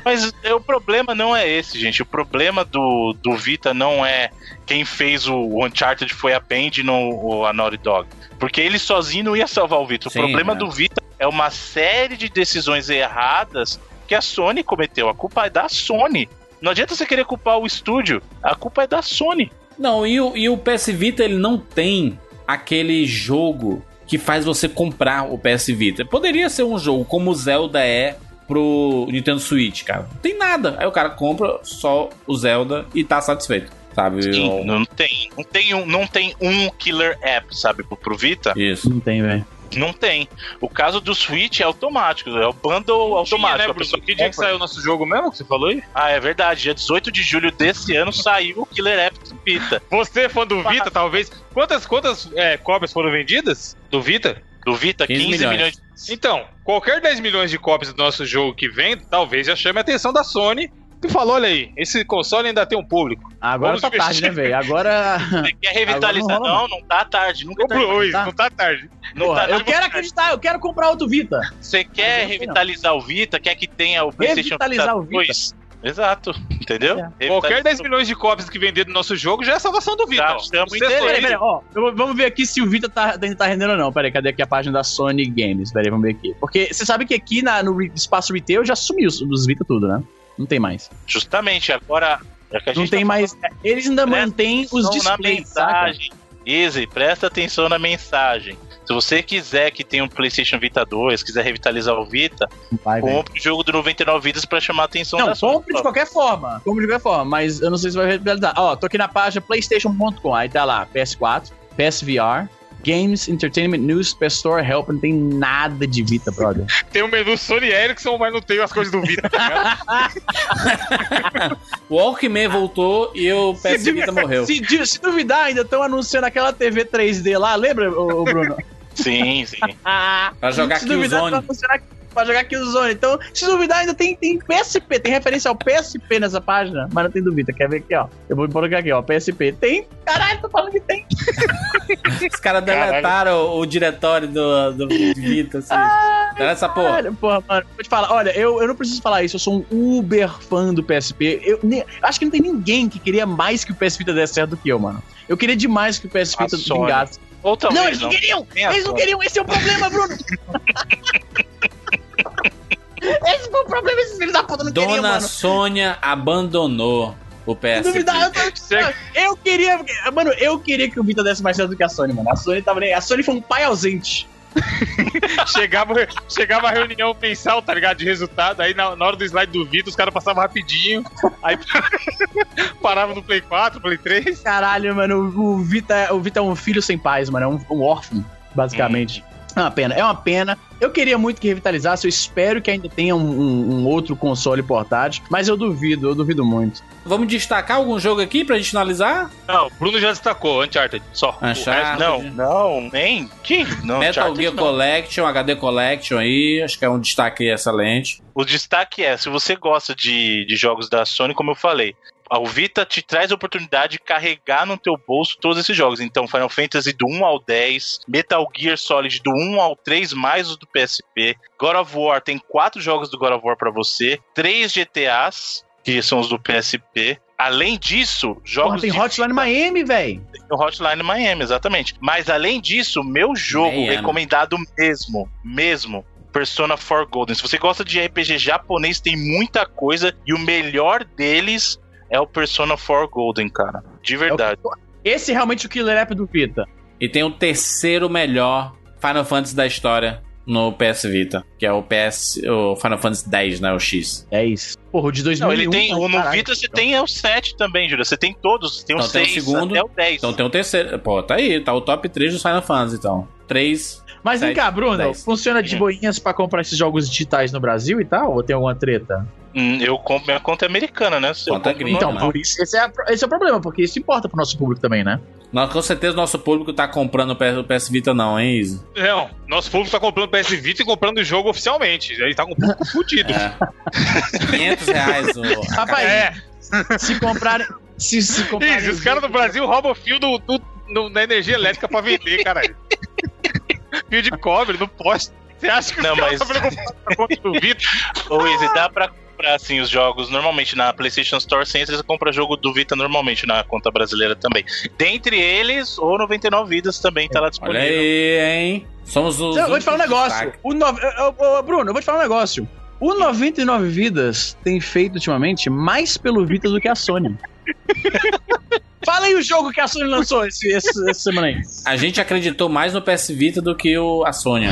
S4: Mas é, o problema não é esse, gente. O problema do, do Vita não é quem fez o Uncharted foi a Band e não o- a Naughty Dog. Porque ele sozinho não ia salvar o Vita. O
S1: Sim,
S4: problema
S1: é.
S4: do Vita é uma série de decisões erradas que a Sony cometeu. A culpa é da Sony. Não adianta você querer culpar o estúdio. A culpa é da Sony.
S1: Não, e o, e o PS Vita, ele não tem aquele jogo que faz você comprar o PS Vita. Poderia ser um jogo como o Zelda é pro Nintendo Switch, cara. Não tem nada. Aí o cara compra só o Zelda e tá satisfeito, sabe?
S4: Sim, não tem, não tem um, não tem um killer app, sabe, pro, pro Vita.
S1: Isso.
S6: Não tem, velho.
S4: Não tem. O caso do Switch é automático, é o bundle automático.
S2: Tinha, né, Bruno? Que dia que saiu o nosso jogo mesmo que você falou aí?
S4: Ah, é verdade. Dia 18 de julho desse ano saiu o Killer App do Vita.
S2: Você, fã do Vita, talvez. Quantas, quantas é, cópias foram vendidas do Vita?
S4: Do Vita,
S1: 15
S4: 15, milhões.
S1: milhões.
S2: Então, qualquer 10 milhões de cópias do nosso jogo que vem, talvez já chame a atenção da Sony e falou: olha aí, esse console ainda tem um público.
S6: Agora
S2: Vamos
S6: tá tarde,
S2: investir.
S6: né, velho? Agora.
S4: Você quer revitalizar?
S6: Agora não
S4: Não, não tá tarde. Nunca
S2: Ô,
S4: tá tarde.
S6: tá?
S2: não tá tarde.
S4: Não
S6: Porra,
S4: tá
S6: eu
S4: tarde.
S6: quero acreditar, eu quero comprar outro Vita.
S4: Você quer
S6: eu
S4: revitalizar o Vita, quer que tenha o PlayStation
S6: Revitalizar o Vita.
S4: 2? Exato, entendeu?
S6: É.
S2: Qualquer 10
S4: Revitaliza-
S2: milhões de cópias que vender do nosso jogo já é a salvação do Vita. Ó.
S4: estamos
S6: Peraí, peraí, ó. vamos ver aqui se o Vita tá, ainda tá rendendo ou não. Peraí, cadê aqui a página da Sony Games? Peraí, vamos ver aqui. Porque você sabe que aqui na- no espaço retail já sumiu os, os Vita tudo, né? Não tem mais.
S4: Justamente, agora. é que a
S6: Não tem
S4: tá
S6: mais. Eles ainda mantêm os
S4: atenção na
S6: displays, saca?
S4: mensagem. Easy, presta atenção na mensagem. Se você quiser que tenha um PlayStation Vita 2, quiser revitalizar o Vita,
S6: Vai,
S4: compre o jogo do 99 vidas pra chamar a atenção
S6: Não,
S4: da Sony.
S6: compre de qualquer forma. Compre de qualquer forma, mas eu não sei se vai revitalizar. Ó, tô aqui na página PlayStation.com. Aí tá lá, PS4, PSVR, Games, Entertainment News, PS Store, Help. Não tem nada de Vita, brother.
S2: Tem o menu Sony Ericsson, mas não tem as coisas do Vita. tá ligado?
S1: O Walkman voltou e o PS
S6: Se-
S1: Vita morreu.
S6: Se, se duvidar, ainda estão anunciando aquela TV 3D lá, lembra, ô, ô Bruno?
S4: Sim, sim.
S1: Pra jogar
S6: se
S1: Killzone.
S6: anunciando pra jogar Killzone. Então, se duvidar, ainda tem, tem PSP, tem referência ao PSP nessa página, mas não tem dúvida. Quer ver aqui, ó? Eu vou colocar aqui, ó, PSP. Tem? Caralho, tô falando que tem.
S1: Os caras deletaram o diretório do, do Vita, assim. Deleta essa porra.
S6: Caralho, porra, mano, vou te falar, olha, eu, eu não preciso falar isso, eu sou um uber fã do PSP. Eu, ne- acho que não tem ninguém que queria mais que o PS Vita desse certo do que eu, mano. Eu queria demais que o PS
S4: A
S6: Vita
S4: Sony.
S6: vingasse.
S4: Ou talvez
S6: Não, eles não, queriam!
S4: Nem a
S6: Eles não queriam, esse é o problema, Bruno! esse foi o problema, esses filhos da puta não queriam,
S1: Dona. Sônia abandonou o PS
S6: eu, tô- eu queria. Mano, eu queria que o Vita desse mais certo do que a Sony, mano. A Sony tava nem. A Sony foi um pai ausente.
S2: chegava, chegava a reunião mensal, tá ligado? De resultado. Aí na, na hora do slide do Vita, os caras passavam rapidinho. Aí parava no Play 4, Play 3.
S6: Caralho, mano, o Vita, o Vita é um filho sem pais, mano. É um, um órfão, basicamente. É uma pena, é uma pena. Eu queria muito que revitalizasse, eu espero que ainda tenha um, um- um outro console portátil, mas eu duvido, eu duvido muito.
S1: Vamos destacar algum jogo aqui pra gente analisar?
S2: Não, o Bruno já destacou, Uncharted, só.
S1: Uncharted.
S4: Não, não, nem. Que? Não,
S1: Metal
S4: Uncharted
S1: Gear
S4: não.
S1: Collection, HD Collection aí, acho que é um destaque excelente.
S4: O destaque é, se você gosta de, de jogos da Sony, como eu falei, a Vita te traz a oportunidade de carregar no teu bolso todos esses jogos. Então, Final Fantasy do 1 ao 10, Metal Gear Solid do 1 ao 3, mais os do PSP, God of War, tem quatro jogos do God of War pra você, três GTAs, que são os do PSP. Além disso, jogos
S6: Porra, tem
S4: de
S6: Hotline Miami, velho.
S4: no Hotline Miami, exatamente. Mas além disso, meu jogo
S1: Miami.
S4: recomendado mesmo, mesmo, Persona 4 Golden. Se você gosta de RPG japonês, tem muita coisa e o melhor deles é o Persona 4 Golden, cara. De verdade.
S6: Esse é realmente o killer app do Vita.
S1: E tem o terceiro melhor Final Fantasy da história no PS Vita, que é o PS, o Final Fantasy X, né, o X.
S6: É isso. Porra, o de 2001.
S4: Não, ele tem, o no
S6: caralho.
S4: Vita você tem é o 7 também, Júlia. Você tem todos, tem o
S1: Então tem o
S4: 6
S1: segundo,
S4: até o 10.
S1: Então tem o terceiro, pô, tá aí, tá o top 3 dos Final Fantasy, então. 3,
S6: Mas vem cá, Bruno,
S1: dez.
S6: funciona de
S4: Hum.
S6: boinhas pra comprar esses jogos digitais no Brasil e tal? Ou tem alguma treta?
S4: Hum, eu compro, minha conta é americana, né?
S1: Conta gringa,
S6: Então,
S4: normal.
S6: por isso, esse é, a- esse é o problema, porque isso importa pro nosso público também, né?
S1: nós, com certeza nosso público tá comprando o PS, o Vita não, hein, Izzy?
S2: Não, nosso público tá comprando PS Vita e comprando o jogo oficialmente. Ele tá com o público fudido.
S1: É. 500 reais o...
S6: Rapaz,
S2: É,
S6: se comprarem. Se, se comprarem
S2: isso, os caras do Brasil roubam fio do, do- no- da energia elétrica pra vender, caralho. Fio de cobre no poste. Você acha que
S4: Não, mas-
S2: do Vita?
S4: Ô, Izzy, dá pra comprar assim os jogos normalmente na PlayStation Store sem você compra jogo do Vita normalmente na conta brasileira também. Dentre eles, o 99 Vidas também tá lá
S1: Olha
S4: disponível.
S1: aí, hein? Somos os...
S6: Eu vou te falar um negócio. O ô, Bruno, eu vou te falar um negócio. O 99 Vidas tem feito ultimamente mais pelo Vita do que a Sony. Fala aí o jogo que a Sony lançou esse, esse- essa semana aí.
S1: A gente acreditou mais no PS Vita do que o, a Sony.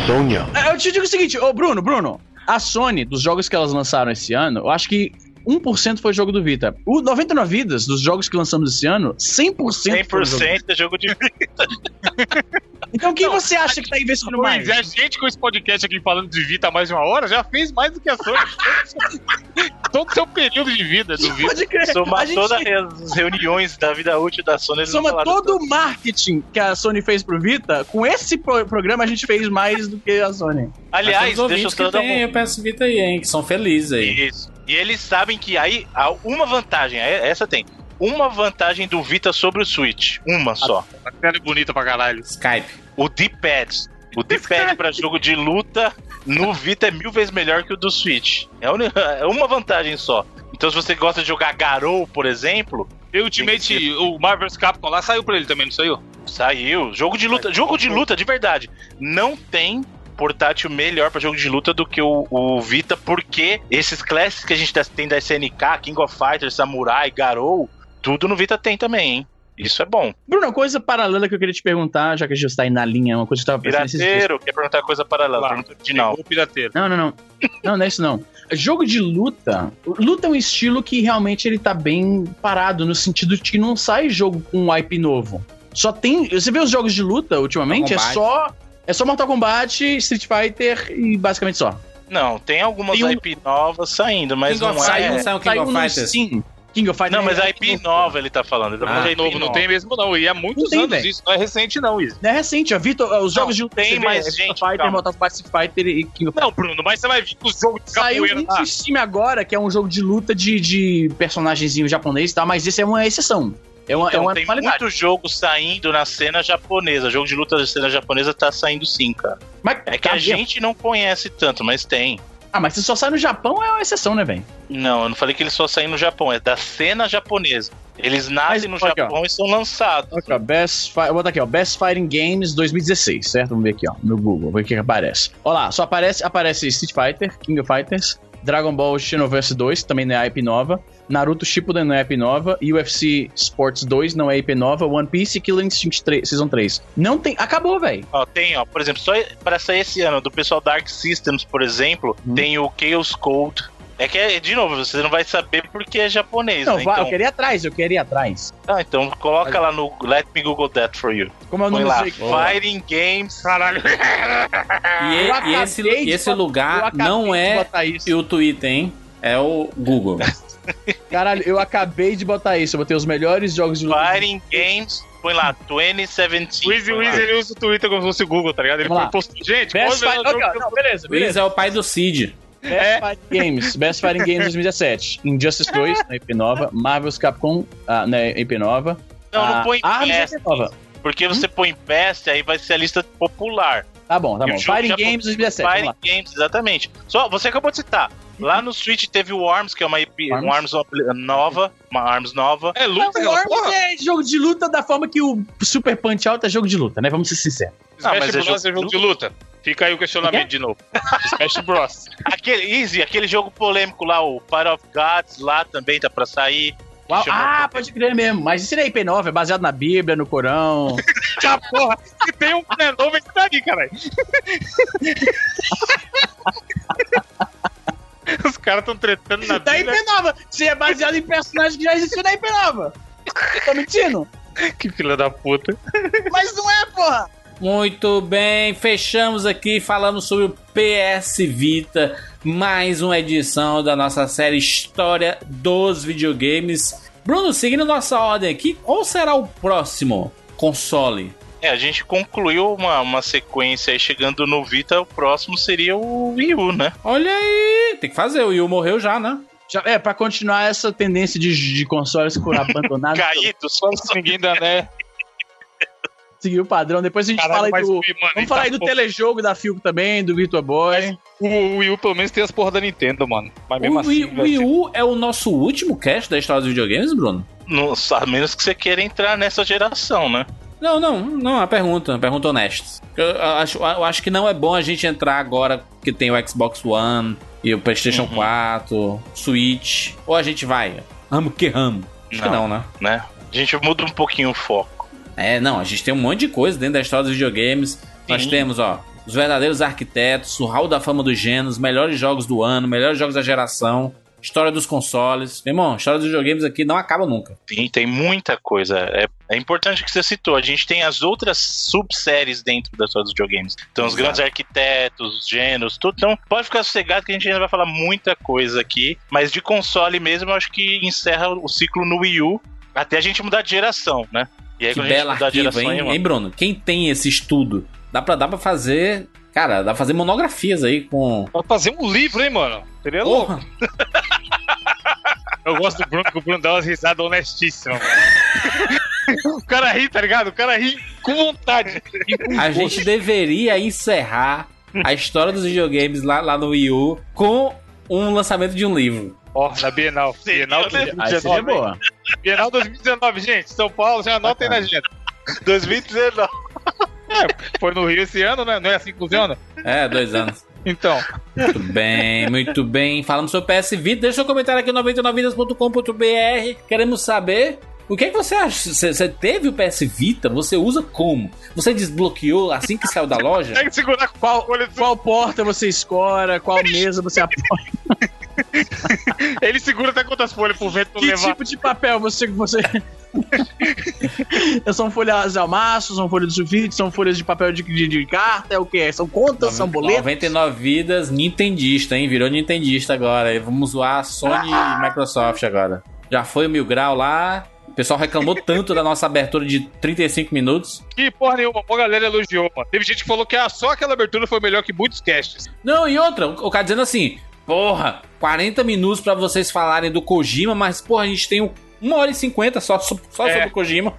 S6: É, Eu te digo o seguinte, ô Bruno, Bruno, a Sony, dos jogos que elas lançaram esse ano, eu acho que 1% foi jogo do Vita. O 99 Vidas, dos jogos que lançamos esse ano, 100%, foi jogo.
S4: 100% é jogo de
S6: Então quem você acha que tá investindo mais?
S2: Pois é, a gente com esse podcast aqui falando de Vita há mais de uma hora já fez mais do que a Sony. Todo o seu período de vida do Vita.
S6: Pode crer.
S4: somar
S6: gente
S4: todas as reuniões da vida útil da Sony.
S6: soma todo o marketing que a Sony fez pro Vita, com esse pro- programa a gente fez mais do que a Sony.
S4: Aliás, deixa eu
S1: que tem
S4: um...
S1: o PS Vita aí, hein? Que são felizes aí.
S4: Isso. E eles sabem que aí há uma vantagem, é- essa tem. Uma vantagem do Vita sobre o Switch. Uma só.
S2: A tela é bonita pra caralho.
S1: Skype.
S4: O D-pad. O D-pad pra jogo de luta no Vita é mil vezes melhor que o do Switch. É é uma vantagem só. Então, se você gosta de jogar Garou, por exemplo,
S2: E o Ultimate, o Marvel's Capcom lá saiu pra ele também, não saiu?
S4: saiu. Jogo de luta, jogo de luta de verdade. Não tem portátil melhor pra jogo de luta do que o, o Vita, porque esses clássicos que a gente tem da SNK, King of Fighters, Samurai, Garou, tudo no Vita tem também, hein? Isso é bom.
S6: Bruno, uma coisa paralela que eu queria te perguntar, já que a gente está aí na linha, uma coisa que eu tava pensando esses.
S4: Pirateiro, quer perguntar coisa paralela?
S2: Lá,
S4: Pergunta original.
S2: O pirateiro.
S6: Não, não, não. Não, não é isso não. Jogo de luta. Luta é um estilo que realmente ele tá bem parado, no sentido de que não sai jogo com um IP novo. Só tem. Você vê os jogos de luta ultimamente, é
S1: Mortal
S6: só. É só Mortal Kombat, Street Fighter e basicamente só.
S4: Não, tem algumas
S6: Tem um-
S4: IP novas saindo, mas
S1: King of
S4: não
S1: Saiu,
S4: é.
S1: saiu o King
S6: Saiu
S1: of Fighters.
S6: Steam. King of Fighters.
S4: Não, mas
S6: é
S4: a IP nova ele tá falando. Ele tá falando
S1: Ah,
S4: de IP
S2: Novo, não
S4: nova.
S2: tem mesmo não. E há muitos
S6: Não tem,
S2: anos
S6: velho.
S2: isso. Não é recente não, isso.
S6: Não é recente, ó. Vitor, os jogos de luta
S4: tem
S6: vê,
S4: mais
S6: é Street
S4: gente,
S6: Fighter,
S4: calma.
S6: Mortal Kombat, Street Fighter e King of
S2: Não, Bruno, mas você vai vir com os jogos de
S6: Saiu
S2: capoeira
S6: um
S2: lá.
S6: no Steam agora, que é um jogo de luta de, de personagenzinho japonês e tal, mas esse é uma exceção. É uma, é
S4: Então,
S6: uma
S4: tem
S6: qualidade.
S4: muito jogo saindo na cena japonesa. Jogo de luta da cena japonesa tá saindo sim, cara.
S6: Mas,
S4: É que
S6: tá
S4: a
S6: bem.
S4: gente não conhece tanto, mas tem.
S6: Ah, mas se só sai no Japão, é uma exceção, né, velho?
S4: Não, eu não falei que eles só saem no Japão, é da cena japonesa. Eles nascem no
S6: Mas, aqui, ó.
S4: Japão e são lançados.
S6: Aqui, ó, Best Fi- eu vou botar aqui, ó, Best Fighting Games 2016, certo? Vamos ver aqui, ó, no Google, ver o que, que aparece. Olha lá, só aparece, aparece Street Fighter, King of Fighters, Dragon Ball Xenoverse 2, também não é IP nova, Naruto Shippuden não é IP nova, UFC Sports 2 não é IP nova, One Piece e Killing Instinct 3, Season 3. Não tem, acabou, velho.
S4: Ó, tem, ó, por exemplo, só para sair esse ano, do pessoal da Dark Systems, por exemplo,
S6: Hum.
S4: tem o Chaos Code. É que, é, de novo, você não vai saber porque é japonês,
S6: Não,
S4: né? Então,
S6: eu queria ir atrás, eu queria ir atrás.
S4: ah, então coloca lá no Let Me Google That For You.
S6: Como é o nome
S4: lá, Fighting Games. Caralho.
S1: E, e esse,
S6: de
S1: esse lugar não é o Twitter, hein? É o Google.
S6: Caralho, eu acabei de botar isso. Eu botei os melhores jogos de luta.
S4: Fighting Games. Põe lá, 2017.
S2: O Easy. Wiz, ele usa o Twitter como se fosse o Google, tá ligado? Ele postou, gente,
S6: Best
S2: pode ver
S6: Fight...
S2: o jogo
S6: ok,
S2: que eu-
S6: não, beleza, beleza.
S1: é o pai do Cid.
S6: Best Fighting Games. Best Fighting Games 2017. Injustice 2, na IP nova. Marvel's Capcom, ah, na IP nova.
S4: Não, não
S6: Ah,
S4: põe
S6: Arms
S4: Best,
S6: IP nova.
S4: porque você põe Best, aí vai ser a lista popular.
S6: Tá bom, tá
S4: o
S6: bom. Fighting Games 2017, vamos lá.
S4: Fighting Games, exatamente. Só, você acabou de citar. Lá no Switch teve o ARMS, que é uma IP, um ARMS nova, uma ARMS nova.
S2: É
S6: Não,
S2: luta,
S6: o
S2: aquela
S6: Arms
S2: porra?
S6: é jogo de luta da forma que o Super Punch Out é jogo de luta, né? Vamos ser sinceros.
S4: Não,
S2: Smash
S4: mas é
S2: é
S4: jogo
S2: jogo de luta. Fica aí o questionamento de novo. Smash Bros.
S4: Aquele Easy, aquele jogo polêmico lá, o Fire of Gods, lá também tá pra sair.
S6: Uau, ah, pode crer mesmo. Mas isso não é IP nova, é baseado na Bíblia, no Corão.
S2: Ah, porra, se tem um que é novo, esse daí, caralho. Os caras tão tretando na
S6: da IP
S2: Bíblia.
S6: nova. Se é baseado em personagens que já existiam na IP nova. Tô mentindo?
S2: Que filha da puta.
S6: Mas não é, porra.
S1: Muito bem, fechamos aqui falando sobre o PS Vita, mais uma edição da nossa série História dos Videogames. Bruno, seguindo nossa ordem aqui, qual será o próximo console?
S4: É, a gente concluiu uma, uma sequência aí chegando no Vita, o próximo seria o Wii U, né?
S1: Olha aí, tem que fazer, o Will morreu já, né?
S6: Já, é, pra continuar essa tendência de, de consoles por abandonados.
S4: Caídos.
S2: Ninguém dá, né?
S6: Seguir o padrão. Depois a gente
S2: Caralho,
S6: fala aí do.
S2: Wii, mano,
S6: Vamos falar
S2: tá
S6: aí do telejogo da Filco também, do Virtua Boy.
S2: O Wii U pelo menos tem as porra da Nintendo, mano. Mas mesmo
S1: O Wii,
S2: assim.
S1: o Wii U é o nosso último cast da história dos videogames, Bruno?
S4: No- a menos que você queira entrar nessa geração, né?
S1: Não, não, não, é uma pergunta, uma pergunta honesta. Eu, eu acho, eu acho que não é bom a gente entrar agora que tem o Xbox One e o PlayStation
S4: Uhum.
S1: 4, Switch. Ou a gente vai, ramo que ramo. Acho que
S4: Não.
S1: não, né?
S4: né? A gente muda um pouquinho o foco.
S1: É, não, a gente tem um monte de coisa dentro da história dos videogames. Nós
S4: Sim.
S1: temos, ó, os verdadeiros arquitetos, o Hall da Fama dos Gêneros, melhores jogos do ano, melhores jogos da geração, história dos consoles. Meu irmão, a história dos videogames aqui não acaba nunca.
S4: Sim, tem muita coisa. É, é importante que você citou. A gente tem as outras subséries dentro das suas videogames. Então, os
S1: Exato.
S4: grandes arquitetos, os gêneros, tudo. Então, pode ficar sossegado que a gente ainda vai falar muita coisa aqui. Mas de console mesmo, eu acho que encerra o ciclo no Wii U até a gente mudar de geração, né? E aí,
S1: Que
S4: quando a gente
S1: belo
S4: mudar de
S1: arquivo, hein,
S4: aí, mano,
S1: hein, Bruno? Quem tem esse estudo? Dá pra, dá pra fazer. Cara, dá pra fazer monografias aí com.
S2: Pode fazer um livro, hein, mano? Seria louco.
S1: Porra!
S2: Eu gosto do Bruno, que o Bruno dá umas risadas honestíssimas, mano. O cara ri, tá ligado? O cara ri com vontade. ri com
S1: A gente deveria encerrar a história dos videogames lá, lá no Wii U com um lançamento de um livro.
S2: Ó, na Bienal. Bienal
S4: Seria, né?
S6: Aí seria
S2: 2019.
S6: boa.
S2: Bienal 2019, gente. São Paulo, já anotem na agenda.
S4: 2019.
S2: Foi no Rio esse ano, né? Não é assim que funciona?
S1: É, dois anos.
S2: Então,
S1: Muito bem, muito bem. Falando sobre PS Vita, deixa seu comentário aqui no 99vidas.com.br. Queremos saber o que, é que você acha. Você, teve o PS Vita? Você usa como? Você desbloqueou assim que saiu da loja?
S2: tem que segurar qual
S6: Qual porta você escora, qual mesa você apoia,
S2: Ele segura até quantas folhas pro vento não
S6: que
S2: levar.
S6: tipo de papel você. você... são folhas de almaço, são folhas de sulfite, são folhas de papel de, de, de carta, é o que? São contas, são boletos?
S1: 99 vidas Nintendista, hein? Virou Nintendista agora. Vamos zoar a Sony e Microsoft agora. Já foi o Mil Grau lá. O pessoal reclamou tanto da nossa abertura de 35 minutos.
S2: Que porra nenhuma, uma galera elogiou, mano. Teve gente que falou que ah, só aquela abertura foi melhor que muitos casts.
S1: Não, e outra, o cara dizendo assim: Porra, 40 minutos pra vocês falarem do Kojima, mas porra, a gente tem um- uma hora e 50 só, só
S2: É.
S1: sobre o Kojima.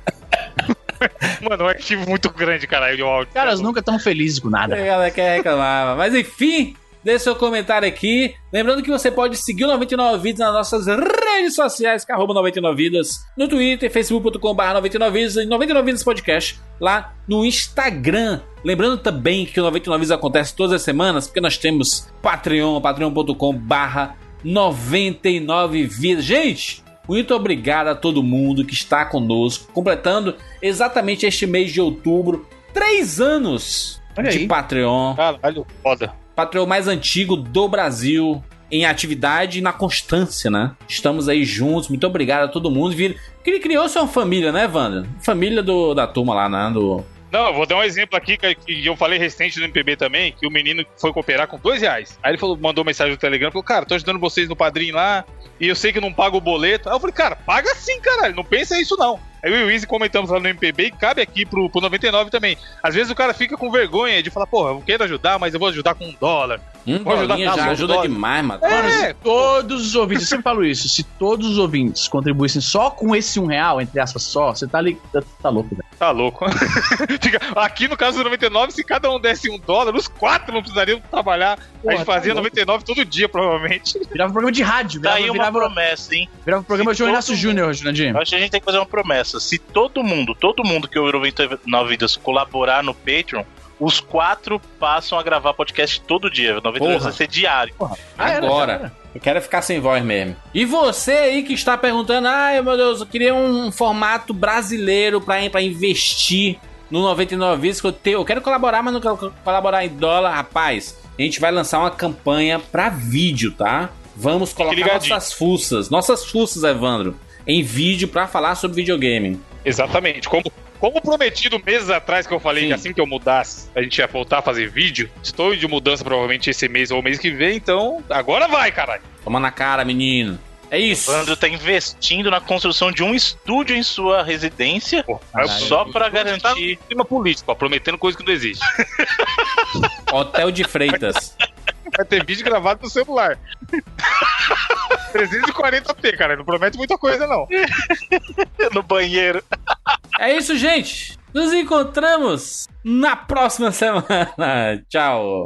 S2: Mano, é um arquivo muito grande, caralho, de áudio.
S6: Caras nunca tão felizes com nada.
S1: A galera quer reclamar. Mas enfim, deixe seu comentário aqui. Lembrando que você pode seguir o 99 Vidas nas nossas redes sociais, que é arroba 99 Vidas, no Twitter, facebook.com.br 99 Vidas e 99 Vidas Podcast, lá no Instagram. Lembrando também que o 99 Vidas acontece todas as semanas, porque nós temos Patreon, patreon.com.br 99 Vidas. Gente, muito obrigado a todo mundo que está conosco, completando exatamente este mês de outubro, três anos
S6: Olha
S1: de
S6: aí.
S1: Patreon.
S2: Caralho, foda.
S1: Patreon mais antigo do Brasil em atividade e na constância, né? Estamos aí juntos. Muito obrigado a todo mundo. Cri- Criou-se uma família, né, Wanda? Família do, da turma lá, né? Do...
S2: Não, vou dar um exemplo aqui que, eu falei recente no MPB também, que o menino foi cooperar com dois reais. Aí ele falou, mandou mensagem no Telegram, falou, cara, tô ajudando vocês no padrinho lá, e eu sei que não pago o boleto. Aí eu falei, cara, paga sim, caralho, não pensa isso não. Aí eu e o Easy comentamos lá no MPB e cabe aqui pro, pro 99 também. Às vezes o cara fica com vergonha de falar, porra, eu quero ajudar, mas eu vou ajudar com um dólar.
S1: Um
S2: Vou ajudar
S1: já
S2: a
S1: ajuda
S2: dose.
S1: demais, mano.
S6: Mano,
S2: É.
S6: se todos os ouvintes, eu sempre falo isso, se todos os ouvintes contribuíssem só com esse um real, entre aspas, só, você tá ali, tá, tá louco, velho.
S2: Tá louco. Aqui no caso do 99, se cada um desse um dólar, os quatro não precisariam trabalhar. a
S6: Porra,
S2: gente fazia
S6: tá louco.
S2: 99 todo dia, provavelmente.
S6: Virava um programa de rádio,
S4: Tá
S6: virava,
S4: aí uma
S6: virava,
S4: promessa, hein?
S6: virava um programa de Inácio
S4: todo
S6: Júnior.
S4: Eu acho que a gente tem que fazer uma promessa. Se todo mundo, todo mundo que ouviu 99 Vidas colaborar no Patreon, os quatro passam a gravar podcast todo dia. 99
S1: Porra.
S4: vai ser diário.
S6: Ah, era,
S1: Agora.
S6: era.
S1: Eu quero ficar sem voz mesmo. E você aí que está perguntando, ai meu Deus, eu queria um formato brasileiro pra, pra investir no 99 vezes que eu tenho. Eu quero colaborar, mas não quero co- colaborar em dólar, rapaz. A gente vai lançar uma campanha pra vídeo, tá? Vamos colocar nossas fuças, nossas fuças, Evandro, em vídeo pra falar sobre videogame.
S2: Exatamente. Como, como prometido meses atrás que eu falei
S1: Sim.
S2: que assim que eu mudasse, a gente ia voltar a fazer vídeo. Estou de mudança provavelmente esse mês ou mês que vem, então agora vai, caralho.
S1: Toma na cara, menino. É isso.
S4: O Evandro tá investindo na construção de um estúdio em sua residência só pra
S2: Tá
S4: garantir.
S2: clima político, ó, prometendo coisa que não existe.
S1: Hotel de Freitas.
S2: Vai ter vídeo gravado no celular. 340p, cara. Não promete muita coisa, não.
S4: no banheiro.
S1: É isso, gente. Nos encontramos na próxima semana. Tchau.